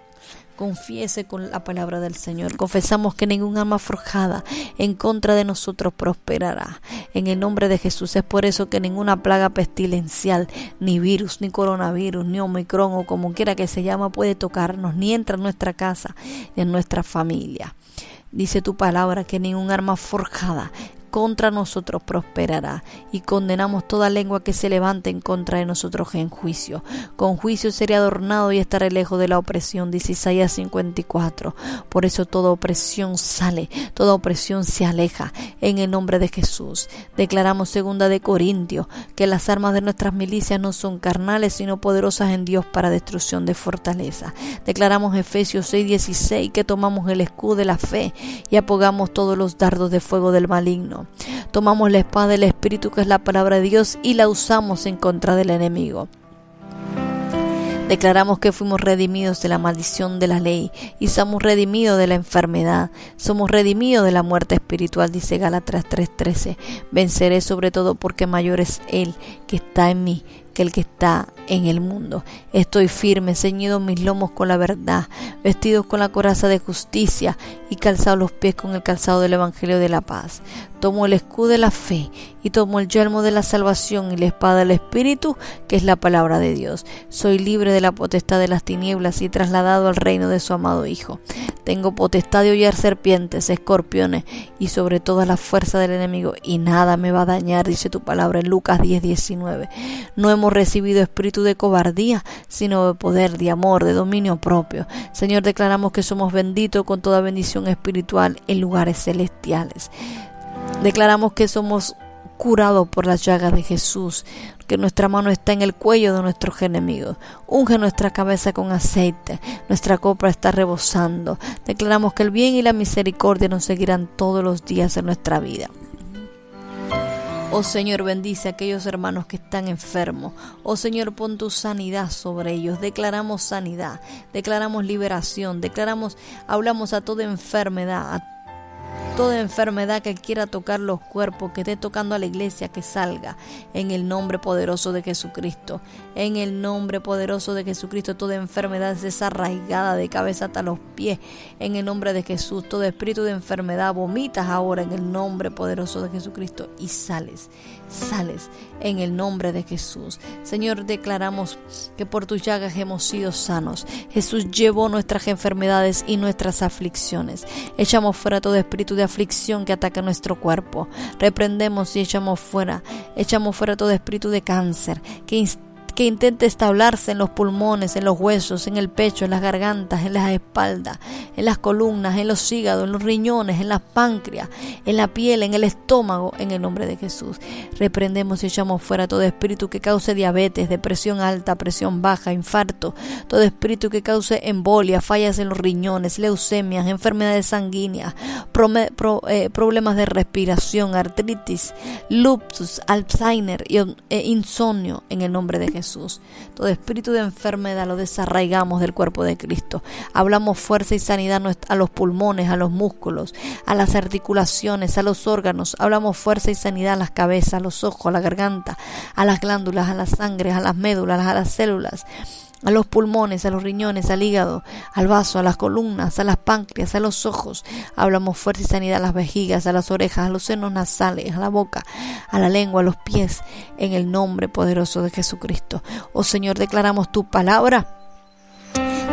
Confiese con la palabra del Señor. Confesamos que ningún arma forjada en contra de nosotros prosperará. En el nombre de Jesús es por eso que ninguna plaga pestilencial, ni virus, ni coronavirus, ni omicron o como quiera que se llama puede tocarnos, ni entra en nuestra casa, ni en nuestra familia. Dice tu palabra que ningún arma forjada contra nosotros prosperará y condenamos toda lengua que se levante en contra de nosotros en juicio. Con juicio seré adornado y estaré lejos de la opresión, dice Isaías 54. Por eso toda opresión sale, toda opresión se aleja en el nombre de Jesús. Declaramos segunda de Corintios que las armas de nuestras milicias no son carnales sino poderosas en Dios para destrucción de fortaleza. Declaramos Efesios 6:16 que tomamos el escudo de la fe y apogamos todos los dardos de fuego del maligno Tomamos la espada del Espíritu, que es la palabra de Dios, y la usamos en contra del enemigo. Declaramos que fuimos redimidos de la maldición de la ley y somos redimidos de la enfermedad. Somos redimidos de la muerte espiritual, dice Gálatas 3:13. Venceré sobre todo porque mayor es Él que está en mí que el que está en el mundo. Estoy firme, ceñido mis lomos con la verdad, vestidos con la coraza de justicia y calzado los pies con el calzado del Evangelio de la paz. Tomo el escudo de la fe y tomo el yelmo de la salvación y la espada del Espíritu, que es la palabra de Dios. Soy libre de la potestad de las tinieblas y trasladado al reino de su amado Hijo. Tengo potestad de hollar serpientes, escorpiones y sobre toda la fuerza del enemigo y nada me va a dañar, dice tu palabra en Lucas 10, 19. No hemos recibido espíritu de cobardía, sino de poder, de amor, de dominio propio. Señor, declaramos que somos benditos con toda bendición espiritual en lugares celestiales. Declaramos que somos curados por las llagas de Jesús, que nuestra mano está en el cuello de nuestros enemigos. Unge nuestra cabeza con aceite, nuestra copa está rebosando. Declaramos que el bien y la misericordia nos seguirán todos los días en nuestra vida. Oh Señor, bendice a aquellos hermanos que están enfermos. Oh Señor, pon tu sanidad sobre ellos. Declaramos sanidad, declaramos liberación, declaramos, hablamos a toda enfermedad, a toda enfermedad que quiera tocar los cuerpos, que esté tocando a la iglesia, que salga en el nombre poderoso de Jesucristo. En el nombre poderoso de Jesucristo, toda enfermedad es desarraigada de cabeza hasta los pies. En el nombre de Jesús, todo espíritu de enfermedad vomitas ahora en el nombre poderoso de Jesucristo y sales, sales en el nombre de Jesús. Señor, declaramos que por tus llagas hemos sido sanos. Jesús llevó nuestras enfermedades y nuestras aflicciones. Echamos fuera todo espíritu de aflicción que ataca nuestro cuerpo. Reprendemos y echamos fuera, echamos fuera todo espíritu de cáncer que que intente establarse en los pulmones, en los huesos, en el pecho, en las gargantas, en las espaldas, en las columnas, en los hígados, en los riñones, en las páncreas, en la piel, en el estómago, en el nombre de Jesús. Reprendemos y echamos fuera todo espíritu que cause diabetes, depresión alta, presión baja, infarto, todo espíritu que cause embolia, fallas en los riñones, leucemias, enfermedades sanguíneas, eh, problemas de respiración, artritis, lupus, Alzheimer y e insomnio en el nombre de Jesús. Todo espíritu de enfermedad lo desarraigamos del cuerpo de Cristo. Hablamos fuerza y sanidad a los pulmones, a los músculos, a las articulaciones, a los órganos. Hablamos fuerza y sanidad a las cabezas, a los ojos, a la garganta, a las glándulas, a las sangres, a las médulas, a las células a los pulmones, a los riñones, al hígado, al vaso, a las columnas, a las páncreas, a los ojos. Hablamos fuerza y sanidad a las vejigas, a las orejas, a los senos nasales, a la boca, a la lengua, a los pies, en el nombre poderoso de Jesucristo. Oh Señor, declaramos tu palabra.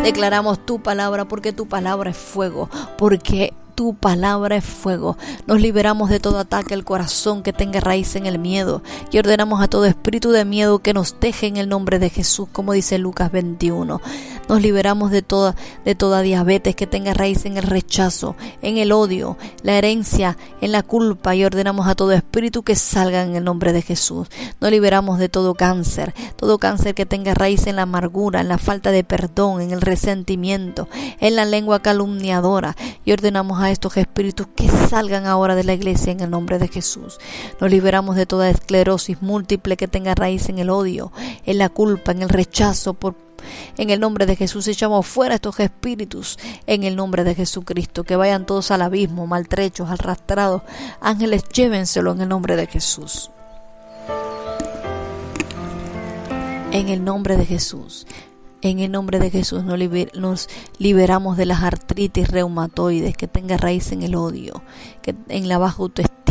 Declaramos tu palabra porque tu palabra es fuego, porque tu palabra es fuego. Nos liberamos de todo ataque al corazón que tenga raíz en el miedo y ordenamos a todo espíritu de miedo que nos deje en el nombre de Jesús, como dice Lucas 21. Nos liberamos de toda de toda diabetes que tenga raíz en el rechazo, en el odio, la herencia, en la culpa y ordenamos a todo espíritu que salga en el nombre de Jesús. Nos liberamos de todo cáncer, todo cáncer que tenga raíz en la amargura, en la falta de perdón, en el resentimiento, en la lengua calumniadora y ordenamos a estos espíritus que salgan ahora de la iglesia en el nombre de Jesús. Nos liberamos de toda esclerosis múltiple que tenga raíz en el odio, en la culpa, en el rechazo por en el nombre de Jesús echamos fuera estos espíritus. En el nombre de Jesucristo. Que vayan todos al abismo, maltrechos, arrastrados. Ángeles, llévenselo en el nombre de Jesús. En el nombre de Jesús. En el nombre de Jesús nos, liber- nos liberamos de las artritis reumatoides que tenga raíz en el odio, que en la baja autoestima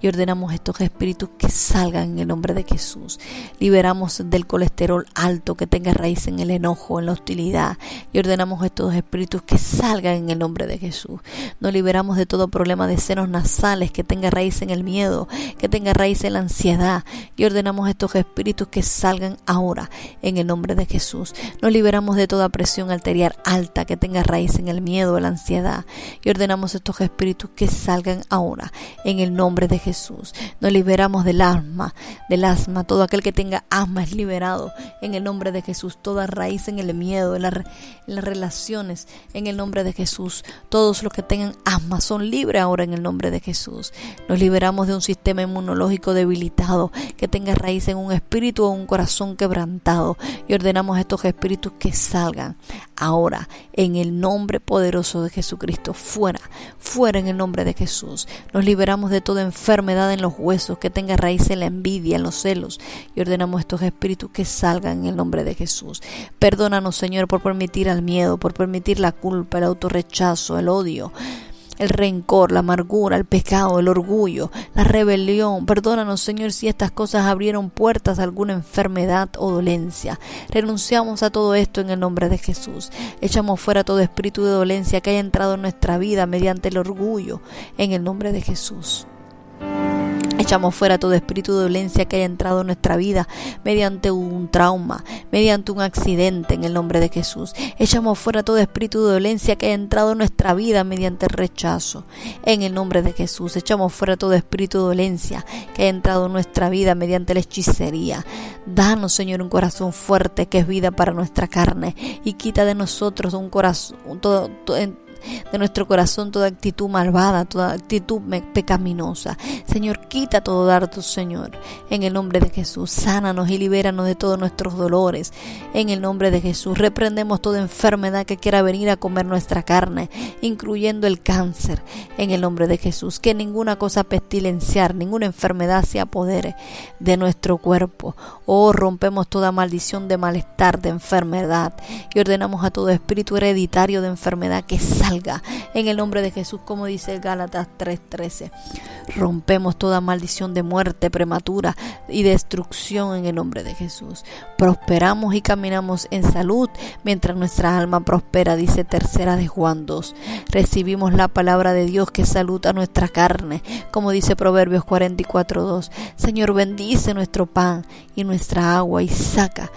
y ordenamos estos espíritus que salgan en el nombre de Jesús. Liberamos del colesterol alto que tenga raíz en el enojo, en la hostilidad y ordenamos estos espíritus que salgan en el nombre de Jesús. Nos liberamos de todo problema de senos nasales que tenga raíz en el miedo, que tenga raíz en la ansiedad y ordenamos estos espíritus que salgan ahora en el nombre de Jesús. Nos liberamos de toda presión arterial alta que tenga raíz en el miedo, la ansiedad y ordenamos estos espíritus que salgan ahora en el nombre de Jesús. Nos liberamos del asma, del asma. Todo aquel que tenga asma es liberado en el nombre de Jesús. Toda raíz en el miedo, en, en las relaciones, en el nombre de Jesús. Todos los que tengan asma son libres ahora en el nombre de Jesús. Nos liberamos de un sistema inmunológico debilitado que tenga raíz en un espíritu o un corazón quebrantado y ordenamos a estos espíritus que salgan ahora en el nombre poderoso de Jesucristo. Fuera, fuera en el nombre de Jesús. Nos liberamos de toda enfermedad en los huesos que tenga raíz en la envidia, en los celos y ordenamos a estos espíritus que salgan en el nombre de Jesús. Perdónanos, Señor, por permitir al miedo, por permitir la culpa, el autorrechazo, el odio el rencor, la amargura, el pecado, el orgullo, la rebelión. Perdónanos, Señor, si estas cosas abrieron puertas a alguna enfermedad o dolencia. Renunciamos a todo esto en el nombre de Jesús. Echamos fuera todo espíritu de dolencia que haya entrado en nuestra vida mediante el orgullo en el nombre de Jesús. Echamos fuera todo espíritu de dolencia que haya entrado en nuestra vida mediante un trauma, mediante un accidente en el nombre de Jesús. Echamos fuera todo espíritu de dolencia que haya entrado en nuestra vida mediante el rechazo en el nombre de Jesús. Echamos fuera todo espíritu de dolencia que haya entrado en nuestra vida mediante la hechicería. Danos, Señor, un corazón fuerte que es vida para nuestra carne y quita de nosotros un corazón todo, todo- de nuestro corazón toda actitud malvada, toda actitud pecaminosa. Señor, quita todo dardo, Señor, en el nombre de Jesús. Sánanos y libéranos de todos nuestros dolores, en el nombre de Jesús. Reprendemos toda enfermedad que quiera venir a comer nuestra carne, incluyendo el cáncer, en el nombre de Jesús. Que ninguna cosa pestilenciar, ninguna enfermedad se apodere de nuestro cuerpo. Oh, rompemos toda maldición de malestar, de enfermedad, y ordenamos a todo espíritu hereditario de enfermedad que salga en el nombre de Jesús, como dice Gálatas 3:13. Rompemos toda maldición de muerte prematura y destrucción en el nombre de Jesús. Prosperamos y caminamos en salud mientras nuestra alma prospera, dice tercera de Juan 2. Recibimos la palabra de Dios que saluda nuestra carne, como dice Proverbios 44:2. Señor, bendice nuestro pan y nuestra agua y saca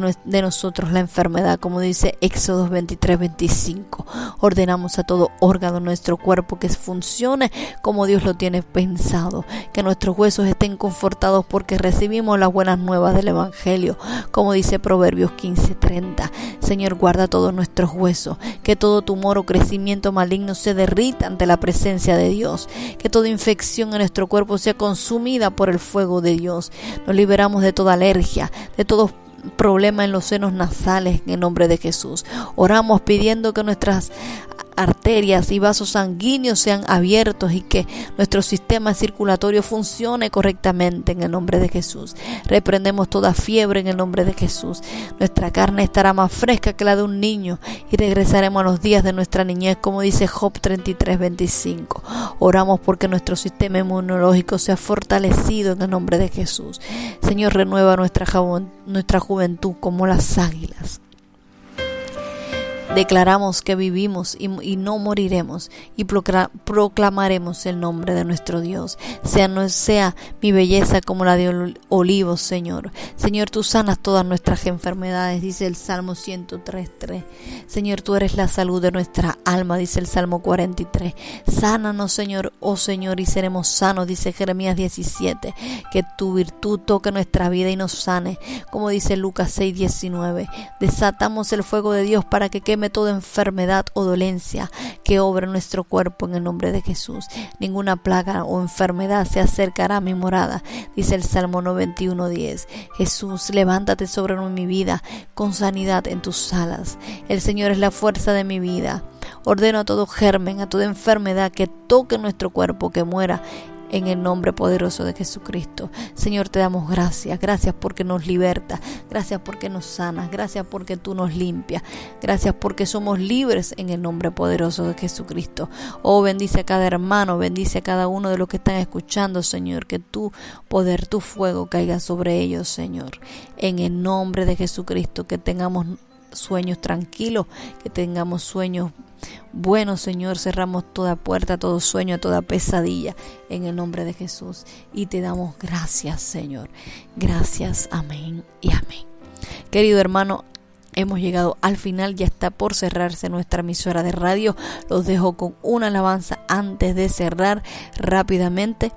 de, nosotros la enfermedad, como dice Éxodo 23, 25. Ordenamos a todo órgano de nuestro cuerpo que funcione como Dios lo tiene pensado, que nuestros huesos estén confortados porque recibimos las buenas nuevas del Evangelio, como dice Proverbios 15, 30. Señor, guarda todos nuestros huesos, que todo tumor o crecimiento maligno se derrita ante la presencia de Dios, que toda infección en nuestro cuerpo sea consumida por el fuego de Dios. Nos liberamos de toda alergia, de todos problema en los senos nasales en el nombre de Jesús. Oramos pidiendo que nuestras arterias y vasos sanguíneos sean abiertos y que nuestro sistema circulatorio funcione correctamente en el nombre de Jesús. Reprendemos toda fiebre en el nombre de Jesús. Nuestra carne estará más fresca que la de un niño y regresaremos a los días de nuestra niñez, como dice Job 33, 25. Oramos porque nuestro sistema inmunológico sea fortalecido en el nombre de Jesús. Señor, renueva nuestra, nuestra juventud como las águilas. Declaramos que vivimos y, no moriremos y procla- proclamaremos el nombre de nuestro Dios. Sea, no sea mi belleza como la de ol- olivos, Señor. Señor, tú sanas todas nuestras enfermedades, dice el Salmo 103.3. Señor, tú eres la salud de nuestra alma, dice el Salmo 43. Sánanos, Señor, oh Señor, y seremos sanos, dice Jeremías 17. Que tu virtud toque nuestra vida y nos sane, como dice Lucas 6.19. Desatamos el fuego de Dios para que queme toda enfermedad o dolencia que obra nuestro cuerpo en el nombre de Jesús. Ninguna plaga o enfermedad se acercará a mi morada, dice el Salmo 91.10. Jesús, levántate sobre mi vida con sanidad en tus alas. El Señor es la fuerza de mi vida. Ordeno a todo germen, a toda enfermedad que toque nuestro cuerpo, que muera en el nombre poderoso de Jesucristo. Señor, te damos gracias. Gracias porque nos libertas. Gracias porque nos sanas. Gracias porque tú nos limpias. Gracias porque somos libres en el nombre poderoso de Jesucristo. Oh, bendice a cada hermano, bendice a cada uno de los que están escuchando, Señor. Que tu poder, tu fuego caiga sobre ellos, Señor. En el nombre de Jesucristo, que tengamos sueños tranquilos, que tengamos sueños buenos, Señor. Cerramos toda puerta, todo sueño, toda pesadilla en el nombre de Jesús. Y te damos gracias, Señor. Gracias, amén y amén. Querido hermano, Hemos llegado al final, ya está por cerrarse nuestra emisora de radio. Los dejo con una alabanza antes de cerrar rápidamente.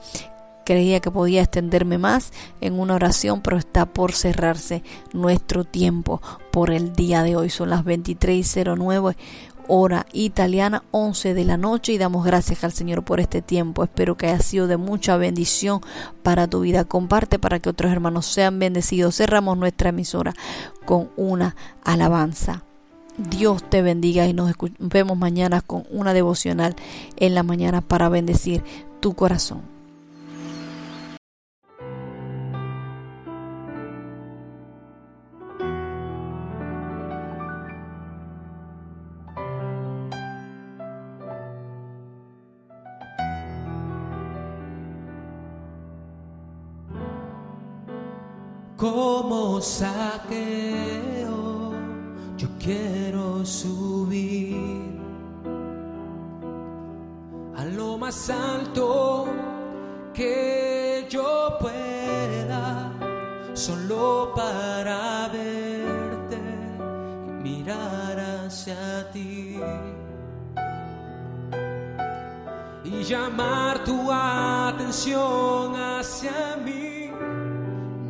Creía que podía extenderme más en una oración, pero está por cerrarse nuestro tiempo por el día de hoy. Son las 23.09 hora italiana, 11 de la noche y damos gracias al Señor por este tiempo. Espero que haya sido de mucha bendición para tu vida. Comparte para que otros hermanos sean bendecidos. Cerramos nuestra emisora con una alabanza. Dios te bendiga y nos vemos mañana con una devocional en la mañana para bendecir tu corazón. Como saqueo, yo quiero subir a lo más alto que yo pueda, solo para verte y mirar hacia ti y llamar tu atención hacia mí.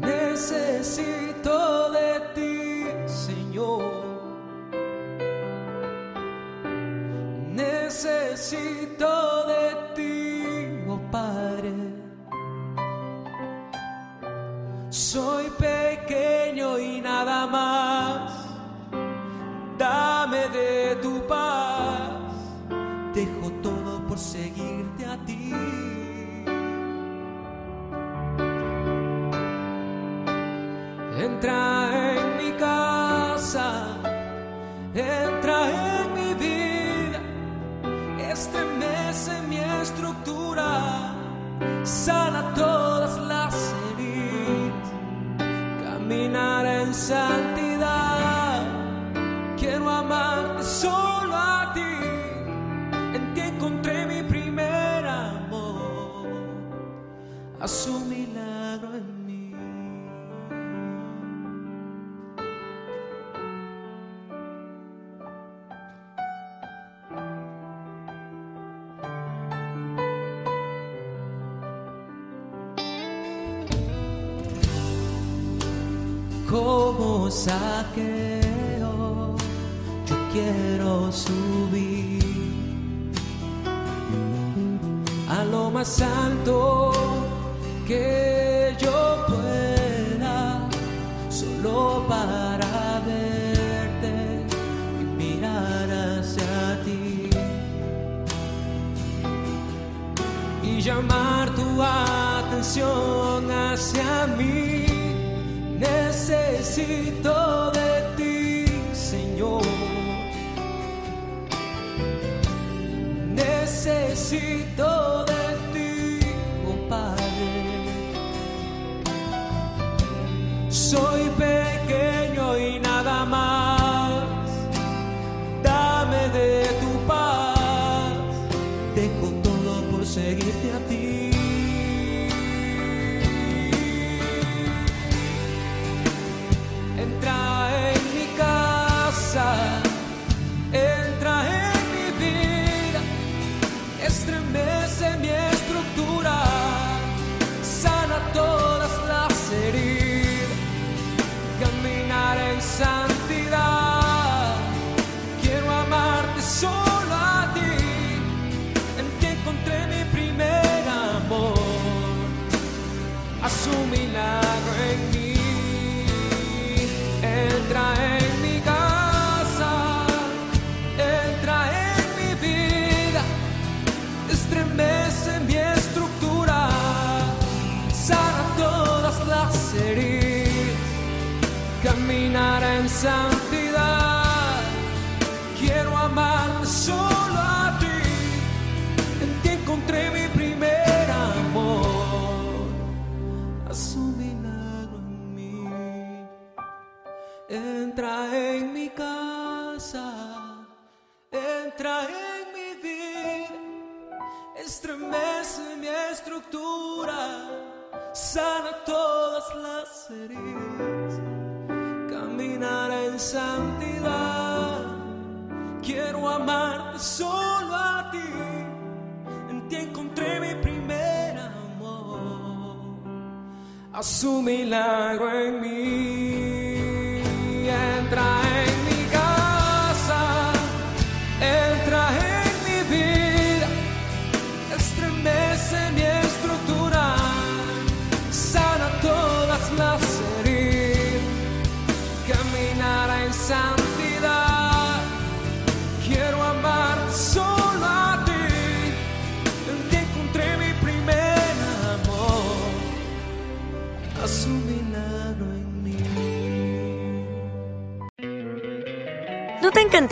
Necesito de ti, Señor. Necesito Haz